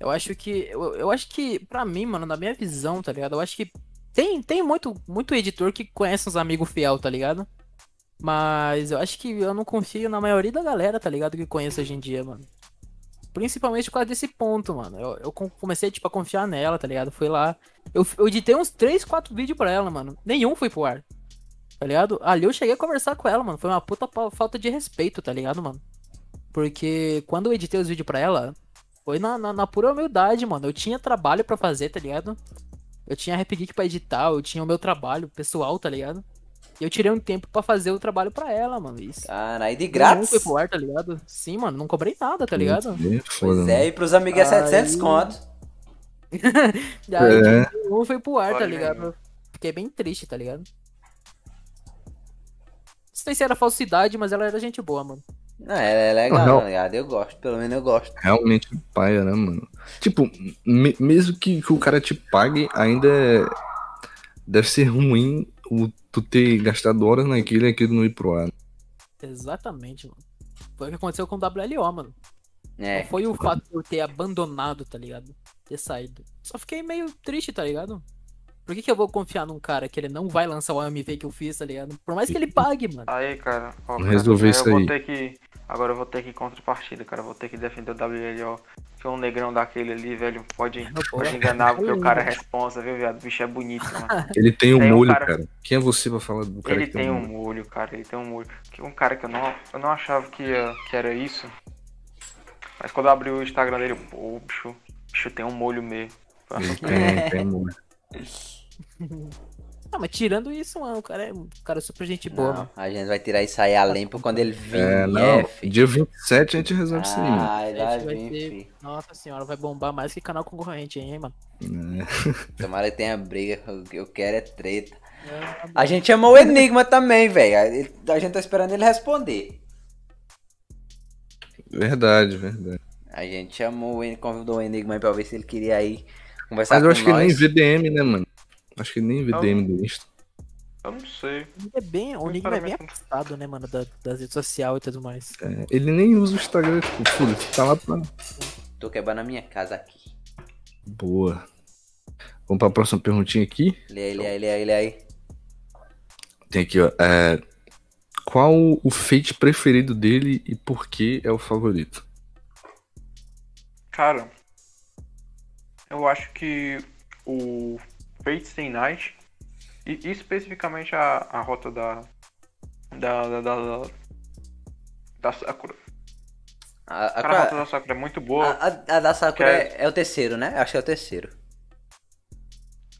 S3: Eu acho que. Eu, eu acho que, pra mim, mano, na minha visão, tá ligado? Eu acho que tem, tem muito, muito editor que conhece uns amigos fiel, tá ligado? Mas eu acho que eu não confio na maioria da galera, tá ligado? Que conheço hoje em dia, mano. Principalmente por causa desse ponto, mano. Eu, eu com- comecei, tipo, a confiar nela, tá ligado? Fui lá. Eu, eu editei uns 3, 4 vídeos pra ela, mano. Nenhum foi pro ar. Tá ligado? Ali eu cheguei a conversar com ela, mano. Foi uma puta falta de respeito, tá ligado, mano? Porque quando eu editei os vídeos pra ela, foi na, na, na pura humildade, mano. Eu tinha trabalho pra fazer, tá ligado? Eu tinha Rap Geek pra editar, eu tinha o meu trabalho pessoal, tá ligado? E eu tirei um tempo pra fazer o trabalho pra ela, mano. Isso.
S1: caralho, de
S3: Nenhum
S1: grátis.
S3: foi pro ar, tá ligado? Sim, mano, não cobrei nada, tá ligado?
S4: É foda,
S1: Pois é, e pros amigos é 700
S3: Aí-
S1: conto.
S3: Aí,
S4: É.
S3: tipo, foi pro ar, tá ligado? Fiquei bem triste, tá ligado? Não sei se era falsidade, mas ela era gente boa, mano.
S1: Não, é, é legal,
S4: Não.
S1: tá ligado? Eu gosto, pelo menos eu gosto.
S4: Realmente paia, né, mano? Tipo, me- mesmo que, que o cara te pague, ainda é- deve ser ruim o, tu ter gastado horas naquilo e aquilo não ir pro ar.
S3: Exatamente, mano. Foi o que aconteceu com o WLO, mano.
S1: É,
S3: Não foi o fato de eu ter abandonado, tá ligado? Ter saído. Só fiquei meio triste, tá ligado? Por que, que eu vou confiar num cara que ele não vai lançar o AMV que eu fiz, tá ligado? Por mais que ele pague, mano.
S2: Aí, cara, ó,
S4: Vamos
S2: cara,
S4: resolver
S2: aí
S4: isso
S2: eu vou
S4: aí.
S2: ter que. Agora eu vou ter que ir contrapartida, cara. Eu vou ter que defender o WLO. Que um negrão daquele ali, velho, pode, pode enganar porque o cara é responsa, viu, viado? O bicho é bonito, mano.
S4: Ele tem um
S2: Tem um
S4: molho,
S2: cara-
S4: cara. Quem é você pra falar do cara
S2: Ele
S4: que
S2: tem um
S4: molho?
S2: molho, cara, ele tem um molho. Que um cara que eu não, eu não achava que, ia- que era isso. Mas quando eu abri o Instagram dele, pô, o bicho, o bicho tem um molho mesmo.
S4: Ele tem, tem molho.
S3: Ah, mas tirando isso, mano, o cara é um cara super gente boa,
S1: Não, a gente vai tirar isso aí a limpo quando ele vir.
S4: É, não.
S1: é, fi.
S4: Dia 27 a gente resolve isso aí, mano.
S1: Ai,
S3: A
S1: vai vir,
S3: ter-. Nossa senhora, vai bombar mais que canal concorrente, hein, mano.
S4: É.
S1: Tomara que tenha briga, o que eu quero é treta.
S3: É,
S1: A gente chamou o Enigma também, velho. A gente tá esperando ele responder.
S4: Verdade, verdade.
S1: A gente chamou, o convidou o Enigma aí pra ver se ele queria ir conversar
S4: Mas eu acho que
S1: nós.
S4: nem VDM, né, mano? Acho que nem VDM do Insta.
S2: Eu não sei.
S3: O Enigma é bem, o Enigma é bem afastado, né, mano, da- das redes sociais e tudo mais.
S4: É, ele nem usa o Instagram, tipo, foda-se, tá lá pra.
S1: Tô quebrando a minha casa aqui.
S4: Boa. Vamos pra próxima perguntinha aqui.
S1: Lê aí, lê aí, lê aí, lê aí.
S4: Tem aqui, ó. É, qual o fate preferido dele e por que é o favorito?
S2: Cara, eu acho que o Fate Stay Night, e e especificamente a, a rota da. Da. Da. Da, da, Sakura.
S1: A, a,
S2: Cara, a rota da Sakura é muito boa.
S1: a- a- a da Sakura
S2: Que
S1: é, é o terceiro, né? Acho que é o terceiro.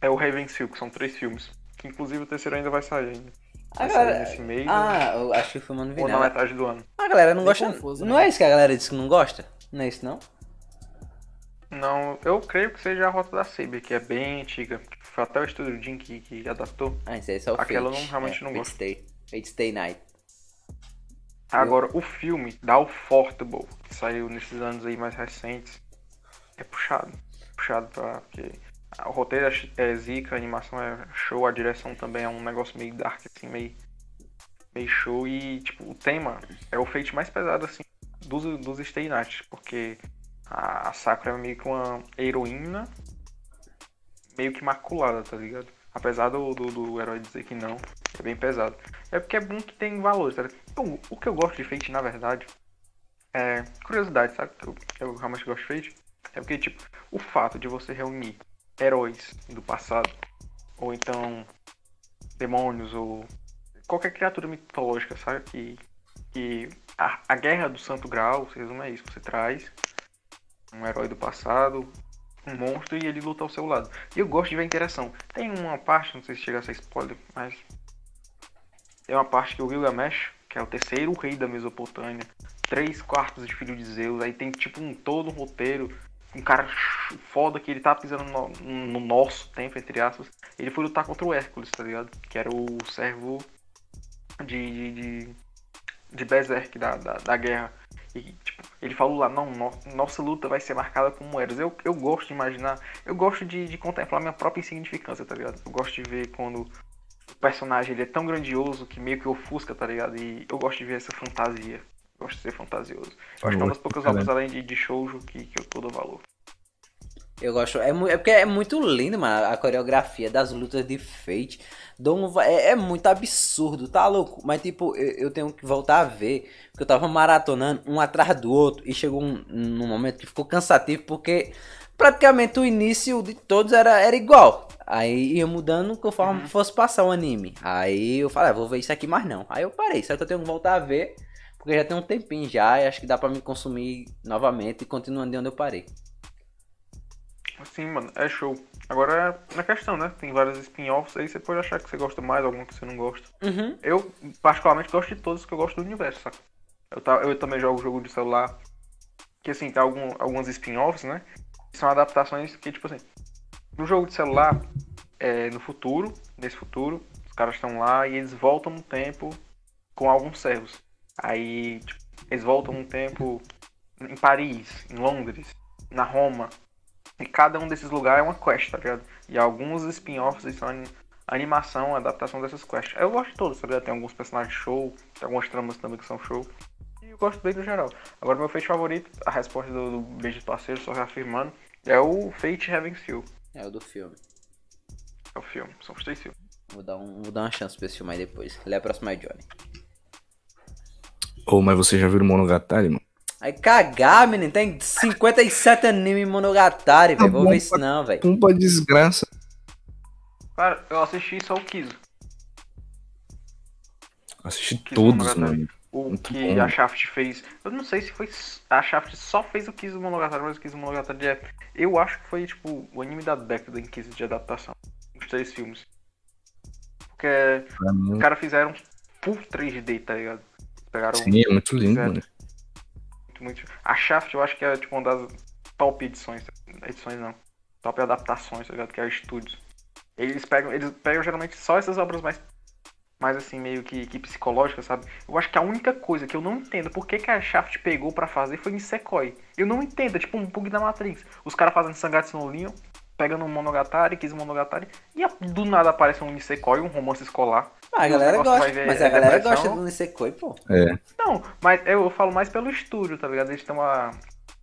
S2: É o Raven Silk, são três filmes. Que inclusive o terceiro ainda vai sair ainda. Vai
S1: Agora-
S2: sair nesse mês
S1: Ah, eu acho que o filme não vi
S2: ou na metade do ano.
S1: A galera não
S3: Bem
S1: gosta.
S3: confuso,
S1: não
S3: né?
S1: é isso que a galera disse que não gosta? Não é isso, não?
S2: Não, eu creio que seja a rota da Saber, que é bem antiga. Foi até o Estúdio Jim que, que adaptou.
S1: Ah, aí é só o
S2: Aquela eu
S1: Fate.
S2: não- realmente
S1: é,
S2: não
S1: Fate
S2: gosto.
S1: Stay. Fate Stay Night.
S2: Agora, o filme da Ufotable, que saiu nesses anos aí mais recentes, é puxado. Puxado pra. Porque o roteiro é, é zica, a animação é show, a direção também é um negócio meio dark, assim, meio. meio show. E, tipo, o tema é o feito mais pesado, assim, dos, dos Stay Night, porque a, a Sakura é meio que uma heroína, meio que maculada, tá ligado? Apesar do, do, do herói dizer que não, é bem pesado. É porque é bom que tem valores, tá? Então, o que eu gosto de Fate, na verdade, é curiosidade, sabe? Que eu, eu realmente gosto de Fate. É porque, tipo, o fato de você reunir heróis do passado, ou então demônios, ou qualquer criatura mitológica, sabe? Que, que a, a guerra do Santo Graal, se resume a isso. Você traz um herói do passado, um monstro, e ele luta ao seu lado. E eu gosto de ver a interação. Tem uma parte, não sei se chega a ser spoiler, mas tem uma parte que o Gilgamesh, que é o terceiro rei da Mesopotâmia, três quartos de filho de Zeus, aí tem tipo um todo um roteiro, um cara foda que ele tá pisando no, no nosso tempo, entre aspas. Ele foi lutar contra o Hércules, tá ligado? Que era o servo de. de, de, de Berserk da, da, da guerra. E tipo, ele falou lá, não, no- nossa luta vai ser marcada como eras. Eu, eu gosto de imaginar, eu gosto de, de contemplar minha própria insignificância, tá ligado? Eu gosto de ver quando o personagem ele é tão grandioso que meio que ofusca, tá ligado? E eu gosto de ver essa fantasia. Eu gosto de ser fantasioso. Eu acho que é uma das poucas obras além de, de shoujo que, que eu tô dando valor.
S1: Eu gosto. É, é porque é muito lindo, mano, a coreografia das lutas de Fate. Um va- é, é muito absurdo, tá louco? Mas, tipo, eu, eu tenho que voltar a ver. Porque eu tava maratonando um atrás do outro. E chegou um, num momento que ficou cansativo. Porque praticamente o início de todos era, era igual. Aí ia mudando conforme fosse passar o anime. Aí eu falei, ah, vou ver isso aqui mais não. Aí eu parei. Só que eu tenho que voltar a ver. Porque já tem um tempinho já. E acho que dá pra me consumir novamente. E continuando de onde eu parei.
S2: Assim, mano, é show. Agora na questão, né? Tem vários spin-offs aí, você pode achar que você gosta mais, algum que você não gosta.
S1: Uhum.
S2: Eu, particularmente, gosto de todos que eu gosto do universo, saca? Eu, ta- eu também jogo jogo de celular. Que assim, tem algum, alguns spin-offs, né? Que são adaptações que, tipo assim, no jogo de celular, é, no futuro, nesse futuro, os caras estão lá e eles voltam no tempo com alguns servos. Aí, tipo, eles voltam no tempo em Paris, em Londres, na Roma. E cada um desses lugares é uma quest, tá ligado? E alguns spin-offs são ani- animação, adaptação dessas quests. Eu gosto de todos, tá ligado? Tem alguns personagens show, tem algumas tramas também que são show. E eu gosto bem do geral. Agora, meu Fate favorito, a resposta do, do beijo do parceiro, só reafirmando, é o Fate Heaven Seal.
S1: É o do filme.
S2: É o filme, são os três filmes.
S1: Vou dar, um, vou dar uma chance pra esse filme aí depois. Lê a próxima aí, Johnny.
S4: Ô, mas você já viu o Monogatari, mano?
S1: Aí cagar, menino. Tem 57 anime Monogatari, velho. Vou ver isso
S4: pra-
S1: não, velho.
S4: Pumba desgraça.
S2: Cara, eu assisti só o Kizo.
S4: Assisti todos, mano.
S2: O
S4: Muito
S2: que
S4: bom.
S2: a Shaft fez. Eu não sei se foi. A Shaft só fez o Kizo Monogatari, mas o Kizo Monogatari é. Eu acho que foi, tipo, o anime da década em Kizo de adaptação. Os três filmes. Porque
S4: Pra
S2: os caras fizeram full 3D, tá ligado? Pegaram
S4: sim, é muito lindo,
S2: Fizeram.
S4: mano.
S2: Muito, muito. A Shaft eu acho que é tipo uma das top edições. Edições não. Top adaptações, tá ligado? Que é o Studios. Eles pegam, eles pegam geralmente só essas obras mais. Mais assim, meio que, que psicológicas, sabe? Eu acho que a única coisa que eu não entendo por que, que a Shaft pegou pra fazer foi Nisekoi. Eu não entendo, é tipo um bug da Matrix. Os caras fazendo Sangatsu no Linho, pegando um Monogatari, Kiss Monogatari, e do nada aparece um Nisekoi, um romance escolar.
S1: Ah, a galera gosta,
S2: ver
S1: mas
S2: é
S1: a galera
S2: depressão.
S1: gosta do Nisekoi, pô.
S4: É.
S2: Não, mas eu falo mais pelo estúdio, tá ligado? Eles estão a...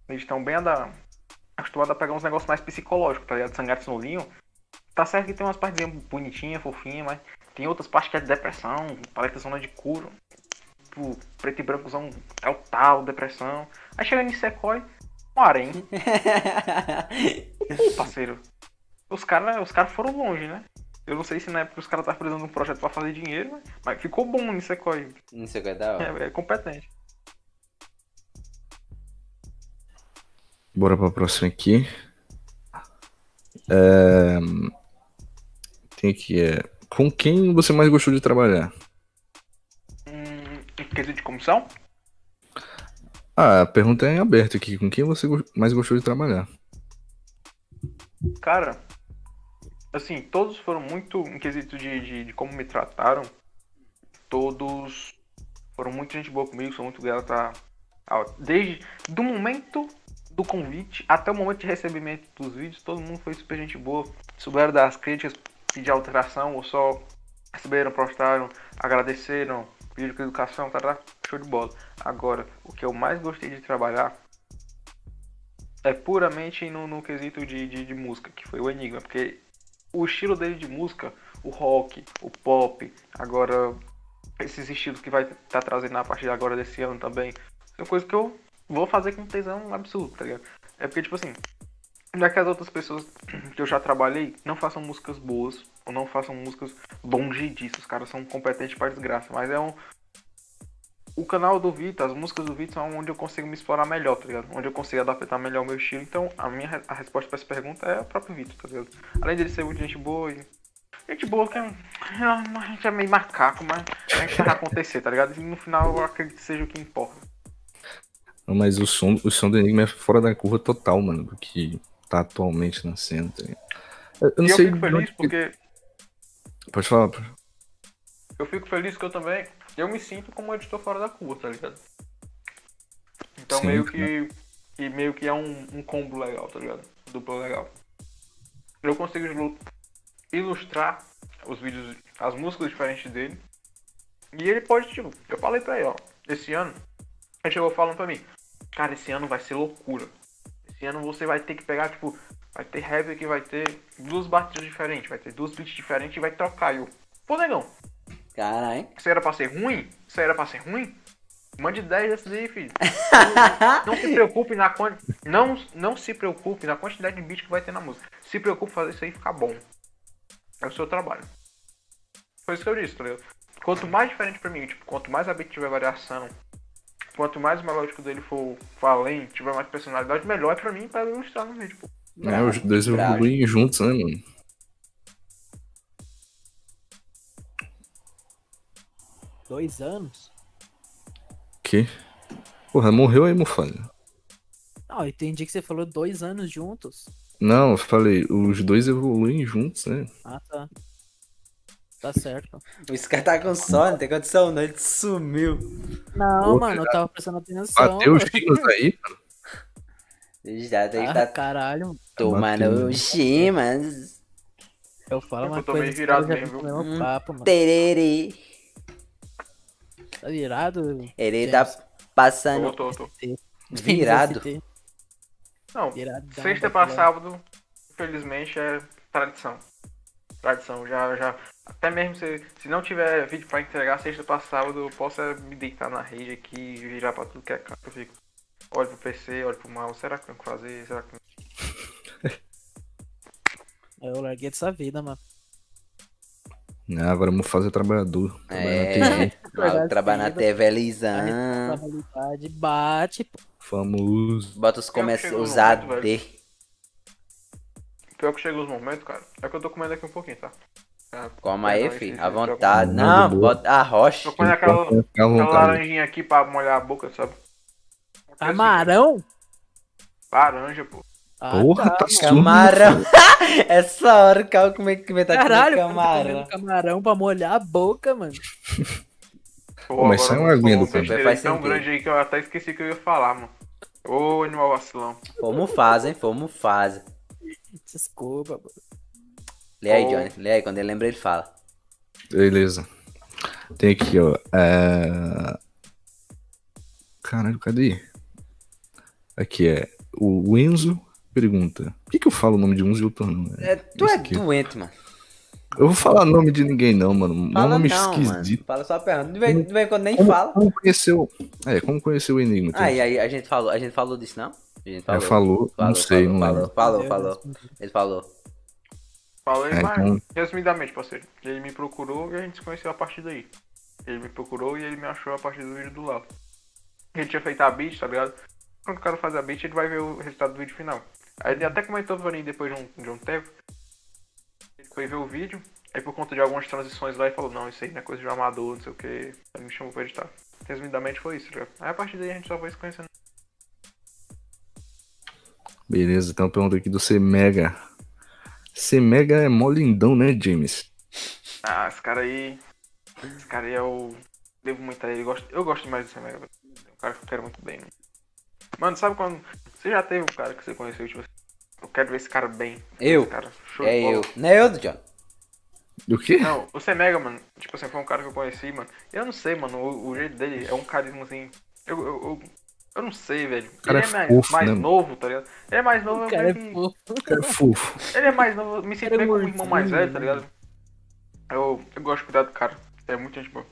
S2: Eles estão bem ada- acostumados a pegar uns negócios mais psicológicos, tá ligado? Sangatsu no Linho. Tá certo que tem umas partes bonitinhas, fofinhas, mas tem outras partes que é depressão, paleta zona de curo. Tipo, preto e branco são é o tal, depressão. Aí chega em Sekoi, um harém. Pô, parceiro. Os caras os cara foram longe, né? Eu não sei se na época os caras estavam precisando de um projeto pra fazer dinheiro, mas- mas ficou bom em Sekoi.
S1: Nisekoi é da hora.
S2: É, é competente.
S4: Bora pra próxima aqui. É... Tem aqui, é... Com quem você mais gostou de trabalhar?
S2: Hum, em quesito de comissão?
S4: Ah, a pergunta é em aberto aqui. Com quem você mais gostou de trabalhar?
S2: Cara, assim, todos foram muito em quesito de, de, de como me trataram. Todos foram muito gente boa comigo, sou muito grata. a- Desde do momento do convite até o momento de recebimento dos vídeos, todo mundo foi super gente boa. Souberam das críticas, pedir alteração ou só receberam, postaram, agradeceram, pediram com educação, tá, tá, show de bola. Agora, o que eu mais gostei de trabalhar é puramente no, no quesito de, de, de música, que foi o Enigma, porque o estilo dele de música, o rock, o pop, agora esses estilos que vai estar trazendo a partir de agora desse ano também, são coisas que eu vou fazer com tesão absurdo, tá ligado? É porque, tipo assim, não é que as outras pessoas que eu já trabalhei não façam músicas boas, não façam músicas longe disso, os caras são competentes para desgraça, mas é um. O canal do Vitor, as músicas do Vitor são onde eu consigo me explorar melhor, tá ligado? Onde eu consigo adaptar melhor o meu estilo. Então, a minha a resposta para essa pergunta é o próprio Vitor, tá ligado? Além dele ser muito gente boa e. Gente boa que é. A gente é meio macaco, mas a gente vai acontecer, tá ligado? E no final eu acredito que seja o que importa.
S4: Não, Mas o som, o som do Enigma é fora da curva total, mano, do que tá atualmente na cena. tá ligado? Eu eu não
S2: e eu
S4: sei.
S2: fico
S4: de
S2: feliz
S4: onde que-
S2: porque.
S4: Pode falar. pô.
S2: Eu fico feliz que eu também. Eu me sinto como um editor fora da curva, tá ligado? Então
S4: Sim,
S2: meio
S4: cara.
S2: que. que meio que é um, um combo legal, tá ligado? Duplo legal. Eu consigo ilu- ilustrar os vídeos, as músicas diferentes dele. E ele pode, tipo, eu falei pra ele, ó, esse ano, ele chegou falando pra mim, cara, esse ano vai ser loucura. Esse ano você vai ter que pegar, tipo, vai ter heavy que vai ter duas batidas diferentes, vai ter duas beats diferentes e vai trocar. E eu, pô, negão,
S1: Caralho.
S2: isso era pra ser ruim? Isso era pra ser ruim? Mande 10 desses aí, filho. não se preocupe na quanti... não, não se preocupe na quantidade de beat que vai ter na música. Se preocupe em fazer isso aí ficar bom. É o seu trabalho. Foi isso que eu disse, tá ligado? Quanto mais diferente pra mim, tipo, quanto mais a beat tiver variação, quanto mais o melódico dele for, além, tiver mais personalidade, melhor é pra mim pra ilustrar no vídeo. Pô.
S4: É, os dois
S1: bravo.
S4: evoluem juntos, né, mano?
S3: Dois anos?
S4: Que? Porra, morreu aí, Mufasa.
S3: Não, eu entendi que você falou dois anos juntos.
S4: Não, eu falei, os dois evoluem juntos, né?
S3: Ah, tá. Tá certo.
S1: O Sky tá com sono, não tem condição não, ele sumiu.
S3: Não, mano, eu tava prestando atenção.
S4: Bateu os signos aí, mano.
S1: Já ele
S3: Ah,
S1: tá
S3: caralho.
S1: tomando chimas.
S3: Eu falo
S2: Eu
S3: uma
S2: tô
S3: coisa
S2: virado
S3: caras já
S2: mesmo,
S1: Hum.
S3: papo, mano.
S1: Tererê.
S3: Tá virado?
S1: Ele
S3: James?
S1: tá passando
S2: Tô, tô, tô.
S1: virado.
S2: Não,
S3: Viradão,
S2: Sexta pra sábado, infelizmente, é tradição. Tradição, já, já. Até mesmo se, se não tiver vídeo pra entregar sexta pra sábado, eu posso é me deitar na rede aqui e virar pra tudo que é canto. Eu fico. Olho pro PC, olho pro mouse, será que tem o que fazer? Será que
S3: Eu larguei dessa vida, mano.
S4: Ah, agora Mufasa é trabalhador.
S1: É,
S4: TV,
S3: Verdade,
S1: trabalha na
S3: querida.
S1: TV
S3: A
S1: Elisão.
S3: responsabilidade bate, pô.
S4: famoso.
S1: Bota os
S2: que
S1: comerciais,
S2: chegou
S1: os
S2: no momento,
S1: AD.
S2: Pior que chega os momentos, cara. É que eu tô comendo aqui um pouquinho, tá? Ah,
S1: Coma aí, filho,
S2: esse-
S1: à vontade.
S4: Não,
S1: bota a rocha.
S2: Aquela,
S4: Fica à
S2: aquela
S4: vontade.
S2: laranjinha aqui pra molhar a boca, sabe?
S3: Camarão?
S2: Laranja, pô.
S3: Ah,
S4: Porra, tá surdo.
S1: Camarão. Essa hora o cara como é que vai tá
S3: Caralho, camarão.
S1: camarão.
S3: camarão pra molhar a boca, mano.
S2: Pô,
S4: mas sai uma
S2: eu
S4: aguinha do
S2: um besteira
S1: Faz
S2: tão
S1: sentido.
S2: grande aí que eu até esqueci que eu ia falar, mano. Ô, animal vacilão.
S1: Como faz, hein? Como faz.
S3: Desculpa, mano.
S1: Lê aí,
S2: Oh.
S1: Johnny. Lê aí, quando ele lembra, ele fala.
S4: Beleza. Tem aqui, ó. É... Caralho, cadê? Aqui é. O Enzo pergunta: Por que, que eu falo o nome de uns e outros não?
S1: É, tu é
S4: aqui.
S1: doente, mano.
S4: Eu vou falar nome de ninguém, não, mano. É um
S1: Fala
S4: nome
S1: não, mano.
S4: esquisito.
S1: Fala só a pergunta. De vez, de vez em quando nem
S4: Como,
S1: fala.
S4: como conheceu. É, como conheceu o Enigma? então?
S1: Aí, aí, a gente falou, a gente falou disso, não? A gente
S4: É, falou, não sei,
S1: falou,
S4: não
S1: falou,
S4: lembro.
S1: falou, falou. Ele falou.
S2: Falei,
S4: É,
S2: mas
S4: então-
S2: resumidamente, parceiro. Ele me procurou e a gente se conheceu a partir daí. Ele me procurou e ele me achou a partir do vídeo do Lau. Ele tinha feito a beat, tá ligado? Quando o cara faz a beat, ele vai ver o resultado do vídeo final. Aí ele até comentou pra mim depois de um, de um tempo. Ele foi ver o vídeo, aí por conta de algumas transições lá, ele falou: Não, isso aí não é coisa de amador, não sei o que. Ele me chamou pra editar. Resumidamente foi isso, tá ligado? Aí a partir daí a gente só foi se conhecendo.
S4: Beleza, uma pergunta aqui do C-Mega. C-Mega é mó lindão, né, James?
S2: Ah, esse cara aí. Esse cara aí é o. Devo muito a ele. Gosto... Eu gosto demais desse Mega. velho. É um cara que eu quero muito bem. Né? Mano, sabe quando. Você já teve um cara que você conheceu, tipo assim. Eu quero ver esse cara bem.
S1: Eu?
S2: Esse cara,
S1: É eu. Não é eu, John.
S4: Do quê?
S2: Não, o Mega, mano, tipo assim, foi um cara que eu conheci, mano. Eu não sei, mano, o, o jeito dele é um carisma assim. Eu, eu, eu, eu não sei, velho.
S4: cara
S2: ele
S4: é
S2: é mais,
S4: fofo,
S2: mais
S4: né,
S2: novo, tá ligado? Ele é mais novo,
S3: O
S2: eu
S3: cara é fofo.
S4: Cara fofo.
S2: Ele é mais novo, eu me sinto
S3: Cara
S2: bem como um irmão mais velho, tá ligado? Eu, eu gosto de cuidar do cara. É muito gente boa.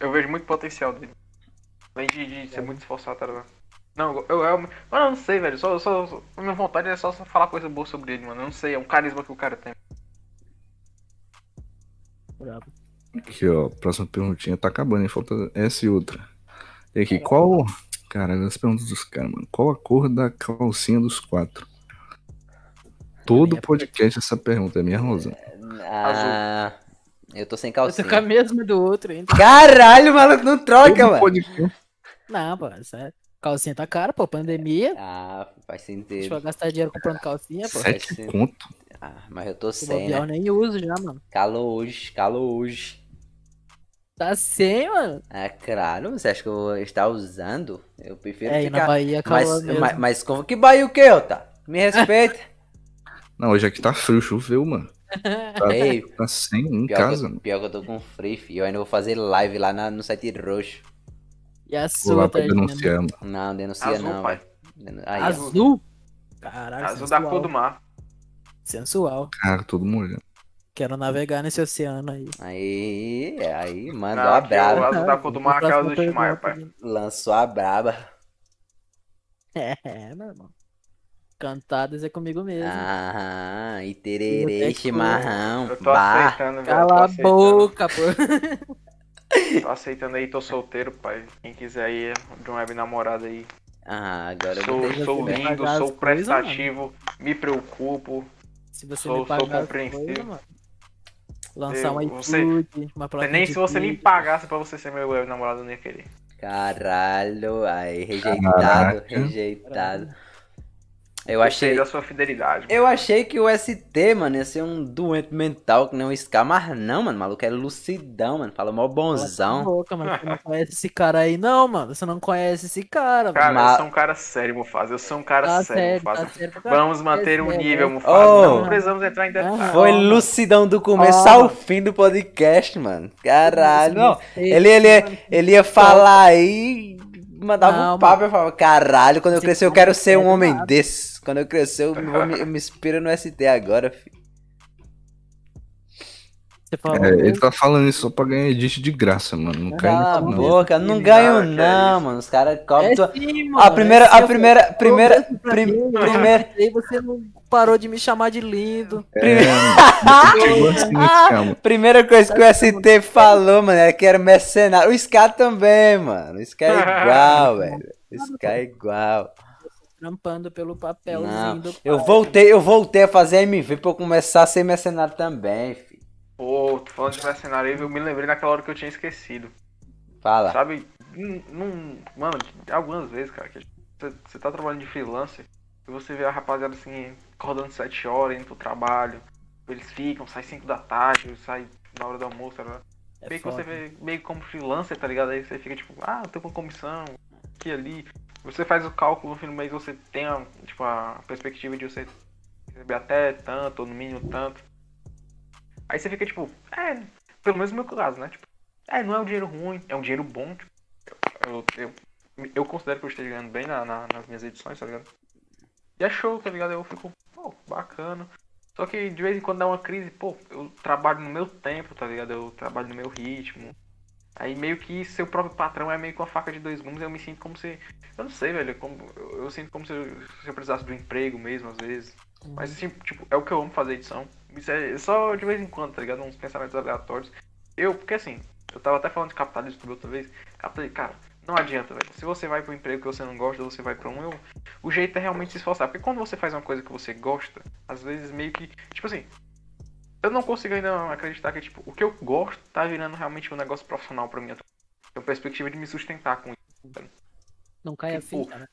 S2: Eu vejo muito potencial dele. Além de, de ser muito esforçado, tá ligado? Não, eu, eu, eu, mano, eu não sei, velho. Só, só, só- a minha vontade é só, falar coisa boa sobre ele, mano. Eu não sei, é um carisma que o cara tem.
S3: Brabo.
S4: Aqui, ó. Próxima perguntinha tá acabando, hein? Falta essa e outra. Tem aqui, qual. Cara, as perguntas dos caras, mano. Qual a cor da calcinha dos quatro? Todo
S3: Minha
S4: podcast essa pergunta é minha Rosa.
S1: Ah, eu tô sem
S3: Eu tô
S1: calcinha.
S3: com a mesma do outro ainda.
S1: Caralho, maluco, não troca,
S4: Todo
S1: mano.
S4: podcast.
S3: Não, pô, sério. Calcinha tá cara, pô, pandemia.
S1: Ah, faz
S3: Deixa eu
S1: sentido.
S3: gastar dinheiro comprando calcinha, pô.
S1: Sete.
S4: Sete conto.
S1: Ah, mas eu tô
S3: Se
S1: sem,
S3: bobear, eu
S1: né?
S3: nem uso já, mano.
S1: Calou hoje, calou hoje.
S3: Tá sem, mano.
S1: Ah, claro, você acha que eu vou estar usando? Eu prefiro
S3: É, aí na
S1: ficar...
S3: Bahia
S1: Mas,
S3: calor mesmo.
S1: mas, mas como que Bahia o que, tá? Me respeita.
S4: Não, hoje aqui tá frio, choveu, mano. Tá,
S1: Ei,
S4: tá sem em
S1: pior,
S4: casa,
S1: que,
S4: mano.
S1: eu- pior que eu tô com frio, filho. Eu ainda vou fazer live lá na- no site roxo.
S3: E a
S4: Vou
S3: sua,
S4: lá pra denunciar, mano.
S1: Não, denuncia
S2: Azul,
S1: não,
S2: pai.
S1: Denu- Aí, ó.
S3: Azul? Caralho,
S2: Azul da
S3: sensual.
S2: cor do mar.
S3: Sensual.
S4: Cara, todo molhado.
S3: Quero navegar nesse oceano aí.
S1: Aí, aí, mandou
S2: Não,
S1: a
S2: aqui é o
S1: braba.
S2: azul da cor do mar, aquela do Timar, pai.
S1: Lançou a braba.
S3: É, meu irmão. Cantadas é comigo mesmo.
S1: Ah,
S3: tenho que-
S1: chimarrão.
S2: Eu tô
S1: Bah.
S2: aceitando, velho. tô
S3: Cala a
S2: aceitando.
S3: boca, pô.
S2: Tô aceitando aí, tô solteiro, pai. Quem quiser aí de um web namorado aí.
S1: Ah, agora eu
S2: Sou,
S1: vou ter
S2: sou lindo, sou
S3: coisas,
S2: prestativo, me preocupo.
S3: Se você
S2: Sou-
S3: me pagar
S2: sou
S3: coisas, mano. Lançar
S2: Eu-
S3: um
S2: você-
S3: iFood, uma plaquinha
S2: Nem
S3: de
S2: se você me pagasse pra você ser meu web namorado, eu não ia querer.
S1: Caralho, aí, rejeitado,
S4: Caraca.
S1: rejeitado. Eu achei,
S2: da sua fidelidade.
S1: eu achei que o ST, mano, ia ser um doente mental que nem o Scar, mas não, mano, o maluco é lucidão, mano, fala mó bonzão.
S3: boca, mano. Você não conhece esse cara aí, não, mano. Você não conhece esse cara,
S2: Cara,
S3: mano.
S1: Ma-
S2: eu sou um cara sério, Mufasa. Eu sou um cara
S3: Tá
S2: sério,
S3: sério,
S2: Mufasa.
S3: tá sério.
S2: Vamos manter um
S3: É,
S2: nível,
S3: é.
S2: Mufasa.
S1: Oh.
S2: Não precisamos entrar em detalhes.
S1: Foi
S3: mano.
S1: lucidão do começo
S3: Ó,
S1: ao
S3: mano.
S1: fim do podcast, mano. Caralho, não. Ele, ele,
S3: mano.
S1: ele ia falar aí, mandava
S3: Não,
S1: um papo e falava, caralho, quando eu crescer eu quero ser um homem
S3: nada.
S1: desse. Quando eu crescer eu, vou me, eu me inspiro no ST agora, filho.
S4: É, ele tá falando isso só pra ganhar edit de graça, mano. Não cai
S1: Cala a
S4: não.
S1: boca, não ganho
S2: cara, que é
S1: não,
S2: isso.
S1: mano. Os caras cobram.
S3: É
S1: tua-
S3: sim,
S1: A primeira,
S3: é sim,
S1: a
S3: eu
S1: primeira,
S3: falei,
S1: primeira,
S3: "Progresso pra
S1: prim-
S3: mim,
S1: primeira,
S3: Aí você não parou de me chamar de lindo.
S4: É, assim
S1: primeira coisa que o ST falou, mano, era que era mercenário. O Scar também, mano. O Scar é igual, velho. O Scar é igual.
S3: Trampando pelo papelzinho
S1: Não,
S3: do
S1: eu
S3: pai.
S1: voltei, eu voltei a fazer MV pra eu começar a ser mercenário também, filho.
S2: Pô, falando de mercenário aí, eu me lembrei naquela hora que eu tinha esquecido.
S1: Fala.
S2: Sabe? Num, num- mano, algumas vezes, cara, que você, tá trabalhando de freelancer e você vê a rapaziada assim, acordando 7 horas, indo pro trabalho. Eles ficam, sai 5 da tarde, sai na hora do almoço, tá?
S3: É
S2: meio que você vê meio como freelancer, tá ligado? Aí você fica tipo, ah, eu tô com comissão, aqui e ali. Você faz o cálculo no fim do mês, você tem a, tipo, a perspectiva de você receber até tanto, ou no mínimo tanto. Aí você fica tipo, é, pelo menos no meu caso, né? Tipo, é, não é um dinheiro ruim, é um dinheiro bom. Tipo, eu, eu, eu considero que eu esteja ganhando bem na, na- nas minhas edições, tá ligado? E é show, tá ligado? Eu fico, pô, bacana. Só que de vez em quando dá uma crise, pô, eu trabalho no meu tempo, tá ligado? Eu trabalho no meu ritmo. Aí meio que seu próprio patrão é meio com a faca de dois gumes, eu me sinto como se. Eu não sei, velho. Como, eu, eu sinto como se eu, se eu precisasse de um emprego mesmo, às vezes. Mas assim, tipo, é o que eu amo fazer edição. Isso é só de vez em quando, tá ligado? Uns pensamentos aleatórios. Eu, porque assim, eu tava até falando de capitalismo também outra vez. Capitalismo, cara, não adianta, velho. Se você vai pro emprego que você não gosta, você vai pra um, eu, o jeito é realmente se esforçar. Porque quando você faz uma coisa que você gosta, às vezes meio que. Tipo assim, eu não consigo ainda acreditar que, tipo, o que eu gosto tá virando realmente um negócio profissional pra mim. Eu tenho perspectiva de me sustentar com isso.
S3: Não cai a
S2: Tipo,
S3: ficha, né?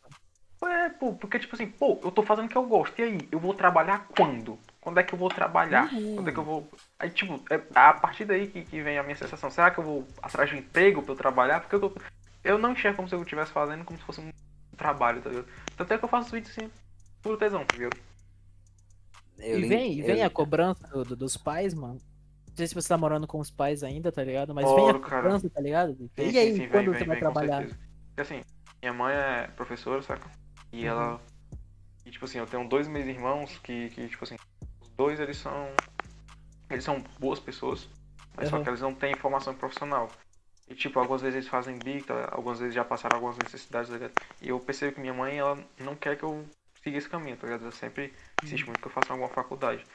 S2: É, pô, porque tipo assim, pô, eu tô fazendo o que eu gosto. E aí, eu vou trabalhar quando? Quando é que eu vou trabalhar?
S3: Uhum.
S2: Quando é que eu vou. Aí, tipo, é a partir daí que, que vem a minha sensação. Será que eu vou atrás de um emprego pra eu trabalhar? Porque eu, eu não enxergo como se eu estivesse fazendo como se fosse um trabalho, tá ligado? Tanto é que eu faço vídeo assim, puro tesão, tá ligado?
S1: Eu
S3: e vem, e
S1: eu-
S3: vem a cobrança do- do- dos pais, mano. Não sei se você tá morando com os pais ainda, tá ligado? Mas vem a
S2: cara.
S3: cobrança, tá ligado?
S2: Sim,
S3: e
S2: sim,
S3: aí,
S2: sim, vem,
S3: quando
S2: vem,
S3: você vai
S2: vem,
S3: trabalhar?
S2: assim, minha mãe é professora, saca? E
S3: Uhum.
S2: ela. E tipo assim, eu tenho dois meus irmãos que, que, tipo assim, os dois eles são. Eles são boas pessoas, mas só
S3: Uhum.
S2: que eles não têm formação profissional. E tipo, algumas vezes eles fazem bico, algumas vezes já passaram algumas necessidades, tá ligado? E eu percebo que minha mãe, ela não quer que eu siga esse caminho, tá ligado? Ela sempre insiste muito que eu faça alguma faculdade.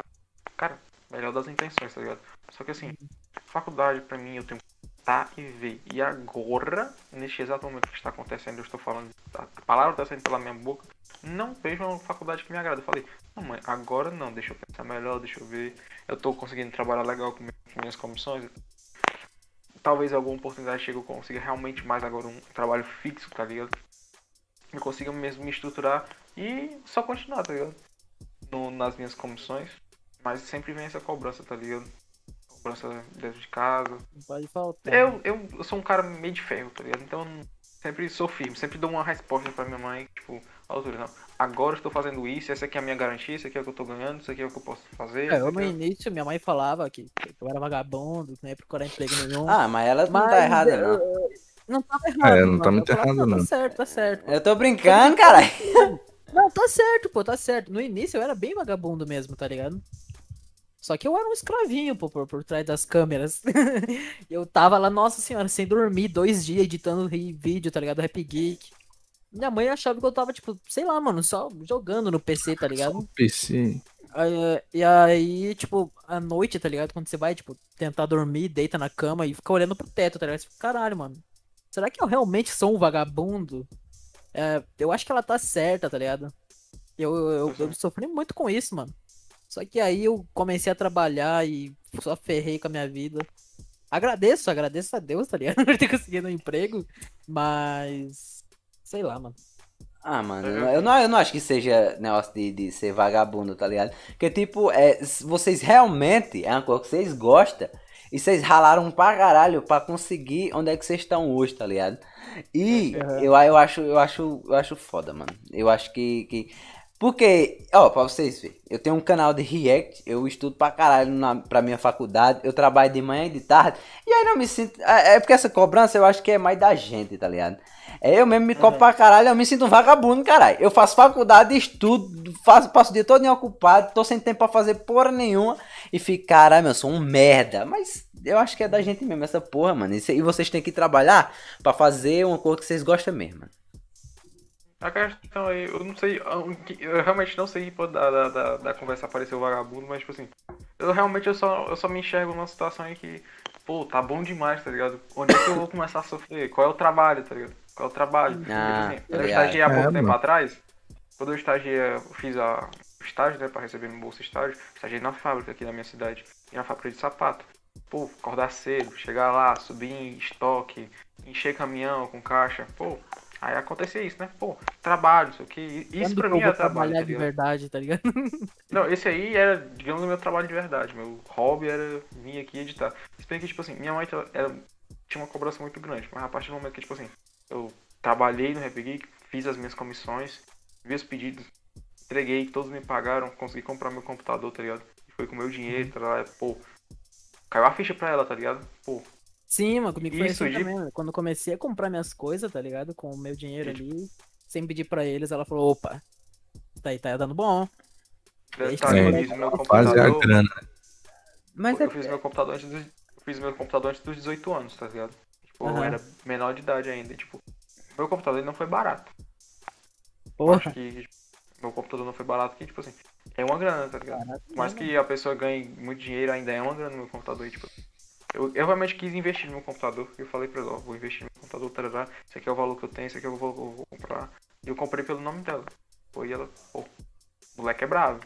S2: Cara, melhor das intenções, tá ligado? Só que assim, faculdade pra mim eu tenho que tá e ver. E agora, neste exato momento que está acontecendo, eu estou falando, a palavra está saindo pela minha boca, não vejo uma faculdade que me agrada. Eu falei, não mãe, agora não, deixa eu pensar melhor, deixa eu ver. Eu tô conseguindo trabalhar legal com minhas comissões. Talvez alguma oportunidade chegue eu consiga realmente mais agora um trabalho fixo, tá ligado? Eu consiga mesmo me estruturar e só continuar, tá ligado? No- nas minhas comissões. Mas sempre vem essa cobrança, tá ligado? Cobrança dentro de casa.
S3: Não pode faltar.
S2: Eu, eu, eu sou um cara meio de ferro, tá ligado? Então sempre sou firme, sempre dou uma resposta pra minha mãe, tipo, altura, não. Agora eu estou fazendo isso, essa aqui é a minha garantia, isso aqui é o que eu tô ganhando, isso aqui é o que eu posso fazer.
S3: É,
S2: isso
S3: eu no início, minha mãe falava que, eu era vagabundo, que não ia procurar emprego nenhum.
S1: Ah, mas ela não
S3: Mas
S1: tá errada,
S3: eu-
S1: não.
S3: Não tava errado.
S4: É, não tá muito errado, não.
S3: Tá certo, tá certo.
S1: Eu tô brincando, caralho.
S3: Não, tá certo, pô, tá certo. No início eu era bem vagabundo mesmo, tá ligado? Só que eu era um escravinho, pô, por, por trás das câmeras. eu tava lá, nossa senhora, sem dormir, dois dias editando vídeo, tá ligado? Rap Geek. Minha mãe achava que eu tava, tipo, sei lá, mano, só jogando no PC, tá ligado?
S4: Só PC.
S3: Aí, e aí, tipo, à noite, tá ligado? Quando você vai, tipo, tentar dormir, deita na cama e fica olhando pro teto, tá ligado? Você fica, caralho, mano. Será que eu realmente sou um vagabundo? É, eu acho que ela tá certa, tá ligado? Eu, eu, eu, eu sofri muito com isso, mano. Só que aí eu comecei a trabalhar e só ferrei com a minha vida. Agradeço, agradeço a Deus, tá ligado? Por ter conseguido um emprego. Mas. Sei lá, mano.
S1: Ah, mano, eu não, eu não acho que seja negócio de, de ser vagabundo, tá ligado? Porque, tipo, é, vocês realmente é uma coisa que vocês gostam e vocês ralaram pra caralho pra conseguir onde é que vocês estão hoje, tá ligado? E eu, eu, acho, eu, acho, eu acho foda, mano. Eu acho que. que... Porque, ó, pra vocês verem, eu tenho um canal de React, eu estudo pra caralho na, pra minha faculdade, eu trabalho de manhã e de tarde, e aí não me sinto. É, é porque essa cobrança eu acho que é mais da gente, tá ligado? É eu mesmo me cobro pra caralho, eu me sinto um vagabundo, caralho. Eu faço faculdade, estudo, faço, passo o dia todo ocupado, tô sem tempo pra fazer porra nenhuma, e fico, caralho, eu sou um merda. Mas eu acho que é da gente mesmo essa porra, mano. E, cê- e vocês têm que trabalhar pra fazer uma coisa que vocês gostam mesmo, mano.
S2: A questão aí, eu não sei, eu eu realmente não sei pô, da, da, da, da conversa aparecer o vagabundo, mas tipo assim, eu realmente eu só, eu só me enxergo numa situação em que, pô, tá bom demais, tá ligado? Onde é que eu vou começar a sofrer? Qual é o trabalho, tá ligado? Qual é o trabalho? Porque,
S1: Ah,
S2: tipo assim,
S1: tá
S2: eu estagiei há pouco
S4: É,
S2: tempo
S4: mano.
S2: atrás, quando eu estagiei, eu fiz a, estágio, né, pra receber meu bolsa estágio, estagiei na fábrica aqui na minha cidade, e na fábrica de sapato. Pô, acordar cedo, chegar lá, subir em estoque, encher caminhão com caixa, pô, aí acontecia isso, né? Pô, trabalho, isso aqui. Isso
S3: Quando
S2: pra mim era trabalho,
S3: trabalhar
S2: tá
S3: de verdade, tá ligado?
S2: Não, esse aí era, digamos, o meu trabalho de verdade. Meu hobby era vir aqui editar. Se bem que, tipo assim, minha mãe era, tinha uma cobrança muito grande, mas a partir do momento que, tipo assim, eu trabalhei no Rap Geek, fiz as minhas comissões, vi os pedidos, entreguei, todos me pagaram, consegui comprar meu computador, tá ligado? E foi com meu dinheiro, tá ligado? Pô, caiu a ficha pra ela, tá ligado? Pô,
S3: Sim, mano, comigo foi
S2: Isso,
S3: assim
S2: de-
S3: também, mano. Quando eu comecei a comprar minhas coisas, tá ligado? Com o meu dinheiro ali, sem pedir pra eles, ela falou, opa, tá aí, tá dando bom.
S2: detalhe,
S3: É,
S2: eu fiz o meu computador.
S4: grana.
S1: Mas
S2: eu
S1: é,
S2: fiz meu computador antes dos. Eu fiz meu computador antes dos 18 anos, tá ligado? Tipo, eu
S3: Aham.
S2: era menor de idade ainda. Tipo, meu computador não foi barato. Eu
S3: Porra,
S2: acho que tipo, meu computador não foi barato, que, tipo assim, é uma grana, tá ligado? Por mais
S3: mesmo.
S2: que a pessoa ganhe muito dinheiro, ainda é uma grana no meu computador. E, tipo, eu, eu realmente quis investir no meu computador. Eu falei pra ela, ó, vou investir no meu computador, tarará, esse aqui é o valor que eu tenho, esse aqui é o valor que eu vou comprar. E eu comprei pelo nome dela. Foi e ela, pô, o moleque é bravo.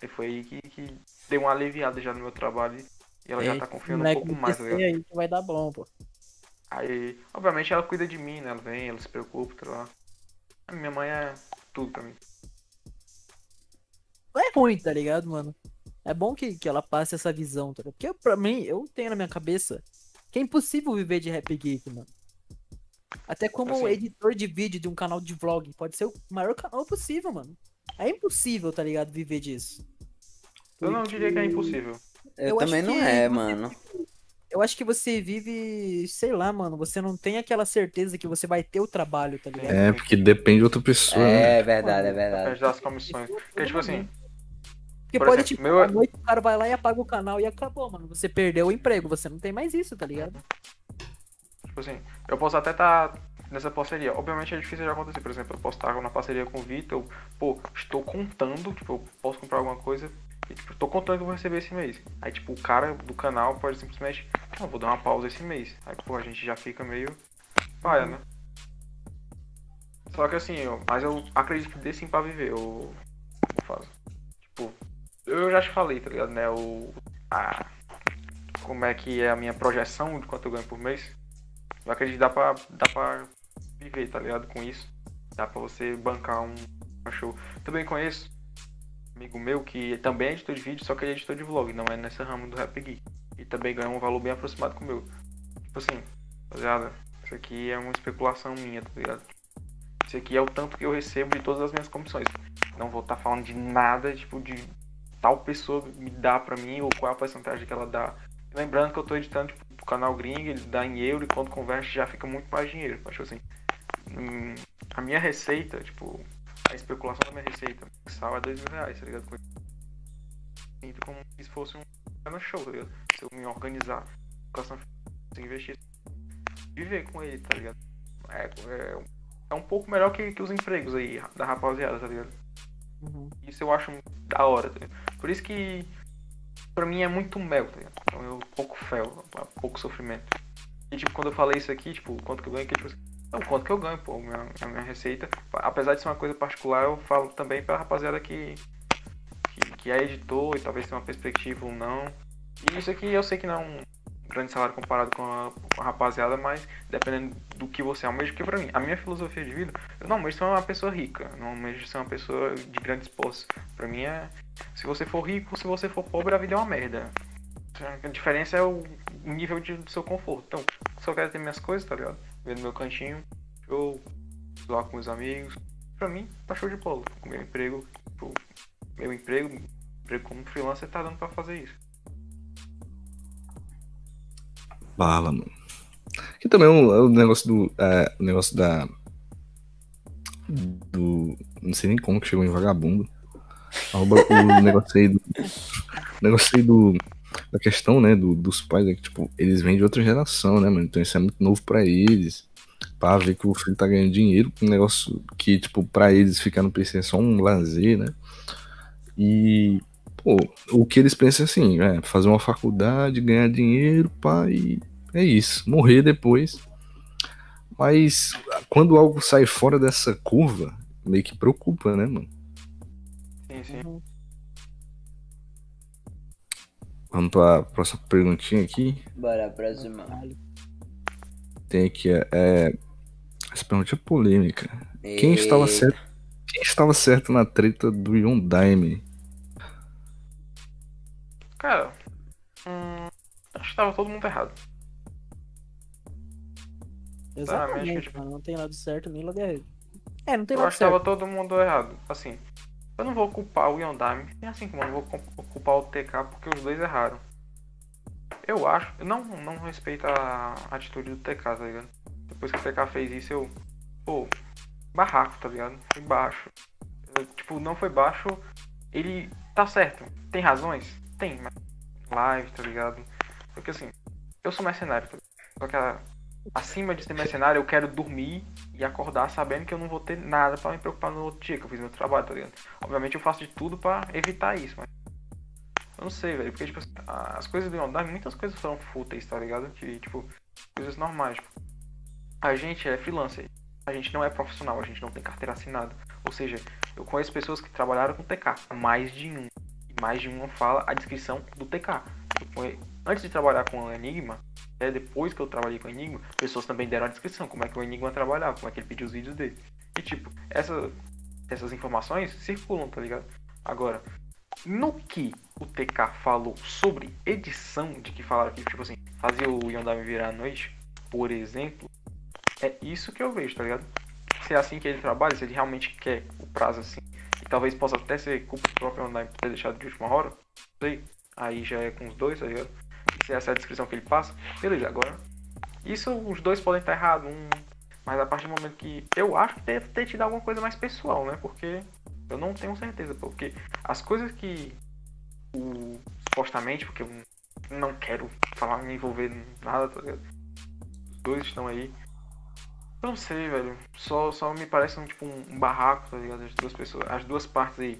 S2: Aí foi aí que, que deu uma aliviada já no meu trabalho e ela já
S3: Ei,
S2: tá confiando um pouco mais, tá ligado?
S3: aí que vai dar bom, pô.
S2: Aí, obviamente ela cuida de mim, né? Ela vem, ela se preocupa, tá lá. A minha mãe é tudo pra mim.
S3: Não é ruim, tá ligado, mano? É bom que, que ela passe essa visão, tá ligado? Porque pra mim, eu tenho na minha cabeça que é impossível viver de Rap Geek, mano. Até como
S2: Assim.
S3: editor de vídeo de um canal de vlog, pode ser o maior canal possível, mano. É impossível, tá ligado, viver disso.
S2: Eu não diria que é impossível.
S1: eu,
S3: eu
S1: também não é, mano.
S3: Eu acho que você vive, sei lá, mano, você não tem aquela certeza que você vai ter o trabalho, tá ligado?
S4: É, porque depende de outra pessoa, né?
S1: É verdade, é verdade.
S2: Depende das comissões. Porque, tipo assim,
S3: Porque
S2: por
S3: pode,
S2: exemplo,
S3: tipo,
S2: meu-
S3: à noite o cara vai lá e apaga o canal e acabou, mano. Você perdeu o emprego, você não tem mais isso, tá ligado?
S2: tipo assim, eu posso até estar nessa parceria. Obviamente é difícil de acontecer. Por exemplo, eu posso estar na parceria com o Vitor, pô, estou contando, tipo, eu posso comprar alguma coisa e, tipo, estou contando que eu vou receber esse mês. Aí, tipo, o cara do canal pode simplesmente, não, vou dar uma pausa esse mês. Aí, pô, a gente já fica meio paia, né? Só que assim, eu, mas eu acredito que dê sim pra viver, eu, eu faço. Tipo, eu já te falei, tá ligado, né? O, a, como é que é a minha projeção de quanto eu ganho por mês. Eu acredito que dá pra, dá pra viver, tá ligado? Com isso. Dá pra você bancar um, um show. Também conheço um amigo meu que também é editor de vídeo, só que ele é editor de vlog, não é nessa ramo do Rap Geek. E também ganha um valor bem aproximado com o meu. Tipo assim, rapaziada, isso aqui é uma especulação minha, tá ligado? Isso aqui é o tanto que eu recebo de todas as minhas comissões. Não vou estar falando de nada, tipo, de tal pessoa me dá pra mim ou qual é a porcentagem que ela dá. Lembrando que eu tô editando tipo, pro canal gringo, ele dá em euro e quando converte já fica muito mais dinheiro. Acho assim. hum, a minha receita, tipo, a especulação da minha receita mensal é dois mil reais, tá ligado? Sinto como se fosse um no show, tá ligado? Se eu me organizar, financeira, investir, viver com ele, tá ligado? É, é, é um pouco melhor que, que os empregos aí da rapaziada, tá ligado?
S3: Uhum.
S2: Isso eu acho da hora, tá? Por isso que pra mim é muito mel, tá ligado? Então eu pouco fel, pouco sofrimento. E tipo, quando eu falei isso aqui, tipo, quanto que eu ganho, que tipo não, quanto que eu ganho, pô, minha, a minha receita. Apesar de ser uma coisa particular, eu falo também pra rapaziada que, que, que é editor e talvez tenha uma perspectiva ou não. E isso aqui eu sei que não é um grande salário comparado com a, com a rapaziada, mas dependendo do que você almeja, porque pra mim, a minha filosofia de vida, eu não almejo ser uma pessoa rica, não almejo ser uma pessoa de grandes posses. Pra mim é, se você for rico, se você for pobre, a vida é uma merda. A diferença é o nível de, do seu conforto. Então, só quero ter minhas coisas, tá ligado? Ver no meu cantinho, show, zoar com meus amigos. Pra mim, tá show de bola. O meu emprego, tipo, meu emprego, emprego como freelancer tá dando pra fazer isso.
S4: Bala, mano. Que também é o, é o negócio do. É, o negócio da. Do. Não sei nem como que chegou em vagabundo. Arroba o negócio aí do. Negócio aí do. Da questão, né, do, dos pais, é que, tipo, eles vêm de outra geração, né, mano? Então isso é muito novo pra eles. Pra ver que o filho tá ganhando dinheiro, um negócio que, tipo, pra eles ficar no PC é só um lazer, né? E, o que eles pensam é assim, é fazer uma faculdade, ganhar dinheiro, pá, e é isso, morrer depois. Mas quando algo sai fora dessa curva, meio que preocupa, né, mano?
S2: Sim, sim.
S4: Vamos pra próxima perguntinha aqui.
S1: Bora, próxima.
S4: Tem aqui, é, é, essa pergunta é polêmica. Quem estava certo? Quem estava certo na treta do Yondaime?
S2: Cara, hum, acho que tava todo mundo errado.
S3: Exatamente,
S2: tipo-
S3: mano. Não tem lado certo nem lado errado. É, não tem
S2: Eu
S3: lado
S2: acho que tava
S3: certo.
S2: todo mundo errado. Assim, eu não vou culpar o Yondami, nem assim como eu não vou cu- culpar o TK porque os dois erraram. Eu acho, eu não, não respeito a atitude do TK, tá ligado? Depois que o TK fez isso, eu. Pô, barraco, tá ligado? Foi baixo. Eu, tipo, não foi baixo. Ele tá certo. Tem razões? Tem. Live, tá ligado? Porque assim, eu sou mercenário, tá? Só que acima de ser mercenário, eu quero dormir e acordar sabendo que eu não vou ter nada pra me preocupar no outro dia, que eu fiz meu trabalho, tá ligado? Obviamente eu faço de tudo pra evitar isso, mas. Eu não sei, velho, porque, tipo, assim, as coisas do Yondai, muitas coisas foram fúteis, tá ligado? Que, tipo, coisas normais. Tipo, a gente é freelancer, a gente não é profissional, a gente não tem carteira assinada. Ou seja, eu conheço pessoas que trabalharam com TK, mais de um. Mais de uma fala a descrição do TK. Antes de trabalhar com o Enigma, até depois que eu trabalhei com o Enigma, pessoas também deram a descrição, como é que o Enigma trabalhava, como é que ele pedia os vídeos dele. E tipo, essa, essas informações circulam, tá ligado? Agora, no que o TK falou sobre edição, de que falaram que, tipo assim, fazia o Yondami virar à noite, por exemplo, é isso que eu vejo, tá ligado? Se é assim que ele trabalha, se ele realmente quer o prazo assim, e talvez possa até ser culpa Yondami por ter deixado de última hora, não sei, aí já é com os dois, tá ligado? Se essa é a descrição que ele passa, beleza, agora. Isso os dois podem estar errados, um, mas a partir do momento que. Eu acho que deve ter tido alguma coisa mais pessoal, né? Porque eu não tenho certeza, porque as coisas que o. supostamente, porque eu não quero falar, me envolver em nada, tá ligado? Os dois estão aí. Não sei, velho. Só, só me parece um, tipo um barraco, tá ligado? As duas pessoas, as duas partes aí.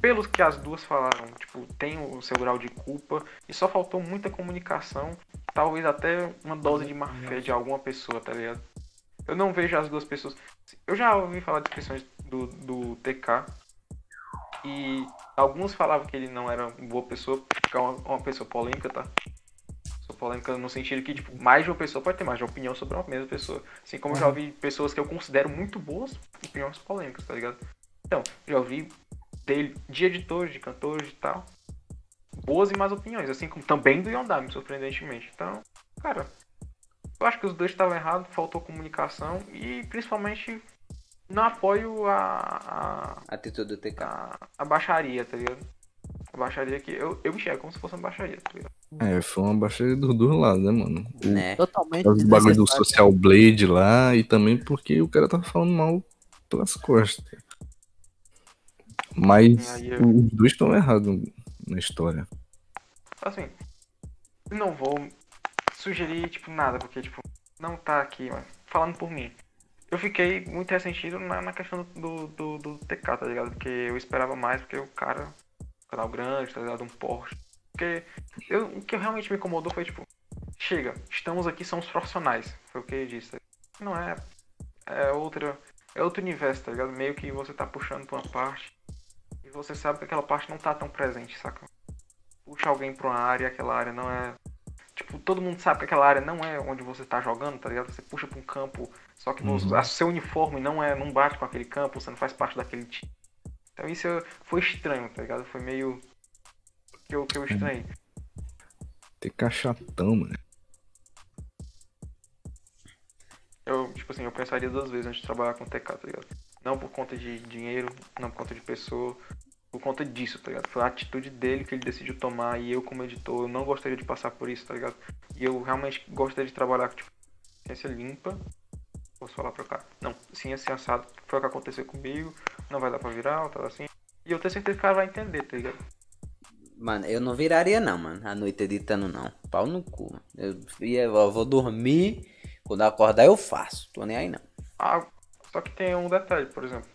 S2: Pelos que as duas falaram, tipo, tem o seu grau de culpa e só faltou muita comunicação, talvez até uma dose de má fé de alguma pessoa, tá ligado? Eu não vejo as duas pessoas. Eu já ouvi falar de descrições do, do TK e alguns falavam que ele não era uma boa pessoa, porque é uma, uma pessoa polêmica, tá? Polêmica no sentido que, tipo, mais de uma pessoa pode ter mais de uma opinião sobre uma mesma pessoa. Assim como eu já ouvi pessoas que eu considero muito boas, opiniões polêmicas, tá ligado? Então, já ouvi dele, de editores, de cantores e tal, boas e más opiniões, assim como também do Yondami, surpreendentemente. Então, cara, eu acho que os dois estavam errados, faltou comunicação e principalmente não apoio a,
S1: Atitude do TK.
S2: a, a, a baixaria, tá ligado? A baixaria que eu, eu enxergo como se fosse uma baixaria, tá ligado?
S4: É, foi uma baixaria dos dois lados, né, mano? O,
S1: Né?
S3: Totalmente.
S4: o bagulho do. Social Blade lá e também porque o cara tava falando mal pelas costas. Mas
S2: eu-
S4: os dois estão errados na história.
S2: Assim, eu não vou sugerir, tipo, nada, porque, tipo, não tá aqui, mas falando por mim. Eu fiquei muito ressentido na, na questão do, do, do TK, tá ligado? Porque eu esperava mais, porque o cara, canal grande, tá ligado? Um Porsche. Porque eu, o que realmente me incomodou foi, tipo, chega, estamos aqui, somos profissionais. Foi o que ele disse. Não é. É outra. É outro universo, tá ligado? Meio que você tá puxando pra uma parte. E você sabe que aquela parte não tá tão presente, saca? puxa alguém pra uma área, aquela área não é. Tipo, todo mundo sabe que aquela área não é onde você tá jogando, tá ligado? Você puxa pra um campo, só que você-
S4: Uhum.
S2: a seu uniforme não é, não bate com aquele campo, você não faz parte daquele time. Então isso foi estranho, tá ligado? Foi meio. Que eu, que eu estranhei.
S4: Tem cachatão, mano.
S2: Eu, tipo assim, eu pensaria duas vezes antes de trabalhar com TK, tá ligado? Não por conta de dinheiro, não por conta de pessoa, por conta disso, tá ligado? Foi a atitude dele que ele decidiu tomar e eu como editor, eu não gostaria de passar por isso, tá ligado? E eu realmente gostaria de trabalhar com, tipo, ciência limpa. Posso falar pra cá? Não, ciência assado foi o que aconteceu comigo, não vai dar pra virar, tá assim. E eu tenho certeza que o cara vai entender, tá ligado?
S1: Mano, eu não viraria não, mano. A noite editando não. Pau no cu. mano. Eu, ia, eu vou dormir. Quando eu acordar eu faço. Tô nem aí não.
S2: Ah, só que tem um detalhe, por exemplo.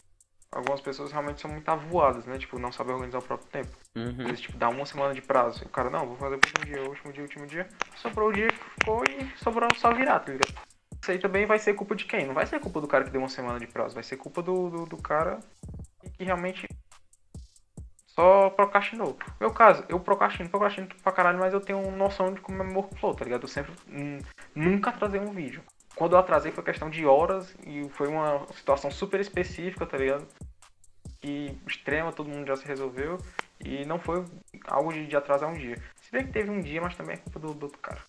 S2: Algumas pessoas realmente são muito avoadas, né? Tipo, não sabem organizar o próprio tempo.
S1: Uhum.
S2: Eles, tipo, dá uma semana de prazo. E o cara, não, vou fazer o último dia, o último dia, o último dia. Sobrou o dia que ficou e sobrou só virar, tá ligado? Isso aí também vai ser culpa de quem? Não vai ser culpa do cara que deu uma semana de prazo. Vai ser culpa do, do, do cara que realmente só procrastinou. No meu caso, eu procrastino, procrastino pra caralho, mas eu tenho noção de como é meu workflow, tá ligado? Eu sempre hum, nunca atrasei um vídeo. Quando eu atrasei foi questão de horas e foi uma situação super específica, tá ligado? Que extrema, todo mundo já se resolveu. E não foi algo de, de atrasar um dia. Se bem que teve um dia, mas também é culpa do, do outro cara.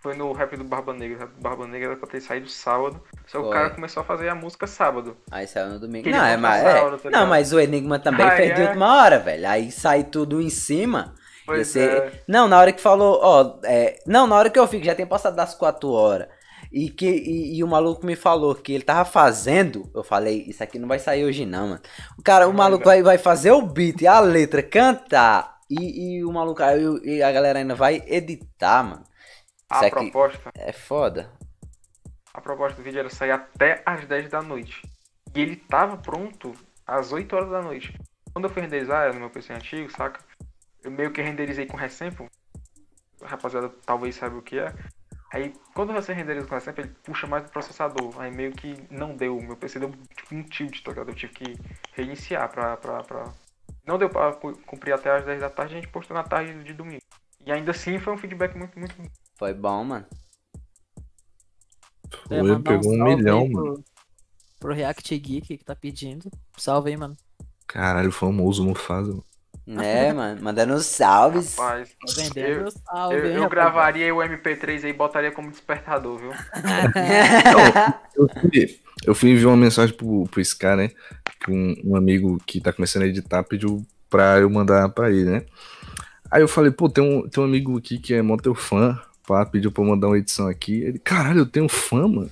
S2: Foi no rap do Barba Negra. O rap do Barba Negra era pra ter saído sábado. Só que o cara começou a fazer a música sábado.
S1: Aí saiu no domingo. Não, é, mas, é.
S2: tá
S1: não, mas o Enigma também
S2: Ah,
S1: fez de
S2: é.
S1: última hora, velho. Aí sai tudo em cima.
S2: Pois
S1: Esse-
S2: é.
S1: Não, na hora que falou, ó, é, não, na hora que eu fico, já tem passado das 4 horas. E que e, e o maluco me falou que ele tava fazendo, eu falei, isso aqui não vai sair hoje não, mano. O cara, o maluco vai, vai fazer o beat e a letra cantar e, e o maluco o- e a galera ainda vai editar, mano.
S2: A proposta,
S1: é foda.
S2: a proposta do vídeo era sair até às 10 da noite. E ele tava pronto às 8 horas da noite. Quando eu fui renderizar, era no meu PC antigo, saca? Eu meio que renderizei com resample. Rapaziada talvez saiba o que é. Aí, quando você renderiza com resample, ele puxa mais do processador. Aí meio que não deu. O meu PC deu tipo um tilt, tá ligado? Eu tive que reiniciar pra, pra, pra... Não deu pra cu- cumprir até às 10 da tarde, a gente postou na tarde de domingo. E ainda assim foi um feedback muito, muito
S1: Foi bom, mano.
S3: É,
S4: Foi,
S3: mandar um
S4: pegou um
S3: salve
S4: milhão,
S3: aí
S4: mano.
S3: Pro, pro React Geek que tá pedindo. Salve aí, mano.
S4: Caralho, famoso Mufasa. mano.
S1: É, mano, mandando salves.
S2: Rapaz,
S3: vendendo
S2: eu,
S3: salve,
S2: eu, eu gravaria o MP3 aí e botaria como despertador, viu?
S4: Eu fui, eu fui enviar uma mensagem pro, pro Scar, né? Que um, um amigo que tá começando a editar pediu pra eu mandar pra ele, né? Aí eu falei, pô, tem um, tem um amigo aqui que é mó teu fã, pá, pediu pra eu mandar uma edição aqui. Ele, caralho, eu tenho fã, mano.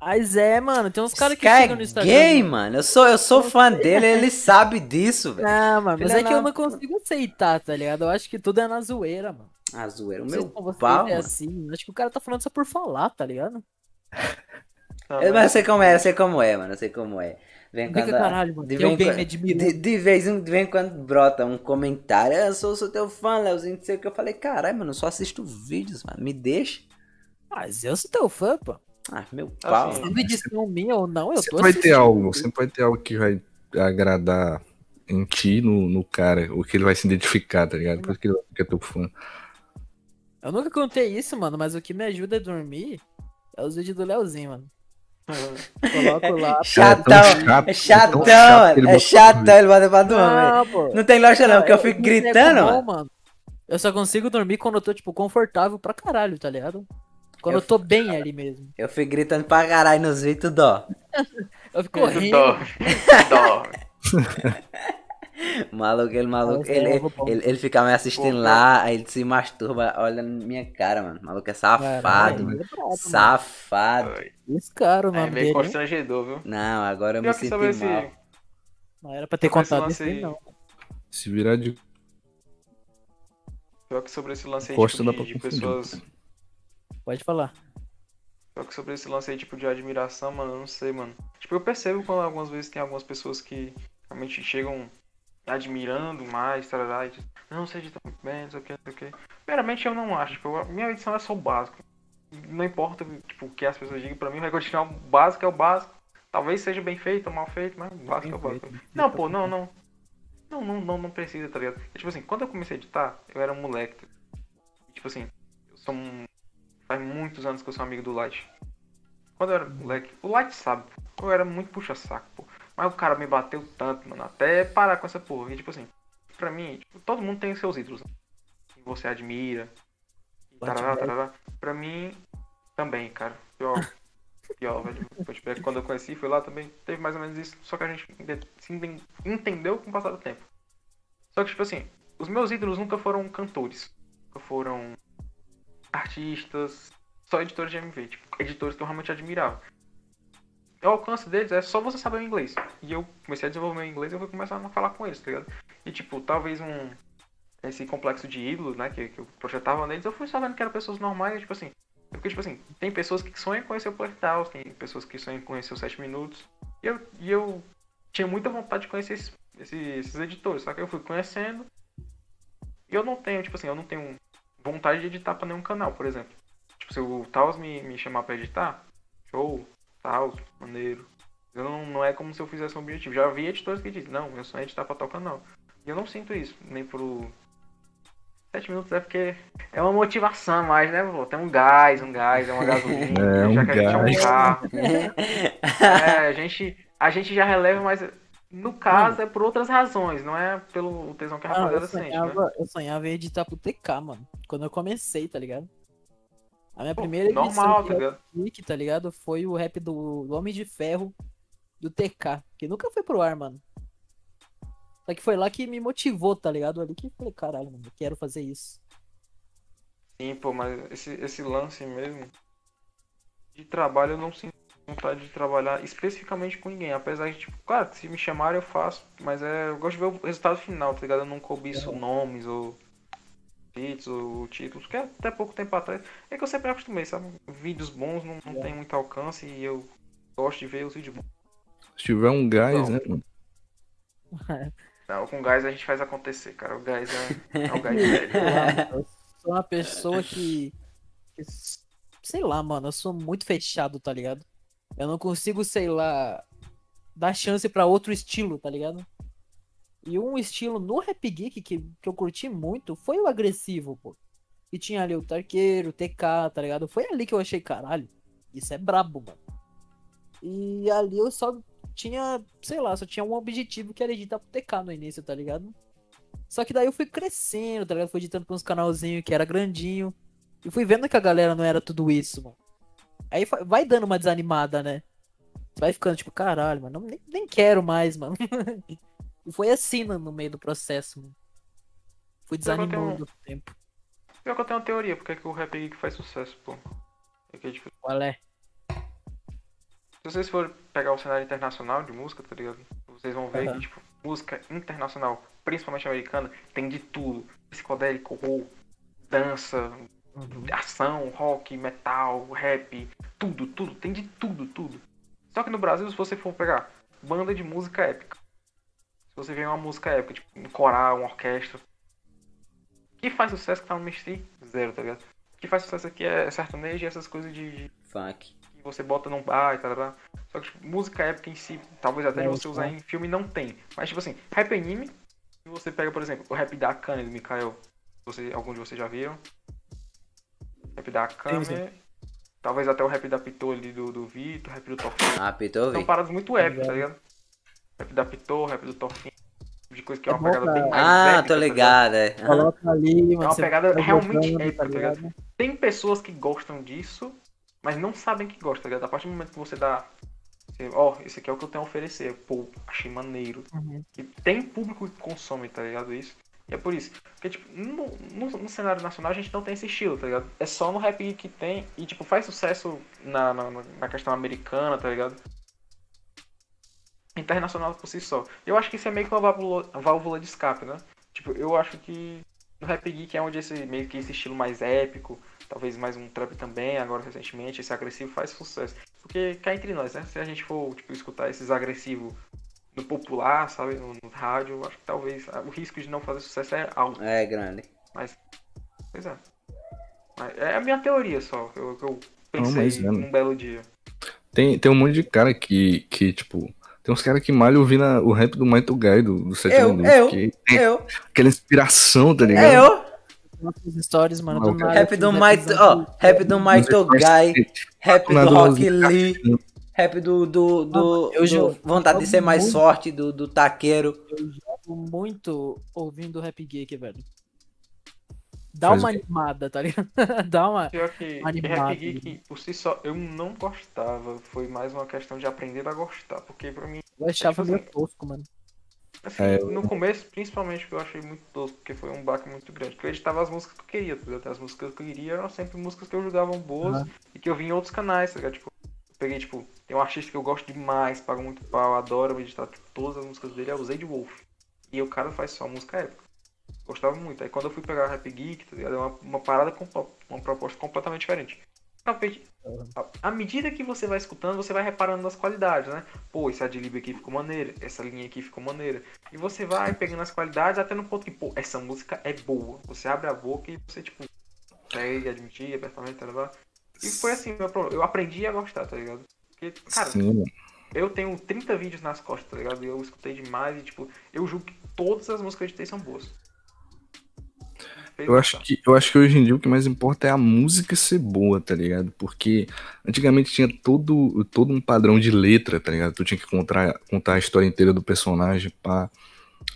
S3: Mas é, mano, tem uns caras que chegam no
S1: é
S3: Instagram.
S1: gay, mano. Eu sou, eu sou fã dele, ele sabe disso, velho.
S3: Não, mano, mas
S1: Filha
S3: é que eu não consigo aceitar, tá ligado? Eu acho que tudo é na zoeira, mano.
S1: Ah, zoeira. O meu pau,
S3: é assim. Acho que o cara tá falando só por falar, tá ligado?
S2: Não,
S1: Eu, mas eu sei como é, eu sei como é, mano. Eu sei como é. Vem quando,
S3: caralho, mano.
S1: de
S3: Tem
S1: vez,
S3: alguém
S1: em
S3: me
S1: quando- de, de vez em de vez quando brota um comentário. "Ah, Eu sou, sou teu fã, Leozinho. Não sei o que. Eu falei, caralho, mano. Eu só assisto vídeos, mano. Me deixa.
S3: Mas eu sou teu fã, pô.
S1: Ah, meu pau.
S2: Assim,
S3: Sendo edição minha ou não, eu tô
S4: Sempre vai ter algo, sempre vai ter algo que vai agradar em ti, no, no cara, o que ele vai se identificar, tá ligado? Por isso que ele é teu fã.
S3: Eu nunca contei isso, mano, mas o que me ajuda a dormir é os vídeos do Leozinho, mano. Coloco lá.
S1: Chatão,
S4: chato,
S1: é chatão,
S4: tão chato
S1: mano. É chatão, ele bota pra dormir.
S3: Não, pô.
S1: Não tem lógica não, porque eu
S3: eu-
S1: fico gritando,
S3: bom,
S1: mano.
S3: Eu só consigo dormir quando eu tô, tipo, confortável pra caralho, tá ligado? Quando
S1: Eu
S3: eu, tô bem ali mesmo.
S1: Eu fico gritando pra caralho nos vídeos, dó.
S3: Eu fico rindo.
S2: Dó. Dó.
S1: Maluco, ele maluco, ele,
S3: pôr.
S1: ele, ele fica me assistindo
S2: Pô,
S1: lá, aí ele se masturba, olha na minha cara, mano. Maluco é safado,
S3: Caralho,
S1: mano.
S3: é mano.
S1: Safado.
S3: Esse cara, o
S2: É meio constrangedor, viu?
S1: Não, agora eu me
S2: Pior que
S1: senti
S2: sobre esse.
S1: mal.
S3: Não era pra ter
S2: esse
S3: contado isso aí, não.
S4: Se virar de
S2: Pior que sobre esse lance aí
S4: Costa
S2: tipo, de, de pessoas.
S3: Pode falar.
S2: Pior que sobre esse lance aí, tipo, de admiração, mano, eu não sei, mano. Tipo, eu percebo quando algumas vezes tem algumas pessoas que realmente chegam admirando mais, tarará, e diz, não, edita muito bem, não sei o que, não sei o que. Primeiramente, eu não acho, tipo, a minha edição é só o básico. Não importa, tipo, o que as pessoas digam pra mim, vai continuar o básico é o básico. Talvez seja bem feito ou mal feito, mas o básico é o básico. Não, pô, não, não. Não, não, não, não precisa, tá ligado? E, tipo assim, quando eu comecei a editar, eu era um moleque. E, tipo assim, eu sou um. Faz muitos anos que eu sou amigo do Light. Quando eu era moleque, o Light sabe, pô, eu era muito puxa-saco, pô. Mas o cara me bateu tanto, mano, até parar com essa porra. E, tipo assim, pra mim, tipo, todo mundo tem seus ídolos. Né? Que você admira. Tarará, tarará. Pra mim, também, cara. Pior. Pior, velho. Flashback, Quando eu conheci, foi lá também. Teve mais ou menos isso. Só que a gente ente- se enten- entendeu com o passar do tempo. Só que, tipo assim, os meus ídolos nunca foram cantores. Nunca foram artistas. Só editores de MV. Tipo, editores que eu realmente admirava. O alcance deles é só você saber o inglês. E eu comecei a desenvolver meu inglês e eu fui começando a falar com eles, tá ligado? E, tipo, talvez um. Esse complexo de ídolos, né? Que, que eu projetava neles, eu fui sabendo que eram pessoas normais, tipo assim. Porque, tipo assim, tem pessoas que sonham conhecer o Playhouse, tem pessoas que sonham conhecer os 7 minutos. E eu, e eu tinha muita vontade de conhecer esses, esses, esses editores, só que eu fui conhecendo. E eu não tenho, tipo assim, eu não tenho vontade de editar pra nenhum canal, por exemplo. Tipo, se o Taos me, me chamar pra editar, show, Taos, maneiro. Eu não, não é como se eu fizesse um objetivo. Já vi editores que dizem, não, meu sonho é editar pra tocar não. E eu não sinto isso, nem pro. Sete minutos é porque é uma motivação a mais, né, pô? Tem um gás, um gás, é uma gasolina,
S4: É, um
S2: já que a gente é um carro. É, a gente, a gente já releva, mas no caso é por outras razões, não é pelo tesão que a
S3: Ah, eu,
S2: rapaziada sente, né?
S3: sonhava, eu sonhava em editar pro TK, mano. Quando eu comecei, tá ligado? A minha
S2: Pô,
S3: primeira edição
S2: normal, tá ligado?
S3: Geek, tá ligado? Foi o rap do, do Homem de Ferro do TK, que nunca foi pro ar, mano. Só que foi lá que me motivou, tá ligado? Ali que eu falei, caralho, mano, eu quero fazer isso.
S2: Sim, pô, mas esse, esse lance mesmo de trabalho eu não sinto vontade de trabalhar especificamente com ninguém. Apesar de, tipo, claro, se me chamarem eu faço, mas é, eu gosto de ver o resultado final, tá ligado? Eu não cobiço nomes ou feats ou títulos, que até pouco tempo atrás. É que eu sempre acostumei, sabe? Vídeos bons não, não tem muito alcance e eu gosto de ver os vídeos bons.
S4: Se tiver um gás,
S2: Não.
S4: né, mano?
S2: Não, com gás a gente faz acontecer, cara. O gás é, é o gás velho.
S3: Eu sou uma pessoa que, que. Sei lá, mano, eu sou muito fechado, tá ligado? Eu não consigo, sei lá, dar chance pra outro estilo, tá ligado? E um estilo no Rap Geek que, que eu curti muito foi o agressivo, pô. E tinha ali o Tarqueiro, o TK, tá ligado? Foi ali que eu achei, caralho, isso é brabo, mano. E ali eu só tinha, sei lá, só tinha um objetivo que era editar pro TK no início, tá ligado? Só que daí eu fui crescendo, tá ligado? Fui editando pra uns canalzinhos que era grandinho. E fui vendo que a galera não era tudo isso, mano. Aí vai dando uma desanimada, né? Vai ficando tipo, caralho, mano, nem, nem quero mais, mano. foi assim no, meio do processo, mano. Fui
S2: eu tenho-
S3: desanimando o tempo.
S2: Pior que eu tenho uma teoria, porque é que o Rap Geek faz sucesso, pô. É que é difícil.
S3: Qual é?
S2: Se vocês forem pegar o cenário internacional de música, tá ligado? Vocês vão ver
S3: Aham.
S2: que, tipo, música internacional, principalmente americana, tem de tudo. Psicodélico, rock, dança, ação, rock, metal, rap, tudo, tudo, tem de tudo, tudo. Só que no Brasil, se você for pegar banda de música épica, você vê uma música épica, tipo um coral, uma orquestra, que faz sucesso que tá no mainstream? Zero, tá ligado? O que faz sucesso aqui é sertanejo e essas coisas de, de
S1: Funk.
S2: que você bota num bar e tal. Só que tipo, música épica em si, talvez até de
S3: Não,
S2: você usar
S3: não.
S2: em filme não tem. Mas tipo assim, rap anime, se você pega, por exemplo, o rap da Akane do Mikael, você, algum de vocês já viram? Rap da Akane,
S3: sim.
S2: talvez até o rap da Pitô ali do, do Vitor, rap do Torfinho.
S1: Ah, Pitou,
S2: São paradas muito épicas, tá
S3: ligado.
S2: Rap da Pitô, rap do Torfinho, de coisa que é
S3: É
S2: uma pegada bem mais
S1: Ah,
S2: épica,
S1: tô
S2: tá
S1: ligado, é.
S3: Coloca ali, mano.
S2: uma pegada realmente
S3: jogando,
S2: épica, tá ligado?
S3: ligado?
S2: Tem pessoas que gostam disso, mas não sabem que gostam, tá ligado? A partir do momento que você dá. você- Ó, esse aqui é o que eu tenho a oferecer. Pô, achei maneiro.
S3: Uhum.
S2: E tem público que consome, tá ligado? Isso. E é por isso. Porque, tipo, no, no, no cenário nacional a gente não tem esse estilo, tá ligado? É só no rap que tem. E, tipo, faz sucesso na, na, na questão americana, tá ligado? Internacional por si só. Eu acho que isso é meio que uma válvula, válvula de escape, né? Tipo, eu acho que no Rap Geek é onde esse meio que esse estilo mais épico, talvez mais um trap também, agora recentemente, esse agressivo faz sucesso. Porque cá entre nós, né? Se a gente for, tipo, escutar esses agressivos no popular, sabe, no, no rádio, eu acho que talvez o risco de não fazer sucesso é alto.
S1: É grande.
S2: Pois é. Mas é a minha teoria só, que eu, que eu pensei
S4: mas é,
S2: num belo dia.
S4: Tem, tem um monte de cara que, que tipo. Tem uns caras que malham ouvindo a- o rap do Might Guy do, do 7
S1: Eu,
S4: minutos.
S1: eu,
S4: que tem
S1: Eu,
S4: aquela inspiração, tá ligado?
S1: é eu.
S3: Nossas stories, mano. Do nada,
S1: Rap
S3: eu
S1: do
S3: episódio
S1: ó, rap do Mike Guy, rap do
S4: do
S1: Rock
S4: Ozzy
S1: Lee, rap do, do, do,
S3: eu
S1: do
S3: jogo-
S1: Vontade de Ser Mais
S3: muito.
S1: Forte, do, do Taqueiro.
S3: Tô muito ouvindo Rap Geek, velho. Dá
S4: Faz
S3: uma animada, tá ligado? Dá uma.
S2: Pior que, que Rap Geek, por si só, eu não gostava. Foi mais uma questão de aprender a gostar. Porque pra mim,
S3: Eu achava
S2: tipo
S3: meio
S2: assim,
S3: tosco, mano.
S2: Assim,
S4: É,
S2: no começo, principalmente, que eu achei muito tosco, porque foi um baque muito grande. Porque eu editava as músicas que eu queria, tá ligado? As músicas que eu queria eram sempre músicas que eu julgava boas
S3: Aham.
S2: e que eu vi em outros canais, tá ligado? Tipo, eu peguei, tipo, tem um artista que eu gosto demais, pago muito pau, adoro editar tipo, todas as músicas dele, é o Zade Wolf. E o cara faz só música épica. Gostava muito. Aí quando eu fui pegar Rap Geek, tá ligado? É uma, uma parada, com uma proposta completamente diferente. Realmente, à- medida que você vai escutando, você vai reparando nas qualidades, né? Pô, esse adlib aqui ficou maneira, essa linha aqui ficou maneira. E você vai pegando as qualidades até no ponto que, pô, essa música é boa. Você abre a boca e você, tipo, consegue admitir abertamente, tá ligado? E foi assim, meu problema. eu aprendi a gostar, tá ligado? Porque, cara,
S4: Sim,
S2: eu tenho 30 vídeos nas costas, tá ligado? E eu escutei demais e, tipo, eu julgo que todas as músicas que eu editei são boas.
S4: Eu acho, que, eu acho que hoje em dia o que mais importa é a música ser boa, tá ligado? Porque antigamente tinha todo, todo um padrão de letra, tá ligado? Tu tinha que contar, contar a história inteira do personagem, pá.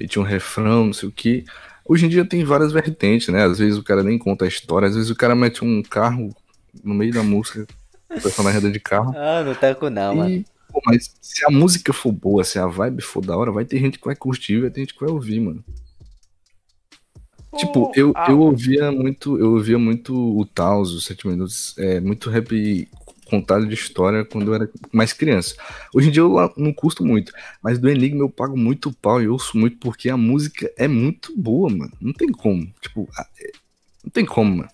S4: E tinha um refrão, não sei o que. Hoje em dia tem várias vertentes, né? Às vezes o cara nem conta a história, às vezes o cara mete um carro no meio da música, o personagem anda de carro.
S1: Ah, não tá com não, mano.
S4: E, pô, mas se a música for boa, se a vibe for da hora, vai ter gente que vai curtir, vai ter gente que vai ouvir, mano. Tipo, eu,
S2: ah,
S4: eu ouvia muito, eu ouvia muito o Taos, os 7 minutos, é, muito rap contado de história quando eu era mais criança. Hoje em dia eu não custo muito, mas do Enigma eu pago muito pau e ouço muito porque a música é muito boa, mano. Não tem como. Tipo, é, não tem como, mano.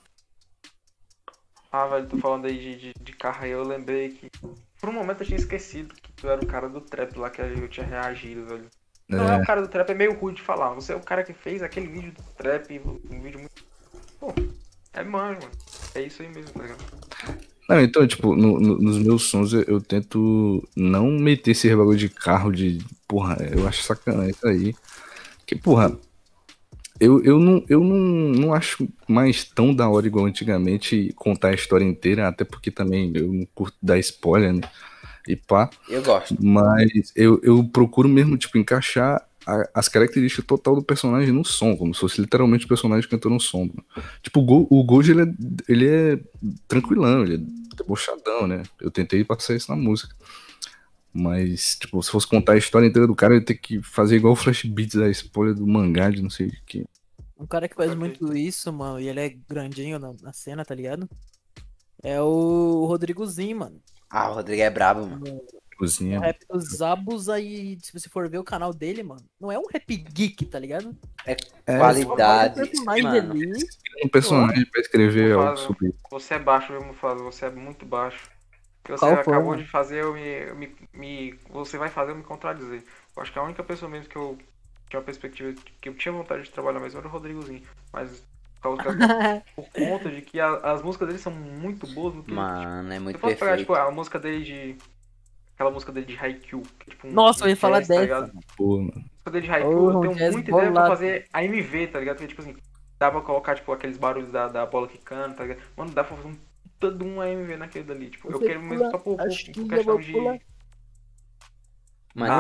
S2: Ah, velho, tô falando aí de, de, de carro aí, eu lembrei que. Por um momento eu tinha esquecido que tu era o cara do trap lá que eu tinha reagido, velho. Não é. é o cara do trap, é meio ruim de falar. Você é o cara que fez aquele vídeo do trap, um vídeo muito. Pô, é manjo, mano. É isso aí mesmo, tá ligado?
S4: Não, então, tipo, no, no, nos meus sons eu, eu, tento não meter esse bagulho de carro de. Porra, eu acho sacanagem isso aí. Que, porra, eu, eu, não, eu não, não acho mais tão da hora igual antigamente contar a história inteira, até porque também eu não curto dar spoiler, né? E pá.
S1: Eu gosto.
S4: Mas eu, eu procuro mesmo, tipo, encaixar a, as características total do personagem no som, como se fosse literalmente o personagem cantando um som. Tipo, o, Go, o Goji, ele é, ele é tranquilão, ele é debochadão, né? Eu tentei passar isso na música. Mas, tipo, se fosse contar a história inteira do cara, eu ia ter que fazer igual o Flash Beats da spoiler do mangá de não sei o que.
S3: Um cara que faz muito isso, mano, e ele é grandinho na, na cena, tá ligado? É o Rodrigozinho, mano.
S1: Ah, o Rodrigo é brabo, mano.
S4: Cozinha.
S3: O rap dos Abus aí, se você for ver o canal dele, mano, não é um rap geek, tá ligado?
S1: É, qualidade.
S3: Mais
S1: mano.
S3: ali,
S4: Um personagem pra escrever algo sobre.
S2: Você é baixo, viu, Mufasa? Você é muito baixo. O que você
S3: Qual foi,
S2: acabou
S3: mano?
S2: de fazer, eu me, eu me, me- Você vai fazer eu me contradizer. Eu acho que a única pessoa mesmo que eu tinha uma perspectiva que eu tinha vontade de trabalhar mesmo era o Rodrigozinho. Mas por, causa por conta de que a- as músicas dele são muito boas, muito
S1: Mano, é
S2: Se
S1: muito
S2: eu fosse pegar,
S1: perfeito.
S2: tipo, a música dele de. Aquela música dele de Haikyuu. que é, tipo, um-
S3: Nossa, eu ia falar
S2: tá
S3: dessa.
S2: ligado?
S4: Pô, mano.
S2: A música dele de Haikyuu,
S3: Oh,
S2: eu tenho
S3: jazz
S2: muita ideia pra
S3: bolado.
S2: fazer a MV, tá ligado? Porque, tipo assim, dá pra colocar, tipo, aqueles barulhos da, da bola que canta, tá ligado? Mano, dá pra fazer um de um AMV naquele dali. Tipo, eu
S3: Você
S2: quero mesmo só por, por, por
S3: eu
S2: questão de.
S1: Mano,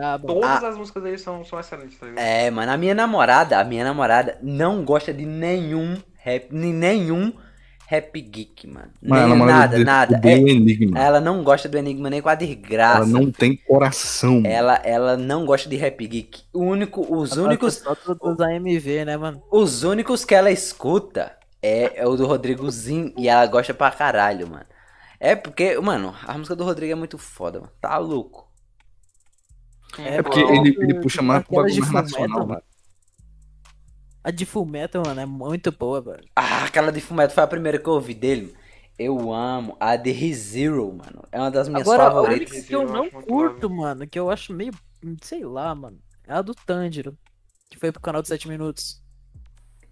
S2: Ah,
S3: Muito.
S2: Todas
S1: Ah.
S2: as músicas dele são, são excelentes, tá ligado?
S1: é, mano, a minha namorada, a minha namorada não gosta de nenhum rap, nenhum rap geek, mano.
S4: Mano,
S1: Nem,
S4: namorada
S1: nada, nada. É,
S4: Enigma.
S1: ela não gosta do Enigma nem com a desgraça.
S4: Ela não tem coração.
S1: Ela, ela não gosta de rap geek. O único, os únicos,
S3: Só todos AMV, né, mano?
S1: os únicos que ela escuta é, é o do Rodrigozinho e ela gosta pra caralho, mano. É porque, mano, a música do Rodrigo é muito foda, mano. Tá louco.
S4: É porque
S2: Bom,
S4: ele, ele puxa mais pro bagulho mais
S3: Fullmetal,
S4: nacional,
S3: mano. A de Fullmetal, mano, é muito boa, velho.
S1: Ah, aquela de Fumeto foi a primeira que eu ouvi dele. Eu amo a de Zero, mano. É uma das minhas
S3: Agora,
S1: favoritas.
S3: única que eu
S2: Eu
S3: não curto, mano, que eu acho meio, sei lá, mano, é a do Tanjiro, que foi pro canal de 7 minutos.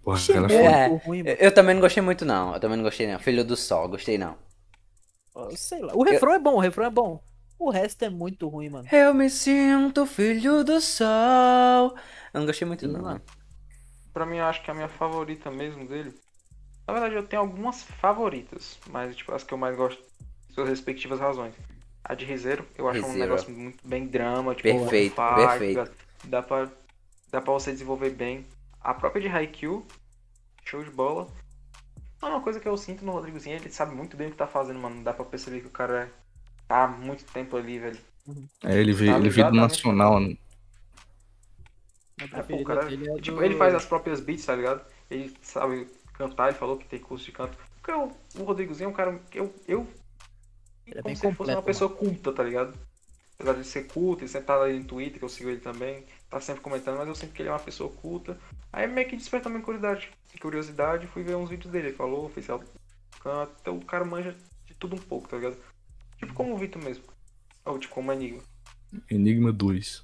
S4: Porra,
S3: muito
S4: foda.
S1: É,
S3: ruim, mano.
S1: Eu, eu também não gostei muito, não. Eu também não gostei, não. Filho do Sol, gostei, não.
S3: Sei lá. O refrão é bom, o refrão é bom. O resto é muito ruim, mano.
S1: Eu me sinto filho do sol. Eu não gostei muito, não.
S3: Mano.
S2: Pra mim, eu acho que a minha favorita mesmo dele. Na verdade, eu tenho algumas favoritas, mas tipo, as que eu mais gosto, suas respectivas razões. A de Rizeiro, eu acho um negócio muito bem drama, tipo,
S1: Perfeito,
S2: faz,
S1: perfeito.
S2: Dá pra, dá pra você desenvolver bem. A própria de Haikyuu, show de bola. Mas Uma coisa que eu sinto no Rodrigozinho, ele sabe muito bem o que tá fazendo, mano. Dá pra perceber que o cara tá há muito tempo ali, velho.
S4: É, ele veio,
S2: Tá
S4: ele veio do
S2: exatamente
S4: nacional, né?
S3: A
S2: É, pô, cara,
S3: dele é
S2: tipo,
S3: do-
S2: ele faz as próprias beats, tá ligado? Ele sabe cantar, ele falou que tem curso de canto. Porque o, o Rodrigozinho é um cara que eu. eu
S3: Ele é
S2: como
S3: bem
S2: se ele fosse uma pessoa culta, tá ligado? Apesar de ser culto, ele sempre tá ali no Twitter, que eu sigo ele também, tá sempre comentando, mas eu sinto que ele é uma pessoa culta. Aí meio que despertou minha curiosidade. Curiosidade, fui ver uns vídeos dele. Ele falou, fez ela canta, então o cara manja de tudo um pouco, tá ligado? Tipo como o Vitor mesmo. Ou tipo como Enigma.
S4: Enigma 2.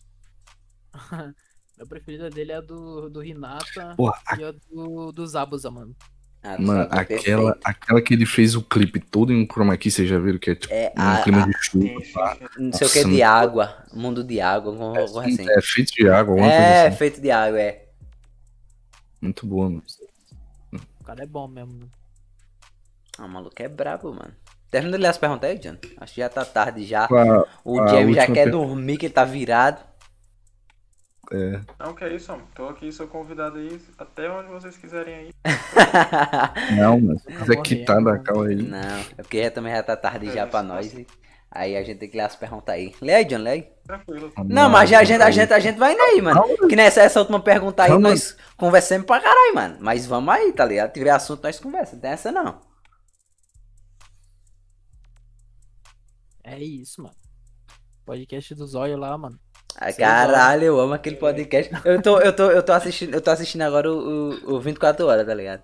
S3: A preferida dele é a do, do Hinata
S4: Porra, a-
S3: e a do, do Zabuza, mano.
S1: Ah,
S4: Mano,
S1: é
S4: aquela,
S1: perfeito.
S4: aquela que ele fez o clipe todo em chroma key, vocês já viram que é tipo
S1: É,
S4: um
S1: a-
S4: clima
S1: a-
S4: de chuva. Pá.
S1: Não sei o que
S4: Nossa,
S1: de água. Mundo de água, alguma coisa assim.
S4: É feito de água, alguma
S1: É,
S4: assim.
S1: feito de água, é.
S4: Muito boa, mano.
S3: O cara é bom mesmo.
S1: Ah, o maluco é brabo, mano. Termina de ler as perguntas aí, John. Acho que já tá tarde já.
S4: A-
S1: O
S4: a
S1: James já quer
S4: per-
S1: dormir, que ele tá virado.
S4: é,
S2: Não, que é isso, homem. Tô aqui, sou convidado aí, até onde vocês quiserem aí.
S4: não, mas se quiser
S3: morrer,
S4: quitar da
S3: não.
S4: cal aí.
S1: Não, é porque já também já tá tarde
S2: É
S1: já
S2: isso,
S1: pra
S2: tá
S1: nós. e Aí a gente tem que ler as perguntas aí. Lê aí, John, lê aí.
S2: Tranquilo.
S1: Não, mas já a gente, a gente, a gente vai indo aí, mano. Que nessa essa última pergunta aí,
S4: Calma.
S1: nós conversamos pra caralho, mano. Mas vamos aí, tá ligado? Se tiver assunto, nós conversamos. Não tem essa não.
S3: É isso, mano. Podcast do Zóio lá, mano.
S1: Ah, caralho, eu amo aquele podcast. Eu tô, eu tô, eu tô assistindo, eu tô assistindo agora o, o, o 24 horas, tá ligado?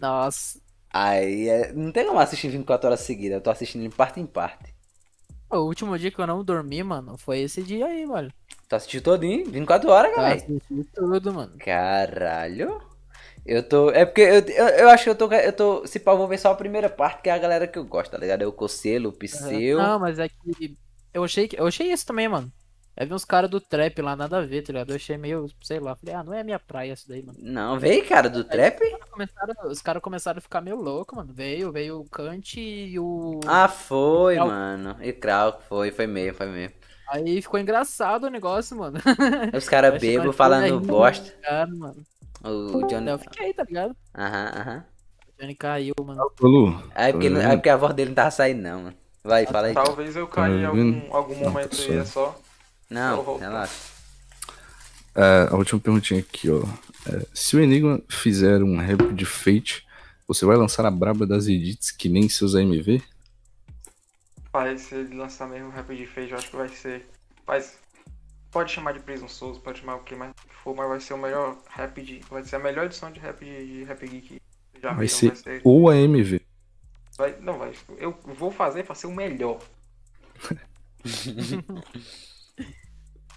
S3: Nossa.
S1: Aí é- não tem como assistir 24 horas seguidas, eu tô assistindo em parte em parte.
S3: O último dia que eu não dormi, mano, foi esse dia aí, mano.
S1: Tu assistiu todinho, 24 horas, galera.
S3: assisti tudo, mano.
S1: Caralho. Eu tô. É porque eu, eu, eu acho que eu tô. Eu tô. Se pá, eu vou ver só a primeira parte, que é a galera que eu gosto, tá ligado? É o Cocelo, o Psyu.
S3: Não, mas é que. Eu achei, que- eu achei isso também, mano. Aí vi uns caras do trap lá, nada a ver, tá ligado? Eu achei meio, sei lá. Falei, ah, não é minha praia isso daí, mano.
S1: Não, veio, cara, do trap?
S3: Começaram- os caras começaram a ficar meio louco, mano. Veio, veio o Kant e o.
S1: Ah, foi,
S3: Krauk.
S1: mano. E Krauk, foi, foi mesmo, foi mesmo.
S3: Aí ficou engraçado o negócio, manu
S1: Os caras bêbados
S3: tudo
S1: falando
S3: rindo,
S1: bosta.
S3: Cara, mano.
S1: O, Johnny.
S3: Eu fiquei, tá ligado?
S1: Aham, aham.
S3: O Johnny caiu, mano.
S1: Aí porque, aí porque a voz dele não tava saindo, não, mano. Vai, fala aí.
S2: Talvez eu caia em
S4: Tá
S2: algum,
S4: vendo?
S2: algum
S4: Não,
S2: momento
S4: tá
S2: aí, é só.
S1: Não, relaxa.
S4: é, a última perguntinha aqui, ó. É, se o Enigma fizer um rap de Fate, você vai lançar a braba das edits que nem seus AMV?
S2: Pai, se ele lançar mesmo Rapid de Fade, eu acho que vai ser. Mas pode chamar de Prison Souls, pode chamar o que mais for, mas vai ser o melhor rap de. Vai ser a melhor edição de rap de, de Rap Geek que já
S4: Vai
S2: viram,
S4: ser
S2: vai ser.
S4: ou AMV.
S2: vai- não, vai. Eu vou fazer pra ser o melhor.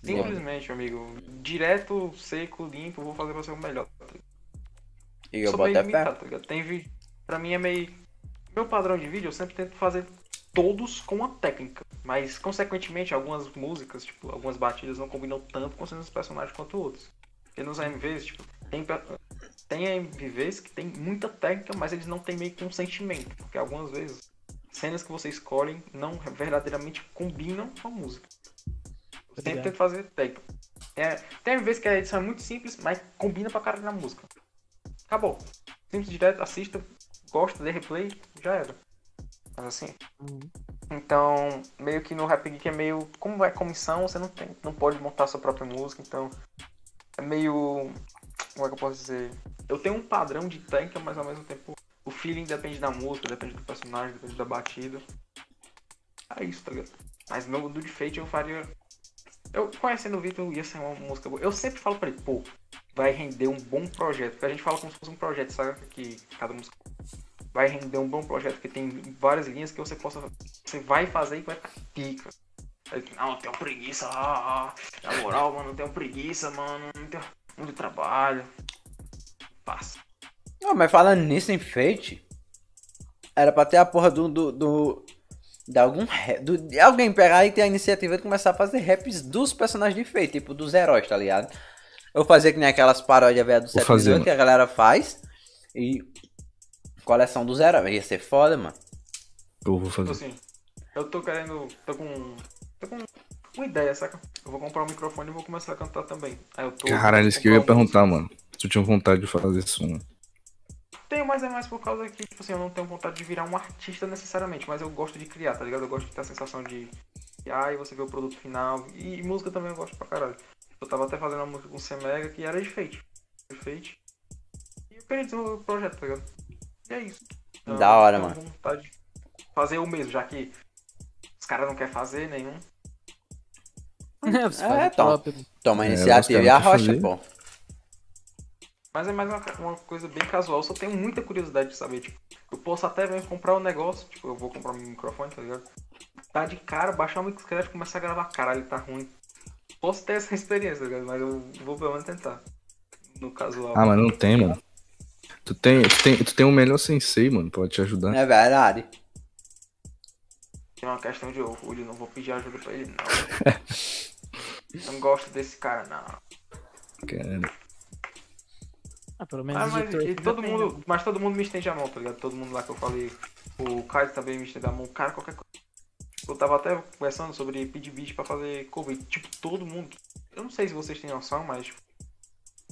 S2: Simplesmente, amigo. Direto, seco, limpo, vou fazer pra ser o melhor.
S1: E eu boto
S2: meio
S1: a pé.
S2: tá? Tem vídeo. Pra mim é meio. Meu padrão de vídeo, eu sempre tento fazer todos com uma técnica. Mas, consequentemente, algumas músicas, tipo, algumas batidas não combinam tanto com os personagens quanto outros. Porque nos AMVs, tipo, tem, tem AMVs que tem muita técnica, mas eles não têm meio que um sentimento. Porque algumas vezes, cenas que você escolhem não verdadeiramente combinam com a música. Eu sempre tento fazer técnica. É, tem vezes que a edição é muito simples, mas combina pra caralho na música. Acabou. Simples, direto, assista, gosta, dê replay, já era. Mas assim.
S3: Uhum.
S2: Então, meio que no Rap Geek é meio. Como é comissão, você não, tem, não pode montar sua própria música, então. É meio. Como é que eu posso dizer? Eu tenho um padrão de técnica, mas ao mesmo tempo o feeling depende da música, depende do personagem, depende da batida. É isso, tá ligado? Mas no do Fate eu faria. Eu conhecendo o Vitor ia ser uma música boa. Eu sempre falo pra ele, pô, vai render um bom projeto. Porque a gente fala como se fosse um projeto, sabe? Que cada música vai render um bom projeto que tem várias linhas que você possa. Você vai fazer e vai ficar pica. Não, eu tenho preguiça. Ah, ah. Na moral, mano, eu tenho preguiça, mano. Não tenho muito trabalho. Passa.
S1: Não, mas falando nisso em Fate, era pra ter a porra do. do, do de algum rap, do- de alguém pegar e ter a iniciativa de começar a fazer raps dos personagens de Fate, tipo dos heróis, tá ligado? Eu fazia que nem aquelas paródias velhas do
S4: Vou
S1: 7
S4: fazer,
S1: minutos que a galera faz. E. Coleção dos heróis. Ia ser foda, mano.
S4: Eu vou
S2: Tipo
S4: fazer.
S2: assim, eu tô querendo. tô com. tô com uma ideia, saca? Eu vou comprar um microfone e vou começar a cantar também. Aí eu tô.
S4: Caralho, isso que eu ia
S2: um-
S4: perguntar, mano. Se tu tinha vontade de fazer som.
S2: Tenho, mas é mais por causa que, tipo assim, eu não tenho vontade de virar um artista necessariamente, mas eu gosto de criar, tá ligado? Eu gosto de ter a sensação de criar e você vê o produto final. E, música também eu gosto pra caralho. Eu tava até fazendo uma música com o C-Mega que era de Fate. De Fate. E eu queria desenvolver o projeto, tá ligado? E é isso. Então,
S1: Da hora,
S2: tenho
S1: mano.
S2: vontade de fazer eu mesmo, já que os caras não querem fazer nenhum.
S1: É,
S3: faz o
S1: Tom.
S3: próprio.
S1: Toma
S4: É,
S1: iniciativa e a rocha,
S4: fazer.
S1: pô.
S2: Mas é mais uma, uma coisa bem casual, eu só tenho muita curiosidade de saber, tipo, eu posso até mesmo comprar um negócio, tipo, eu vou comprar um microfone, tá ligado? Tá de cara, baixar o microfone e começar a gravar, caralho, tá ruim. Posso ter essa experiência, tá ligado? Mas eu vou pelo menos tentar. No casual.
S4: Ah, mas não tem, mano. Tu tem, tu tem, tu tem o melhor sensei, mano, pode te ajudar.
S1: É verdade.
S2: Tem uma questão de orgulho, não vou pedir ajuda pra ele, não. não gosto desse cara, não.
S4: Cara.
S3: Ah, pelo menos
S2: Ah, mas, e todo mundo, mas todo mundo me estende a mão, tá ligado? Todo mundo lá que eu falei. O Caio também me estende a mão. Cara, qualquer coisa. Eu tava até conversando sobre pedir beat pra fazer cover. Tipo, todo mundo. Eu não sei se vocês têm noção, mas. tipo,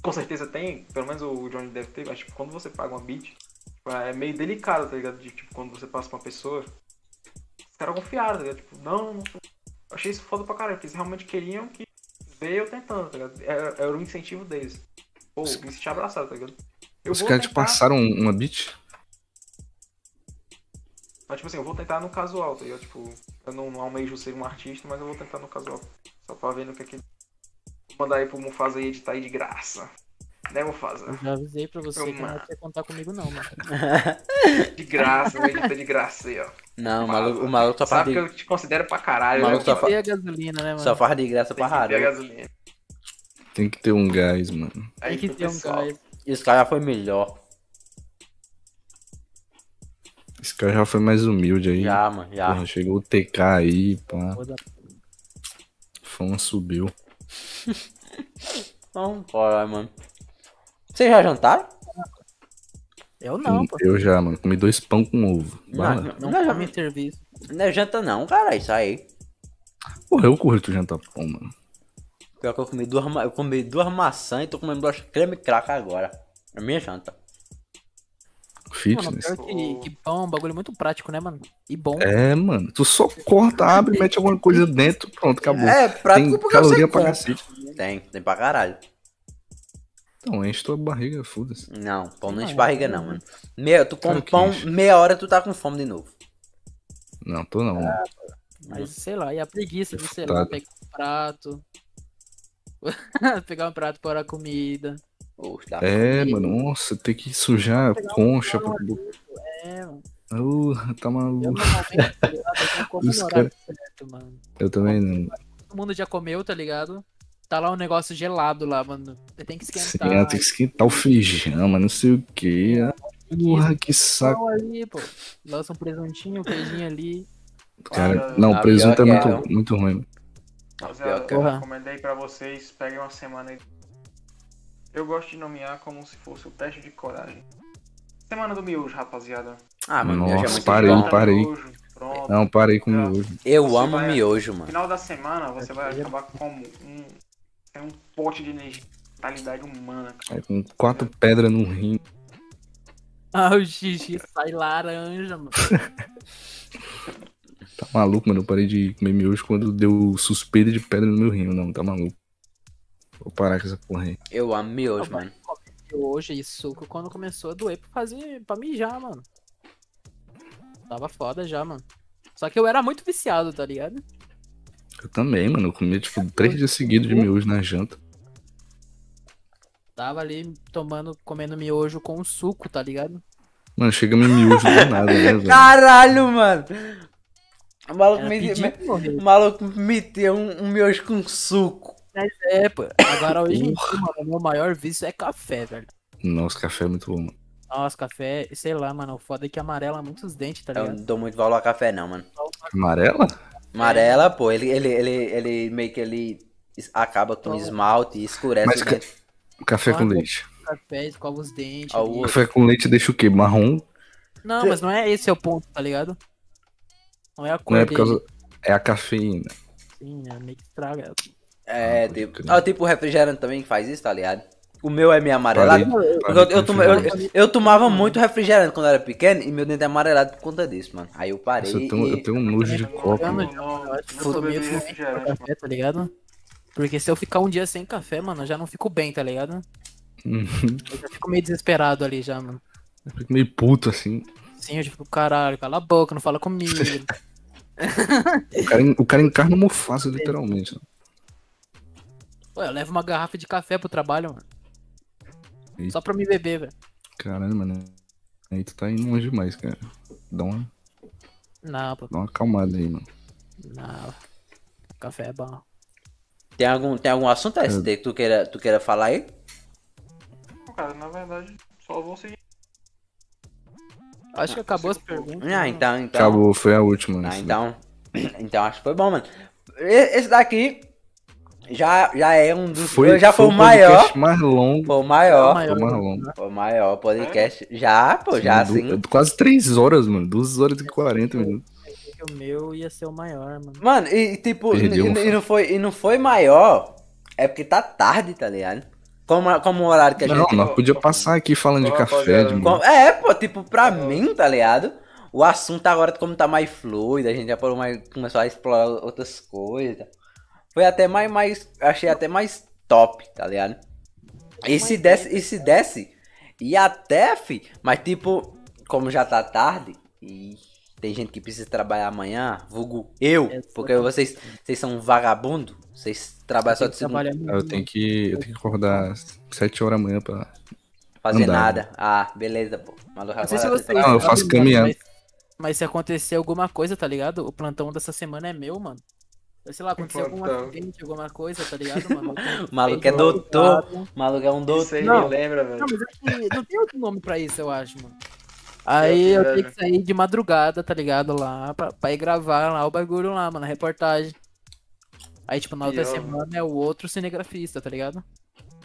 S2: com certeza tem. Pelo menos o Johnny deve ter. Mas, tipo, quando você paga uma beat, tipo, é meio delicado, tá ligado? De, tipo, quando você passa pra uma pessoa. Os caras confiaram, tá ligado? Tipo, não, não. Achei isso foda pra caralho. Porque eles realmente queriam que eu tentando, tá ligado? Era, era o incentivo deles. Pô, me senti abraçado, tá ligado? Eu
S4: Os caras te passaram uma beat?
S2: Mas, tipo assim, eu vou tentar no casual, tá ligado? Tipo, eu não, não almejo ser um artista, mas eu vou tentar no casual. Só pra ver no que é que. Mandar aí pro Mufasa aí editar aí de graça. Né, Mufasa?
S3: Eu já avisei pra você
S2: Eu,
S3: que não vai contar comigo não, mano.
S2: De graça, edita de graça aí, ó.
S1: Não, o maluco, o maluco só faz
S2: Sabe que
S1: de,
S2: eu te considero pra caralho,
S1: Maluco
S2: né?
S1: só
S3: Tem
S1: fa-
S3: que ter a gasolina, né, mano?
S1: só faz de graça
S2: Tem
S1: pra
S2: que ter a
S1: raro.
S2: gasolina.
S4: Tem que ter um gás, mano.
S2: Aí
S3: Tem que ter um gás.
S1: E os caras foi melhor.
S4: Esse cara já foi mais humilde aí.
S1: Já, mano, já.
S4: Porra, chegou o TK aí, pá. Fama subiu.
S1: Então, bora, mano. Vocês já jantaram?
S3: Eu não, pô.
S4: Eu já, mano. Comi dois pão com ovo. Bala.
S3: Não
S1: não,
S3: come serviço.
S1: não é janta não, cara, isso aí.
S4: Porra, eu curto jantar pão, mano.
S1: Pior que eu comi duas, eu comi duas maçãs e tô comendo duas creme crack agora. É minha janta.
S3: Mano,
S4: Fitness.
S3: pior que, que pão é um bagulho muito prático, né, mano? E bom.
S4: É, mano. Tu só corta, abre, mete alguma coisa dentro, pronto, acabou.
S1: É, prático
S4: Tem
S1: porque você
S4: caloria pra cacete.
S1: Tem, tem pra caralho.
S4: Então, enche tua barriga, foda-se.
S1: Não, pão não enche barriga
S3: é.
S1: não, mano. Meia, tu come pão,
S4: enche.
S1: meia hora tu tá com fome de novo.
S4: Não, tô não. mano.
S3: Mas sei lá, e a preguiça de, sei lá, pegar um prato. pegar um prato para a comida.
S1: Dá
S4: É, mano, nossa, tem que sujar a concha pra.
S3: É, mano.
S4: Uh, tá
S3: Eu
S4: maluco.
S3: Eu mano.
S4: Eu também não.
S3: Todo mundo já comeu, tá ligado? Tá lá um negócio gelado lá, mano. Você tem que
S4: Sim,
S3: esquentar.
S4: ela tem que esquentar o feijão, mas não sei o que. Porra, que saco.
S3: Ali, pô. Lança um presuntinho, um queijinho ali.
S4: Cara, não,
S1: Ah,
S4: presunto é muito, muito ruim.
S1: Que
S2: eu
S3: é.
S2: recomendei pra vocês, peguem uma semana aí. Eu gosto de nomear como se fosse o teste de coragem. Semana do miojo, rapaziada.
S1: Ah, mano, miojo é
S4: Nossa,
S1: muito
S4: parei,
S1: bom.
S4: Parei.
S2: miojo, Pronto.
S4: Não, parei com
S2: Já.
S4: miojo.
S1: Eu
S2: Você
S1: amo
S2: vai-
S1: miojo,
S2: No
S1: mano.
S2: final da semana, você vai acabar como um, tem um pote de energia, vitalidade humana. cara.
S4: É, com quatro pedras no rim.
S3: Ah, o xixi sai laranja, mano.
S4: Tá maluco, mano. Eu parei de comer miojo quando deu suspeita de pedra no meu rim. Não, tá maluco. Vou parar com essa porra aí.
S1: Eu amo miojo, mano.
S3: Hoje, e suco, quando começou a doer pra fazer, pra mijar, mano. Tava foda já, mano. Só que eu era muito viciado, tá ligado?
S4: Eu também, mano. Eu comia, tipo, três dias seguidos de miojo na janta.
S3: Tava ali tomando, comendo miojo com suco, tá ligado?
S4: Mano, chega me miojo do nada, né, velho?
S1: Caralho, mano. O maluco, me, me- o maluco meteu um, um miojo com suco.
S3: Mas é, pô. Agora hoje em dia, mano, o meu maior vício é café, velho.
S4: Nossa, café é muito bom, mano.
S3: Nossa, café, sei lá, mano. O foda é que amarela muitos dentes, tá
S1: Eu
S3: ligado?
S1: não dou muito valor a café, não, mano.
S4: Amarela?
S1: Amarela, pô, ele, ele, ele, ele meio que ele acaba com esmalte e escurece
S4: Mas
S1: o
S4: ca-
S1: dente.
S4: Café com leite.
S3: Café, escova os dentes.
S1: Ah, o-
S4: Café com leite deixa o quê? Marrom?
S3: Não, mas não é esse o ponto, tá ligado? Não é a cor
S4: Não é por
S3: dele.
S4: causa. É a cafeína.
S3: Sim, é meio que estraga.
S1: É,
S4: Ah,
S1: tipo,
S4: crer.
S1: ah, tipo o refrigerante também que faz isso, tá ligado? O meu é meio amarelado.
S4: Parei.
S1: Porque eu, eu, toma- eu- eu tomava muito refrigerante quando eu era pequeno e meu dente é amarelado por conta disso, mano. Aí eu parei
S4: Nossa, eu, tenho,
S1: e...
S4: eu tenho um nojo de copo. Mano.
S3: Eu acho que eu café, tá ligado? Porque se eu ficar um dia sem café, mano, eu já não fico bem, tá ligado?
S4: Uhum.
S3: Eu já fico meio desesperado ali já, mano.
S4: Eu fico meio puto assim.
S3: Sim, eu fico, caralho, cala a boca, não fala comigo.
S4: O cara, o cara encarna o Mufasa, literalmente.
S3: Pô, eu levo uma garrafa de café pro trabalho, mano.
S4: Eita.
S3: Só pra me beber, velho.
S4: Caralho, mano. Aí tu tá indo longe demais, cara. Dá uma,
S3: Não, pô,
S4: dá uma acalmada aí, mano.
S3: não. Café é bom.
S1: Tem algum, tem algum assunto, ST, que tu queira, tu queira falar aí?
S2: Cara, na verdade, só vou seguir
S3: Acho que acabou as perguntas.
S1: Ah,
S3: né,
S1: então, então.
S4: Acabou, foi a última.
S1: Ah,
S4: essa
S1: então. Então acho que foi bom, mano. Esse daqui já, já é um dos.
S4: Foi,
S1: já foi, o
S4: podcast
S1: maior.
S4: mais longo.
S1: Foi o maior.
S4: Foi o mais longo.
S1: Foi o maior podcast. Já, pô, já
S4: Du-
S1: assim.
S4: Quase 3 horas, mano. 2 horas e 40 minutos.
S3: Que o meu ia ser o maior, mano.
S1: Mano, e tipo, e,
S4: Perdeu,
S1: e- e não foi, e não foi maior. É porque tá tarde, tá ligado? Como, como o horário que a
S4: Não,
S1: gente.
S4: nós podia passar aqui falando de café, de mano.
S1: É, pô, tipo, pra mim, tá ligado? O assunto agora, como tá mais fluido, a gente já mais, começou a explorar outras coisas. Foi até mais, mais. Achei até mais top, tá ligado? E se desse, e se desse, ia até, fi, mas tipo, como já tá tarde, e tem gente que precisa trabalhar amanhã, vulgo eu, porque vocês, vocês são vagabundo, vocês trabalham só de segunda,
S4: Eu tenho que, eu tenho que acordar 7 horas amanhã pra.
S1: fazer
S4: andar.
S1: nada. Ah, beleza, pô. Maluco,
S3: Não sei se vocês
S4: Não, eu faço caminhando.
S3: Mas, mas se acontecer alguma coisa, tá ligado? O plantão dessa semana é meu, mano. Sei lá, aconteceu algum acidente, alguma coisa, tá ligado? Eu que
S1: Maluco é doutor.
S3: preocupado.
S1: Maluco é um
S2: Isso aí
S1: doutor.
S2: me lembra, velho.
S3: Não, mas é que não tem outro nome pra isso, eu acho, mano. Aí eu tenho que sair de madrugada, tá ligado? Lá, pra, pra ir gravar lá o bagulho lá, mano, a reportagem. Aí, tipo, na outra semana é o outro cinegrafista, tá ligado?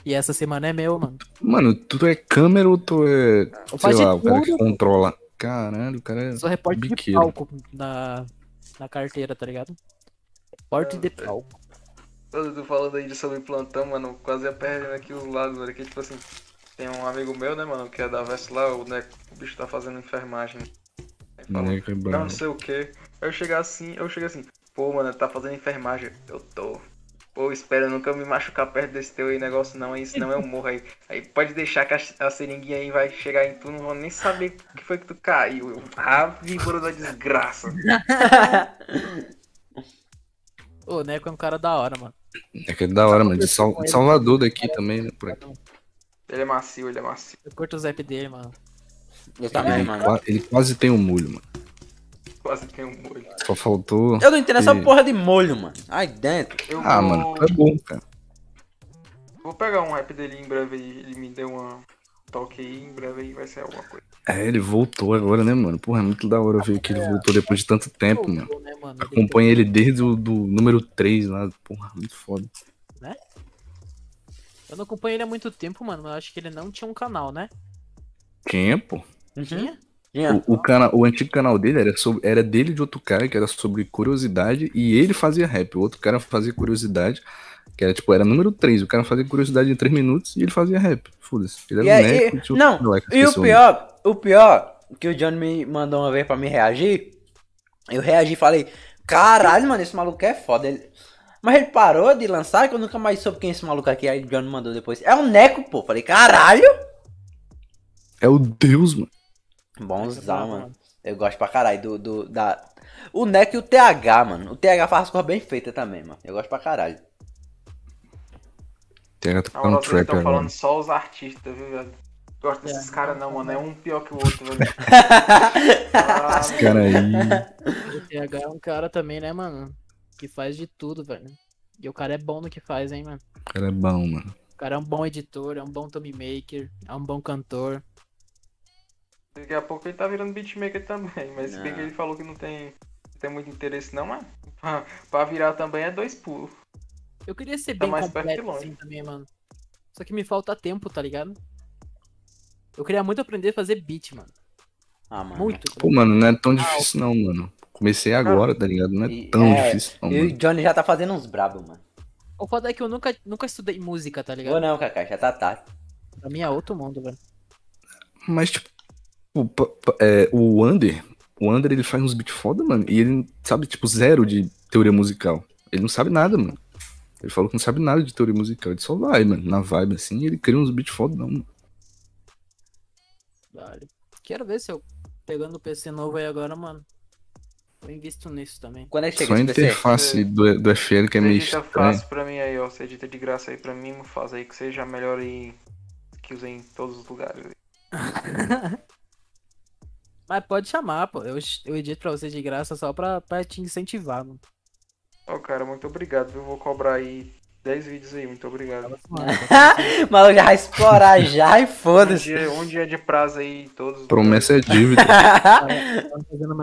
S3: E essa semana é meu, mano.
S4: Mano, tu é câmera ou tu é.
S3: Eu
S4: Sei
S3: de
S4: lá, o cara que controla. Caralho, o cara é.
S3: Eu sou repórter de
S4: biqueiro.
S3: palco na, na carteira, tá ligado? Repórter de palco.
S2: Eu tô falando aí de sobre plantão, mano, quase ia perdendo aqui os lados, velho. Que tipo assim, tem um amigo meu, né, mano, que é da Vest lá, o, né, o bicho tá fazendo enfermagem. Aí fala,
S4: é
S2: não, não sei o que. Eu chegar assim, eu chego assim, pô, mano, tá fazendo enfermagem. Eu tô. Pô, espera, eu nunca me machucar perto desse teu aí negócio não, aí senão eu morro aí. Aí pode deixar que a, a seringuinha aí vai chegar em tu, não vou nem saber o que foi que tu caiu. Ah, vigor da desgraça.
S3: O Neco é um cara da hora, mano.
S4: É que é da hora, mano. De, Sal- de Salvador daqui também, né? Por aqui.
S2: Ele é macio, ele é macio.
S3: Eu curto o zap dele, mano.
S1: Eu também,
S4: Ele,
S1: mano.
S4: ele quase tem um molho, mano.
S2: Quase tem um molho.
S4: Só faltou.
S1: Eu não entendo essa
S4: E-
S1: porra de molho, mano. Aí dentro.
S2: Eu
S4: Ah,
S2: vou,
S4: mano, é bom, cara.
S2: vou pegar um rap dele em breve aí. Ele me deu uma toque aí, em breve aí vai ser alguma coisa.
S4: É, ele voltou agora, né, mano? Porra, é muito da hora ver que ele voltou depois de tanto tempo, mano.
S3: Né, mano?
S4: Acompanha ele desde o do número 3 lá. Porra, muito foda.
S3: tem- Eu não acompanho ele há muito tempo, mano, mas eu acho que ele não tinha um canal, né?
S4: Tinha, pô.
S3: Tinha?
S1: Tinha.
S4: O, o, cana, o antigo canal dele era, sobre, era dele de outro cara, que era sobre curiosidade, e ele fazia rap. O outro cara fazia curiosidade, que era tipo, era número 3. O cara fazia curiosidade em 3 minutos e ele fazia rap. Foda-se. Ele era
S1: E,
S4: um neco, tinha
S1: não,
S4: outro moleque,
S1: e o pior, o pior, que o John me mandou uma vez pra me reagir, eu reagi e falei, caralho, mano, esse maluco é foda. Ele... Mas ele parou de lançar que eu nunca mais soube quem é esse maluco aqui. Aí o John me mandou depois. É um Neco, pô. Falei, caralho.
S4: É o Deus, mano.
S1: Bonzão, mano. Eu gosto pra caralho do, do, da... O Neco e o TH, mano. O TH faz as coisas bem feitas também, mano. Eu gosto pra caralho.
S4: Tem
S2: Na
S4: tá trap
S2: estão
S4: agora.
S2: falando só os artistas, viu, velho? Gosto desses caras não, mano. É um pior que o outro, velho. Ah,
S4: Esse cara aí.
S3: O TH é um cara também, né, mano? Que faz de tudo, velho. E o cara é bom no que faz, hein, mano.
S4: O cara é bom, mano.
S3: O cara é um bom editor, é um bom Tommy Maker, é um bom cantor.
S2: Daqui a pouco ele tá virando beatmaker também, mas se bem que ele falou que não tem, não tem muito interesse não, mas pra, pra virar também é dois pulos.
S3: Eu queria ser
S2: Tá
S3: bem completo assim também, mano. Só que me falta tempo, tá ligado? Eu queria muito aprender a fazer beat, mano.
S1: Ah, mano.
S3: Muito.
S4: Pô, mano, não é tão difícil não, mano. Comecei agora, tá ligado? Não é
S1: E-
S4: tão
S1: é,
S4: difícil não,
S1: E o
S4: mano.
S1: Johnny já tá fazendo uns brabos, mano.
S3: O foda é que eu nunca, nunca estudei música, tá ligado?
S1: Ou não, Kaká, já tá tarde.
S3: Pra mim é outro mundo, velho.
S4: Mas, tipo, o, é, o Under, o Under, ele faz uns beats foda, mano. E ele sabe, tipo, zero de teoria musical. Ele não sabe nada, mano. Ele falou que não sabe nada de teoria musical. Ele só vai, mano, na vibe, assim, ele cria uns beats foda, não, mano.
S3: Vale. Quero ver se eu pegando o PC novo aí agora, mano. Eu invisto nisso também.
S1: Quando é que chega
S4: Só a
S1: PC?
S4: interface do, do FL que é meio estranho.
S2: fácil pra mim aí, ó. Você edita de graça aí pra mim, me faz aí que seja melhor aí que usei em todos os lugares.
S3: Mas pode chamar, pô. Eu, eu edito pra você de graça só pra, pra te incentivar, mano.
S2: Ó, cara, muito obrigado, viu? Vou cobrar aí 10 vídeos aí, muito obrigado.
S1: Maluco já vai explorar já e
S2: Um
S1: foda-se.
S2: dia, um dia de prazo aí, todos.
S4: Promessa é dívida.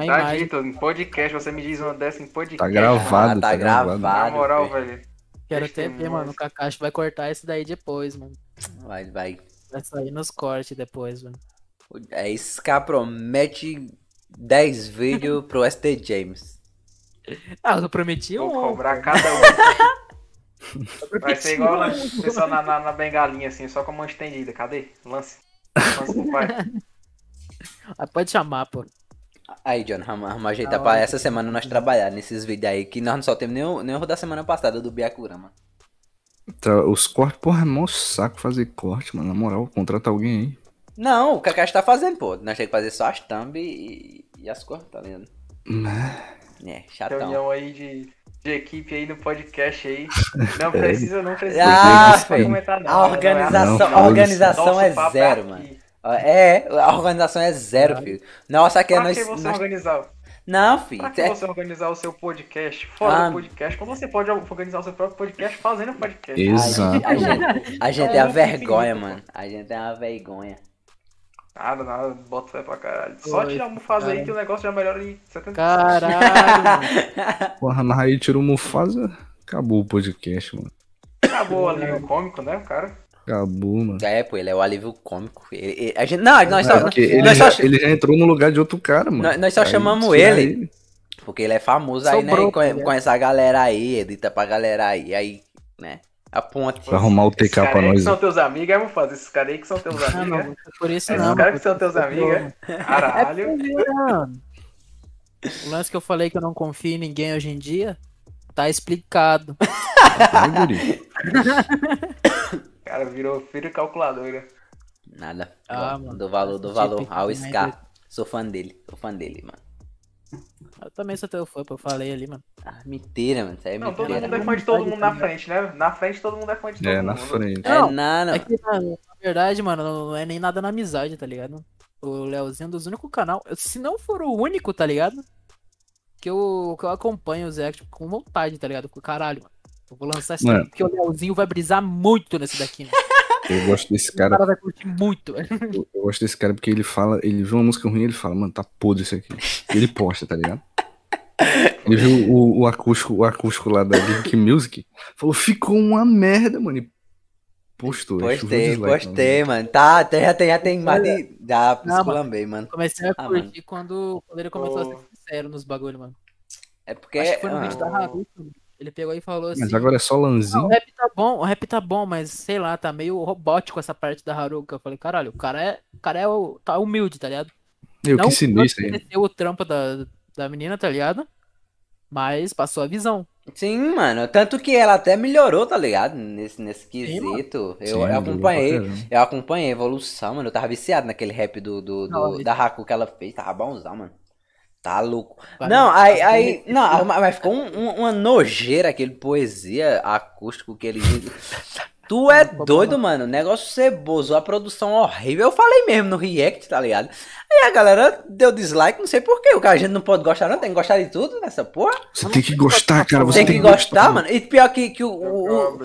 S2: Tá dito, em podcast, você me diz uma dessa em podcast.
S4: Tá gravado,
S1: Ah, tá
S4: tá gravado.
S1: gravado.
S2: Na moral,
S1: filho.
S2: velho.
S3: Quero ver,
S2: Testemunhas.
S3: mano. O Kakashi vai cortar isso daí depois, mano.
S1: Vai, vai.
S3: Vai sair nos cortes depois, mano.
S1: É isso que promete 10 vídeos pro ST James.
S3: Ah, eu prometi
S2: Vou
S3: um.
S2: cobrar cada um. Vai ser igual na, pessoal na, na, na bengalinha, assim, só com a mão estendida. Cadê? Lance. Lance pro pai.
S3: Ah, pode chamar, pô.
S1: Aí, John, vamos vamos ajeitar
S3: Da
S1: pra essa semana nós trabalhar nesses vídeos aí, que nós não só temos nem o, nem o da semana passada do Byakurama.
S4: Tra- Os cortes, porra, é mó saco fazer corte, mano. Na moral, contrata alguém aí.
S1: Não, o Kakashi tá fazendo, pô. Nós temos que fazer só as thumb e, e as cores, tá ligado? É, chatão.
S2: Reunião aí de, de equipe aí no podcast aí. Não precisa, não precisa.
S1: Ah,
S2: não comentar, não.
S1: A organização,
S4: Não,
S1: a organização é zero, mano. É, a organização é zero, filho. Nossa, aqui é
S2: Pra
S1: nós.
S2: que você
S1: nós-
S2: organizar?
S1: Não, filho.
S2: Pra que
S1: é-
S2: você organizar o seu podcast fora
S1: Ah.
S2: do podcast? Como você pode organizar o seu próprio podcast fazendo podcast?
S4: Exato.
S1: A gente, a gente é
S2: É
S1: a vergonha,
S2: infinito,
S1: mano. A gente é uma vergonha.
S2: Nada, nada, bota fé pra caralho. Só
S3: Oi,
S2: tirar um Mufasa aí
S3: cara.
S2: que o negócio já melhora em 70%.
S3: Caralho.
S4: Porra, mas aí tirou o Mufasa, acabou o podcast, mano.
S2: Acabou o cômico, né, o cara?
S4: Acabou, mano.
S1: É, pô, ele é o alívio cômico. Ele- ele- a gente, não, nós só,
S4: É, porque ele,
S1: nós
S4: já,
S1: só-
S4: ele já entrou no lugar de outro cara, mano.
S1: Nós- nós só
S4: Aí,
S1: chamamos
S4: tira
S1: ele. Porque ele é famoso aí, né?
S3: Sobrou,
S1: E conhe-
S3: tá ligado?
S1: conhece a galera aí, edita pra galera aí. Aí, né? A ponte.
S4: Pra arrumar o
S2: Esses
S4: TK
S2: caras
S4: pra nós.
S2: que são teus amigos, é Mufasa. Esses caras aí que são teus
S3: Ah,
S2: amigos,
S3: não,
S2: né?
S3: não foi por isso
S2: Esses
S3: não.
S2: caras
S3: mano.
S2: que são teus amigos, é?
S3: É
S2: Caralho.
S3: O lance que eu falei que eu não confio em ninguém hoje em dia, tá explicado.
S4: Vai,
S2: cara virou filho calculadora.
S1: Nada.
S3: Ah,
S1: do,
S3: mano.
S1: do valor, do valor ao
S3: de
S1: Scar. Sou fã dele, sou fã dele, mano.
S3: Eu também sou teu fã, pô, eu falei ali, mano.
S1: Ah, mentira, mano. Isso aí é
S2: Não, todo mundo é fã de todo mundo na frente, né? Na frente todo mundo é fã de todo
S4: É,
S2: mundo.
S4: na frente.
S1: É
S3: Não,
S1: nada,
S3: É que, na, na verdade, mano, não é nem nada na amizade, tá ligado? O Leozinho é um dos únicos canal, se não for o único, tá ligado? Que eu, que eu acompanho os react com vontade, tá ligado? Com caralho, mano. Eu vou lançar esse
S4: Mano.
S3: porque o Leozinho vai brisar muito nesse daqui, mano.
S4: Eu gosto desse
S3: O
S4: cara.
S3: cara vai curtir muito.
S4: Eu, eu gosto desse cara porque ele fala, ele vê uma música ruim ele fala, mano, tá podre isso aqui. E ele posta, tá ligado? Ele viu o, o acústico, o acústico lá da Geek Music, falou, ficou uma merda, mano. E postou.
S1: Postei,
S4: dislike,
S1: postei, mano. Tá, até, já tem, já tem mais de. Já esculambei, mano.
S3: Comecei a
S1: Ah,
S3: curtir quando, quando ele começou a
S2: Ô.
S3: ser sincero nos bagulho, mano.
S1: É porque.
S3: Acho que foi no
S1: ah,
S3: vídeo da Haruka, mano. Ele pegou e falou assim.
S4: Mas agora é só
S3: "Ah,
S4: lãzinho.
S3: o rap tá bom, o rap tá bom, mas sei lá, tá meio robótico essa parte da Haruka. Eu falei, caralho, o cara é, o cara é o, tá humilde, tá ligado?
S4: Eu que
S3: não
S4: isso aí.
S3: desmereceu o trampo da, da menina, tá ligado? Mas passou a visão.
S1: Sim, mano. Tanto que ela até melhorou, tá ligado? Nesse, nesse
S3: Sim,
S1: quesito.
S4: Sim,
S1: eu, eu
S4: melhorou
S1: acompanhei. Eu acompanhei a evolução, mano. Eu tava viciado naquele rap do, do, do-
S3: Não,
S1: da Haku que ela fez. Tava bonzão, mano. Tá louco.
S3: Valeu.
S1: Não, aí, aí não, mas mas ficou um- um- uma nojeira aquele poesia acústico que ele diz. Tu é doido, mano. Negócio ceboso, a produção horrível. Eu falei mesmo no React, tá ligado? Aí a galera deu dislike, não sei porquê. O que a gente não pode gostar, não. Tem que gostar de tudo nessa porra.
S4: Você tem que gostar, cara. Você
S1: Tem que gostar, mano. E pior que, que o, o-.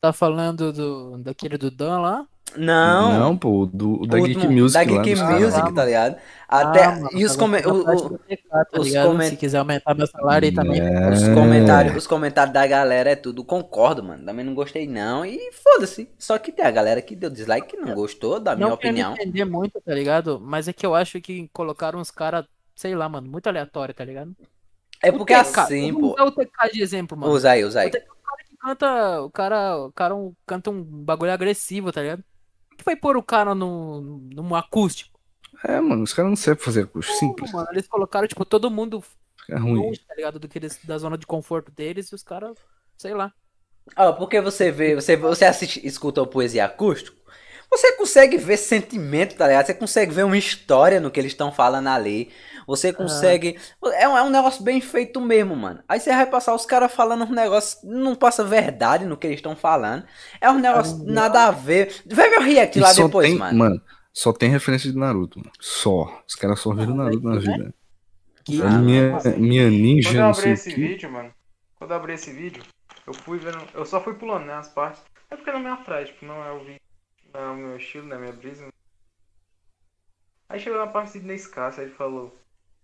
S3: Tá falando do, daquele do Dan lá?
S1: Não.
S4: Não, pô, do, da
S1: o
S4: Geek Music
S1: Da
S4: lá.
S1: Geek
S4: caras.
S1: Music, tá ligado? Até.
S3: Ah,
S1: e os, come, o- o-
S3: TK, tá
S1: os
S3: ligado?
S1: coment-
S3: Se quiser aumentar meu salário aí também.
S4: É.
S1: Os comentários, os comentários da galera é tudo, concordo, mano. Também não gostei, não. E foda-se. Só que tem a galera que deu dislike que não gostou, da minha
S3: não quero
S1: opinião.
S3: entender muito, tá ligado? Mas é que eu acho que colocaram uns caras, sei lá, mano, muito aleatório, tá ligado?
S1: É porque
S3: O TK,
S1: assim, pô.
S3: usar o TK de exemplo, mano.
S1: Usa aí, usa aí.
S3: O cara que canta, o cara, o cara um- canta um bagulho agressivo, tá ligado? Que foi pôr o cara no, num acústico?
S4: É, mano, os caras não sabem fazer acústico. Simples.
S3: Mano, eles colocaram, tipo, todo mundo
S4: É ruim.
S3: longe, tá ligado? Do que eles, da zona de conforto deles e os caras, sei lá.
S1: Ó, porque você vê, você, você assiste, escuta o poesia acústico, você consegue ver sentimento, tá ligado? Você consegue ver uma história no que eles estão falando ali. Você consegue. É, um, é um negócio bem feito mesmo, mano. Aí você vai passar os caras falando um negócio. Não passa verdade no que eles estão falando. É um negócio nada a ver. Vê meu react lá
S4: só
S1: depois,
S4: tem,
S1: mano.
S4: só tem referência de Naruto. mano. Só. Os caras só viram Naruto na
S3: né?
S4: vida.
S3: Que,
S1: Ah,
S4: minha, minha ninja,
S2: Quando eu
S4: não
S2: abrir
S4: sei o
S2: esse
S4: que.
S2: vídeo, mano. Quando eu abrir esse vídeo, Eu fui vendo. Eu só fui pulando, né? As partes. É porque não me atrai, tipo, não é o vídeo. Não é o meu estilo, não é a minha brisa. Aí chegou na parte de Nescassa, ele falou.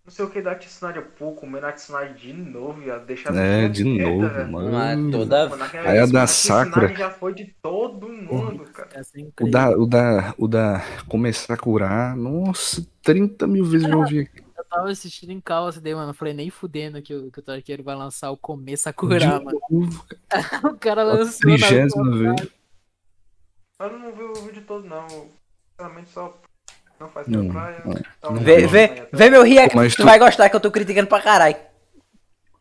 S2: Não sei o que da Tsunade pouco, comendo a Tsunade de novo, ia deixar
S4: É, de novo,
S2: velho.
S4: mano.
S1: toda.
S2: Mano,
S4: Aí a da Sakura.
S2: já foi de todo mundo, cara.
S3: Essa é
S4: O da, o, da, o da começar a curar, nossa, 30 mil vezes eu ouvi aqui.
S3: Eu tava assistindo em calça daí, mano. Eu falei, nem fudendo que o, que o Tarqueiro vai lançar o começo a
S4: De
S3: curar, mano.
S4: novo,
S3: O cara lançou
S4: trigésima vez.
S2: Mas eu não vi o vídeo todo, não. Sinceramente, só não faz
S4: Não,
S2: praia.
S4: não,
S2: Tá
S4: não
S1: Vê, vê, vê meu react,
S4: Mas
S1: tu
S4: tu-
S1: vai gostar que eu tô criticando pra caralho.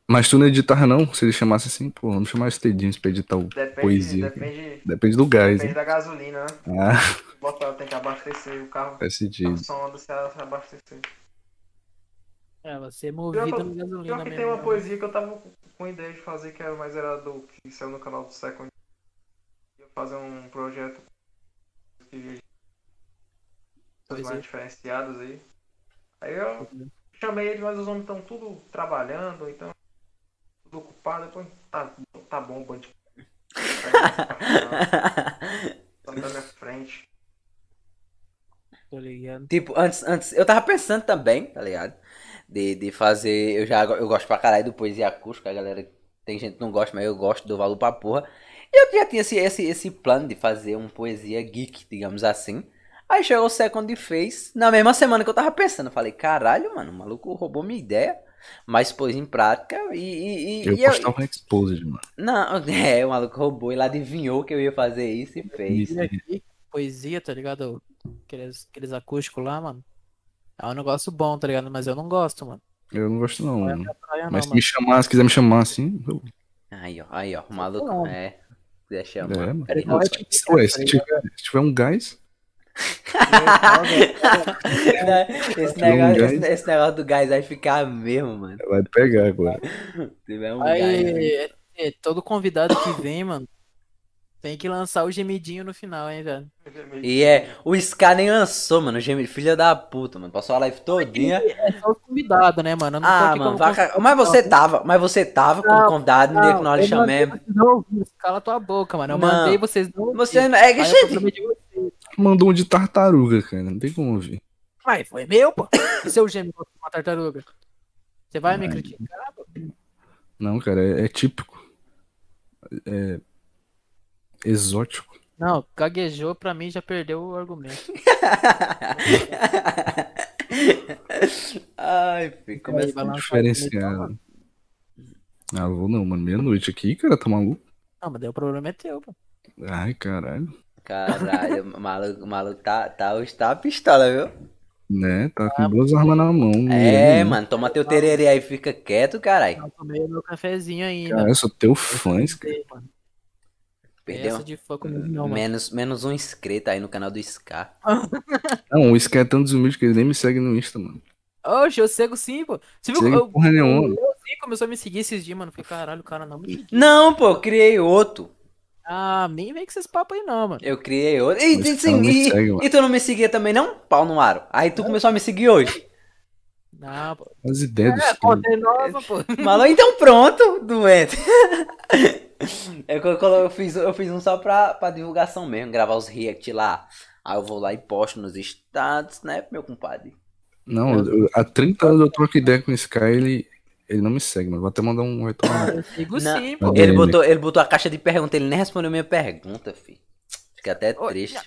S4: Mas tu não editava não? Se ele chamasse assim, pô, vamos chamar esse Tedinhos pra editar o
S2: Depende,
S4: poesia.
S2: depende,
S4: Depende do gás,
S2: depende
S4: hein?
S2: da gasolina, né?
S4: Ah,
S2: Bota, tem que abastecer o carro.
S4: faz sentido.
S2: O som do céu se abastecer.
S3: É, você é
S2: Pior
S3: movido
S2: que,
S3: na
S2: pior
S3: gasolina
S2: que
S3: mesmo.
S2: tem uma
S3: né?
S2: poesia que eu tava com- ideia de fazer, que era, mas era do que saiu no canal do Second. Eu ia fazer um projeto que
S3: Poesia.
S2: mais diferenciadas aí. Aí eu chamei eles, mas os homens estão tudo trabalhando, então tudo ocupado. Depois, tá, tá bom, bande. Tá na minha frente.
S3: Tô ligado.
S1: Tipo, antes, antes, eu tava pensando também, tá ligado? De, de fazer. Eu já eu gosto pra caralho do poesia acústica, a galera. Tem gente que não gosta, mas eu gosto do valor pra porra. E eu já tinha esse, esse, esse plano de fazer um poesia geek, digamos assim. Aí chegou o Second e fez. Na mesma semana que eu tava pensando, eu falei, caralho, mano, o maluco roubou minha ideia. Mas pôs em prática e. e, e-
S4: Eu
S1: e eu-
S4: postava um Exposed, mano.
S1: Não, é, o maluco roubou, ele adivinhou que eu ia fazer isso e fez.
S4: Isso.
S3: Poesia, poesia, tá ligado? Aqueles, aqueles acústicos lá, mano. É um negócio bom, tá ligado? Mas eu não gosto, mano.
S4: Eu não gosto não,
S3: Não é
S4: mano.
S3: praia, não,
S4: Mas se
S3: mano.
S4: me chamar, se quiser me chamar assim, eu...
S1: Aí, ó, aí, ó, o maluco.
S3: Não.
S1: É. Deixa eu.
S4: é, mano.
S3: Não é tipo-
S4: Ué, se tiver, se tiver um gás,
S1: esse,
S4: um
S1: negócio, esse, esse negócio do gás vai ficar mesmo, mano.
S4: vai pegar agora.
S1: Um gás.
S3: Aí, é, é, todo convidado que vem, mano, tem que lançar o gemidinho no final, hein, velho.
S1: E é, o Scar nem lançou, mano. Gêmeo, filha da puta, mano. Passou a live todinha.
S3: É só o convidado, né, mano? Eu não tô
S1: Ah,
S3: aqui
S1: mano,
S3: como
S1: vai
S3: convidado.
S1: ca- mas você tava, mas você tava como
S3: Não,
S1: convidado no dia que nós chamemos.
S3: não Cala tua boca, mano. Eu
S1: Não.
S3: mandei vocês não
S1: Você não. É que, gente.
S4: Mandou um de tartaruga, cara. Não tem como ouvir.
S3: Ué, foi meu, pô. E seu gêmeo com uma tartaruga? Você vai me criticar, pô?
S4: Não, cara, é, é típico. É exótico.
S3: Não, gaguejou pra mim já perdeu o argumento.
S1: Ai, filho, começa.
S3: vai lançar o
S4: Diferenciado. Ah, vou não, mano. Meia-noite aqui, cara, tá maluco?
S3: Não, mas daí o problema é teu, pô.
S4: Ai, caralho.
S1: Caralho, o maluco, o maluco tá, tá, tá a pistola, viu?
S4: Né? Tá com duas armas na mão.
S1: É,
S4: não.
S1: mano, toma teu tererê aí fica quieto, caralho.
S3: Eu tomei meu cafezinho ainda.
S4: Cara, eu sou teu fã, cara.
S1: Perdeu
S3: Essa de fã comigo não,
S1: menos, menos um inscrito aí no canal do Scar.
S4: Não, o Sky é tão desumilde que ele nem me segue no Insta, mano.
S3: Oxe, eu cego sim, pô. Você viu eu,
S4: porra nenhuma.
S3: o Leozinho começou a me seguir esses dias, mano. Fiquei, caralho, o cara não me seguiu.
S1: Não, pô, eu criei outro.
S3: Ah, nem vem com esses papos aí não, mano.
S1: Eu criei outro. E, e,
S4: tu
S1: sim,
S4: não me segue,
S1: e tu não me seguia também, não? Pau no aro. Aí tu começou a me seguir hoje.
S3: Não, pô.
S4: As ideias
S3: É, é nova, pô.
S1: Maluco, então pronto, doente. Eu, colo- colo- eu fiz, eu fiz um só pra, pra divulgação mesmo, gravar os react lá. Aí eu vou lá e posto nos status, né, meu compadre?
S4: Não, eu- há 30 anos eu troco ideia com o Sky, ele, ele não me segue, mano. Vou até mandar um retorno.
S3: Eu sigo
S1: Não,
S3: sim, pô.
S1: Ele botou, ele botou a caixa de pergunta, ele nem respondeu minha pergunta, filho. Fiquei até triste.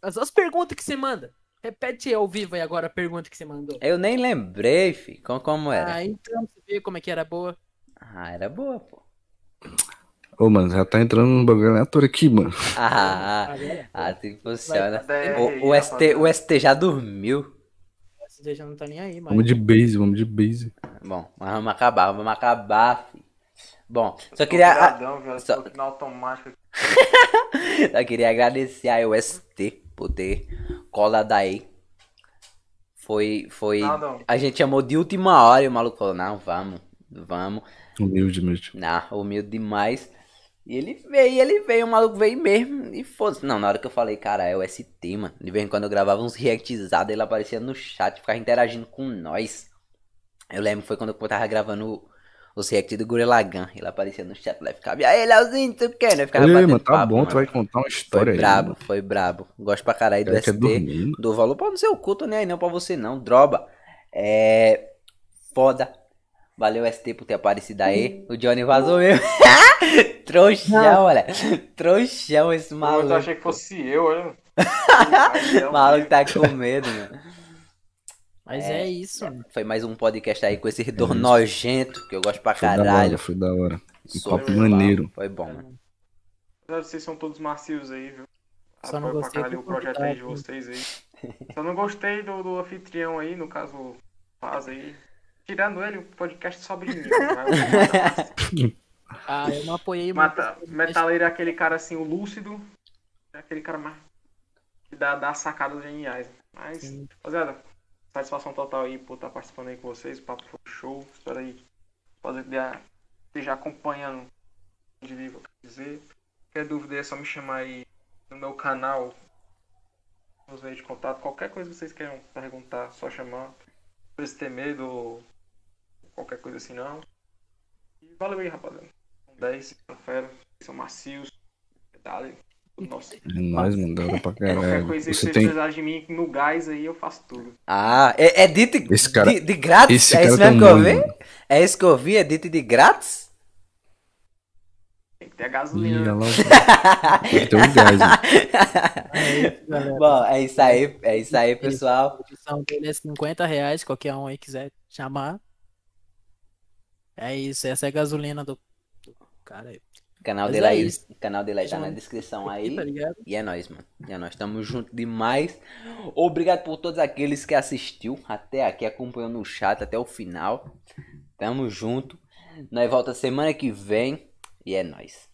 S3: As, as perguntas que você manda. Repete ao vivo aí agora a pergunta que você mandou.
S1: Eu nem lembrei, filho, como, como era.
S3: Ah, então você vê como é que era boa.
S1: Ah, era boa, pô.
S4: Ô, mano, já tá entrando num bagulho aleatório aqui, mano.
S1: Ah,
S3: Agora,
S1: assim funciona.
S2: Até
S1: O, o, ST, o ST já dormiu.
S3: Você já não tá nem aí, mas.
S4: Vamos de base, vamos de base.
S1: Bom, mas vamos acabar, vamos acabar, filho. Bom, só queria, a-
S2: Obrigadão, velho.
S1: só- só queria agradecer aí o ST por ter colado aí. Foi, foi. A gente chamou de última hora e o maluco falou: Não, vamos, vamos.
S4: Humilde, humilde.
S1: Não, humilde demais. E ele veio, ele veio, o maluco veio mesmo. E foda-se. Não, na hora que eu falei, cara, é o ST, mano. De vez em quando eu gravava uns reactizados, ele aparecia no chat, ficava interagindo com nós. Eu lembro foi quando eu tava gravando Os react do Gurelagan. Ele aparecia no chat lá ficava. E aí, Leozinho, tu quer? Né? Ficava
S4: Ei, mano, tá
S1: papo,
S4: bom,
S1: mano.
S4: tu vai contar uma
S1: Foi
S4: história aí.
S1: brabo,
S4: mano.
S1: foi brabo. Gosto pra caralho do ST. Do valor pra no seu cu, tô nem aí não pra você não. Droba. É. Foda. Valeu, ST, por ter aparecido aí. O Johnny vazou mesmo. Trouxão, olha. Trouxão esse maluco.
S2: eu achei que fosse eu, olha.
S1: O maluco tá com medo, mano.
S3: Mas é, isso, mano.
S1: Foi mais um podcast aí com esse redor nojento, que eu gosto pra
S4: Foi da
S1: caralho.
S4: hora, foi da hora. Um papo
S1: eu,
S4: maneiro.
S1: Foi bom, mano.
S2: Vocês são todos macios aí, viu?
S3: Só não
S2: Apoio
S3: gostei
S2: caralho
S3: do
S2: o projeto aí de vocês aí. Só não gostei do, do anfitrião aí, no caso, faz aí. Tirando ele, o podcast é sobre mim. Mas
S3: Ah, eu não apoiei
S2: o
S3: muito.
S2: Mata, Metaleiro é aquele cara assim, o lúcido. É aquele cara mais. que dá, dá sacadas geniais. Mas,
S3: Sim.
S2: rapaziada, satisfação total aí por estar participando aí com vocês. O papo foi show. Espero aí fazer esteja acompanhando de vivo, quer dizer. Qualquer dúvida é só me chamar aí no meu canal. Nos meios de contato. Qualquer coisa que vocês queiram perguntar, só chamar. Não precisa ter medo ou qualquer coisa assim não. E valeu aí, rapaziada. São 10, são fera, são macios. Dale. Nossa,
S4: É nóis, mano, da hora pra
S2: qualquer
S4: caralho.
S2: coisa que
S4: Você
S2: vocês
S4: tem.
S2: precisarem de mim no gás aí, eu faço tudo.
S1: Ah, é, é dito
S4: Esse cara-
S1: de, de grátis?
S4: Esse
S1: é isso mesmo
S4: um
S1: que eu vi? É isso que eu vi? É dito de grátis?
S2: Tem que ter a
S4: Ih,
S2: gasolina.
S4: olha lá. Tem que ter um gás.
S3: É isso.
S1: Bom, é isso aí, é isso aí, pessoal.
S3: A edição dele é 50 reais, qualquer um aí quiser chamar. É isso, essa é a gasolina do, do cara aí.
S1: O canal
S3: Mas
S1: dele
S3: é
S1: aí,
S3: isso.
S1: o canal dele aí tá na descrição aí.
S3: tá?
S1: E é nóis, mano. E é nóis. Tamo junto demais. Obrigado por todos aqueles que assistiu até aqui, acompanhou no chat até o final. Tamo junto. Nós volta semana que vem. E é nóis.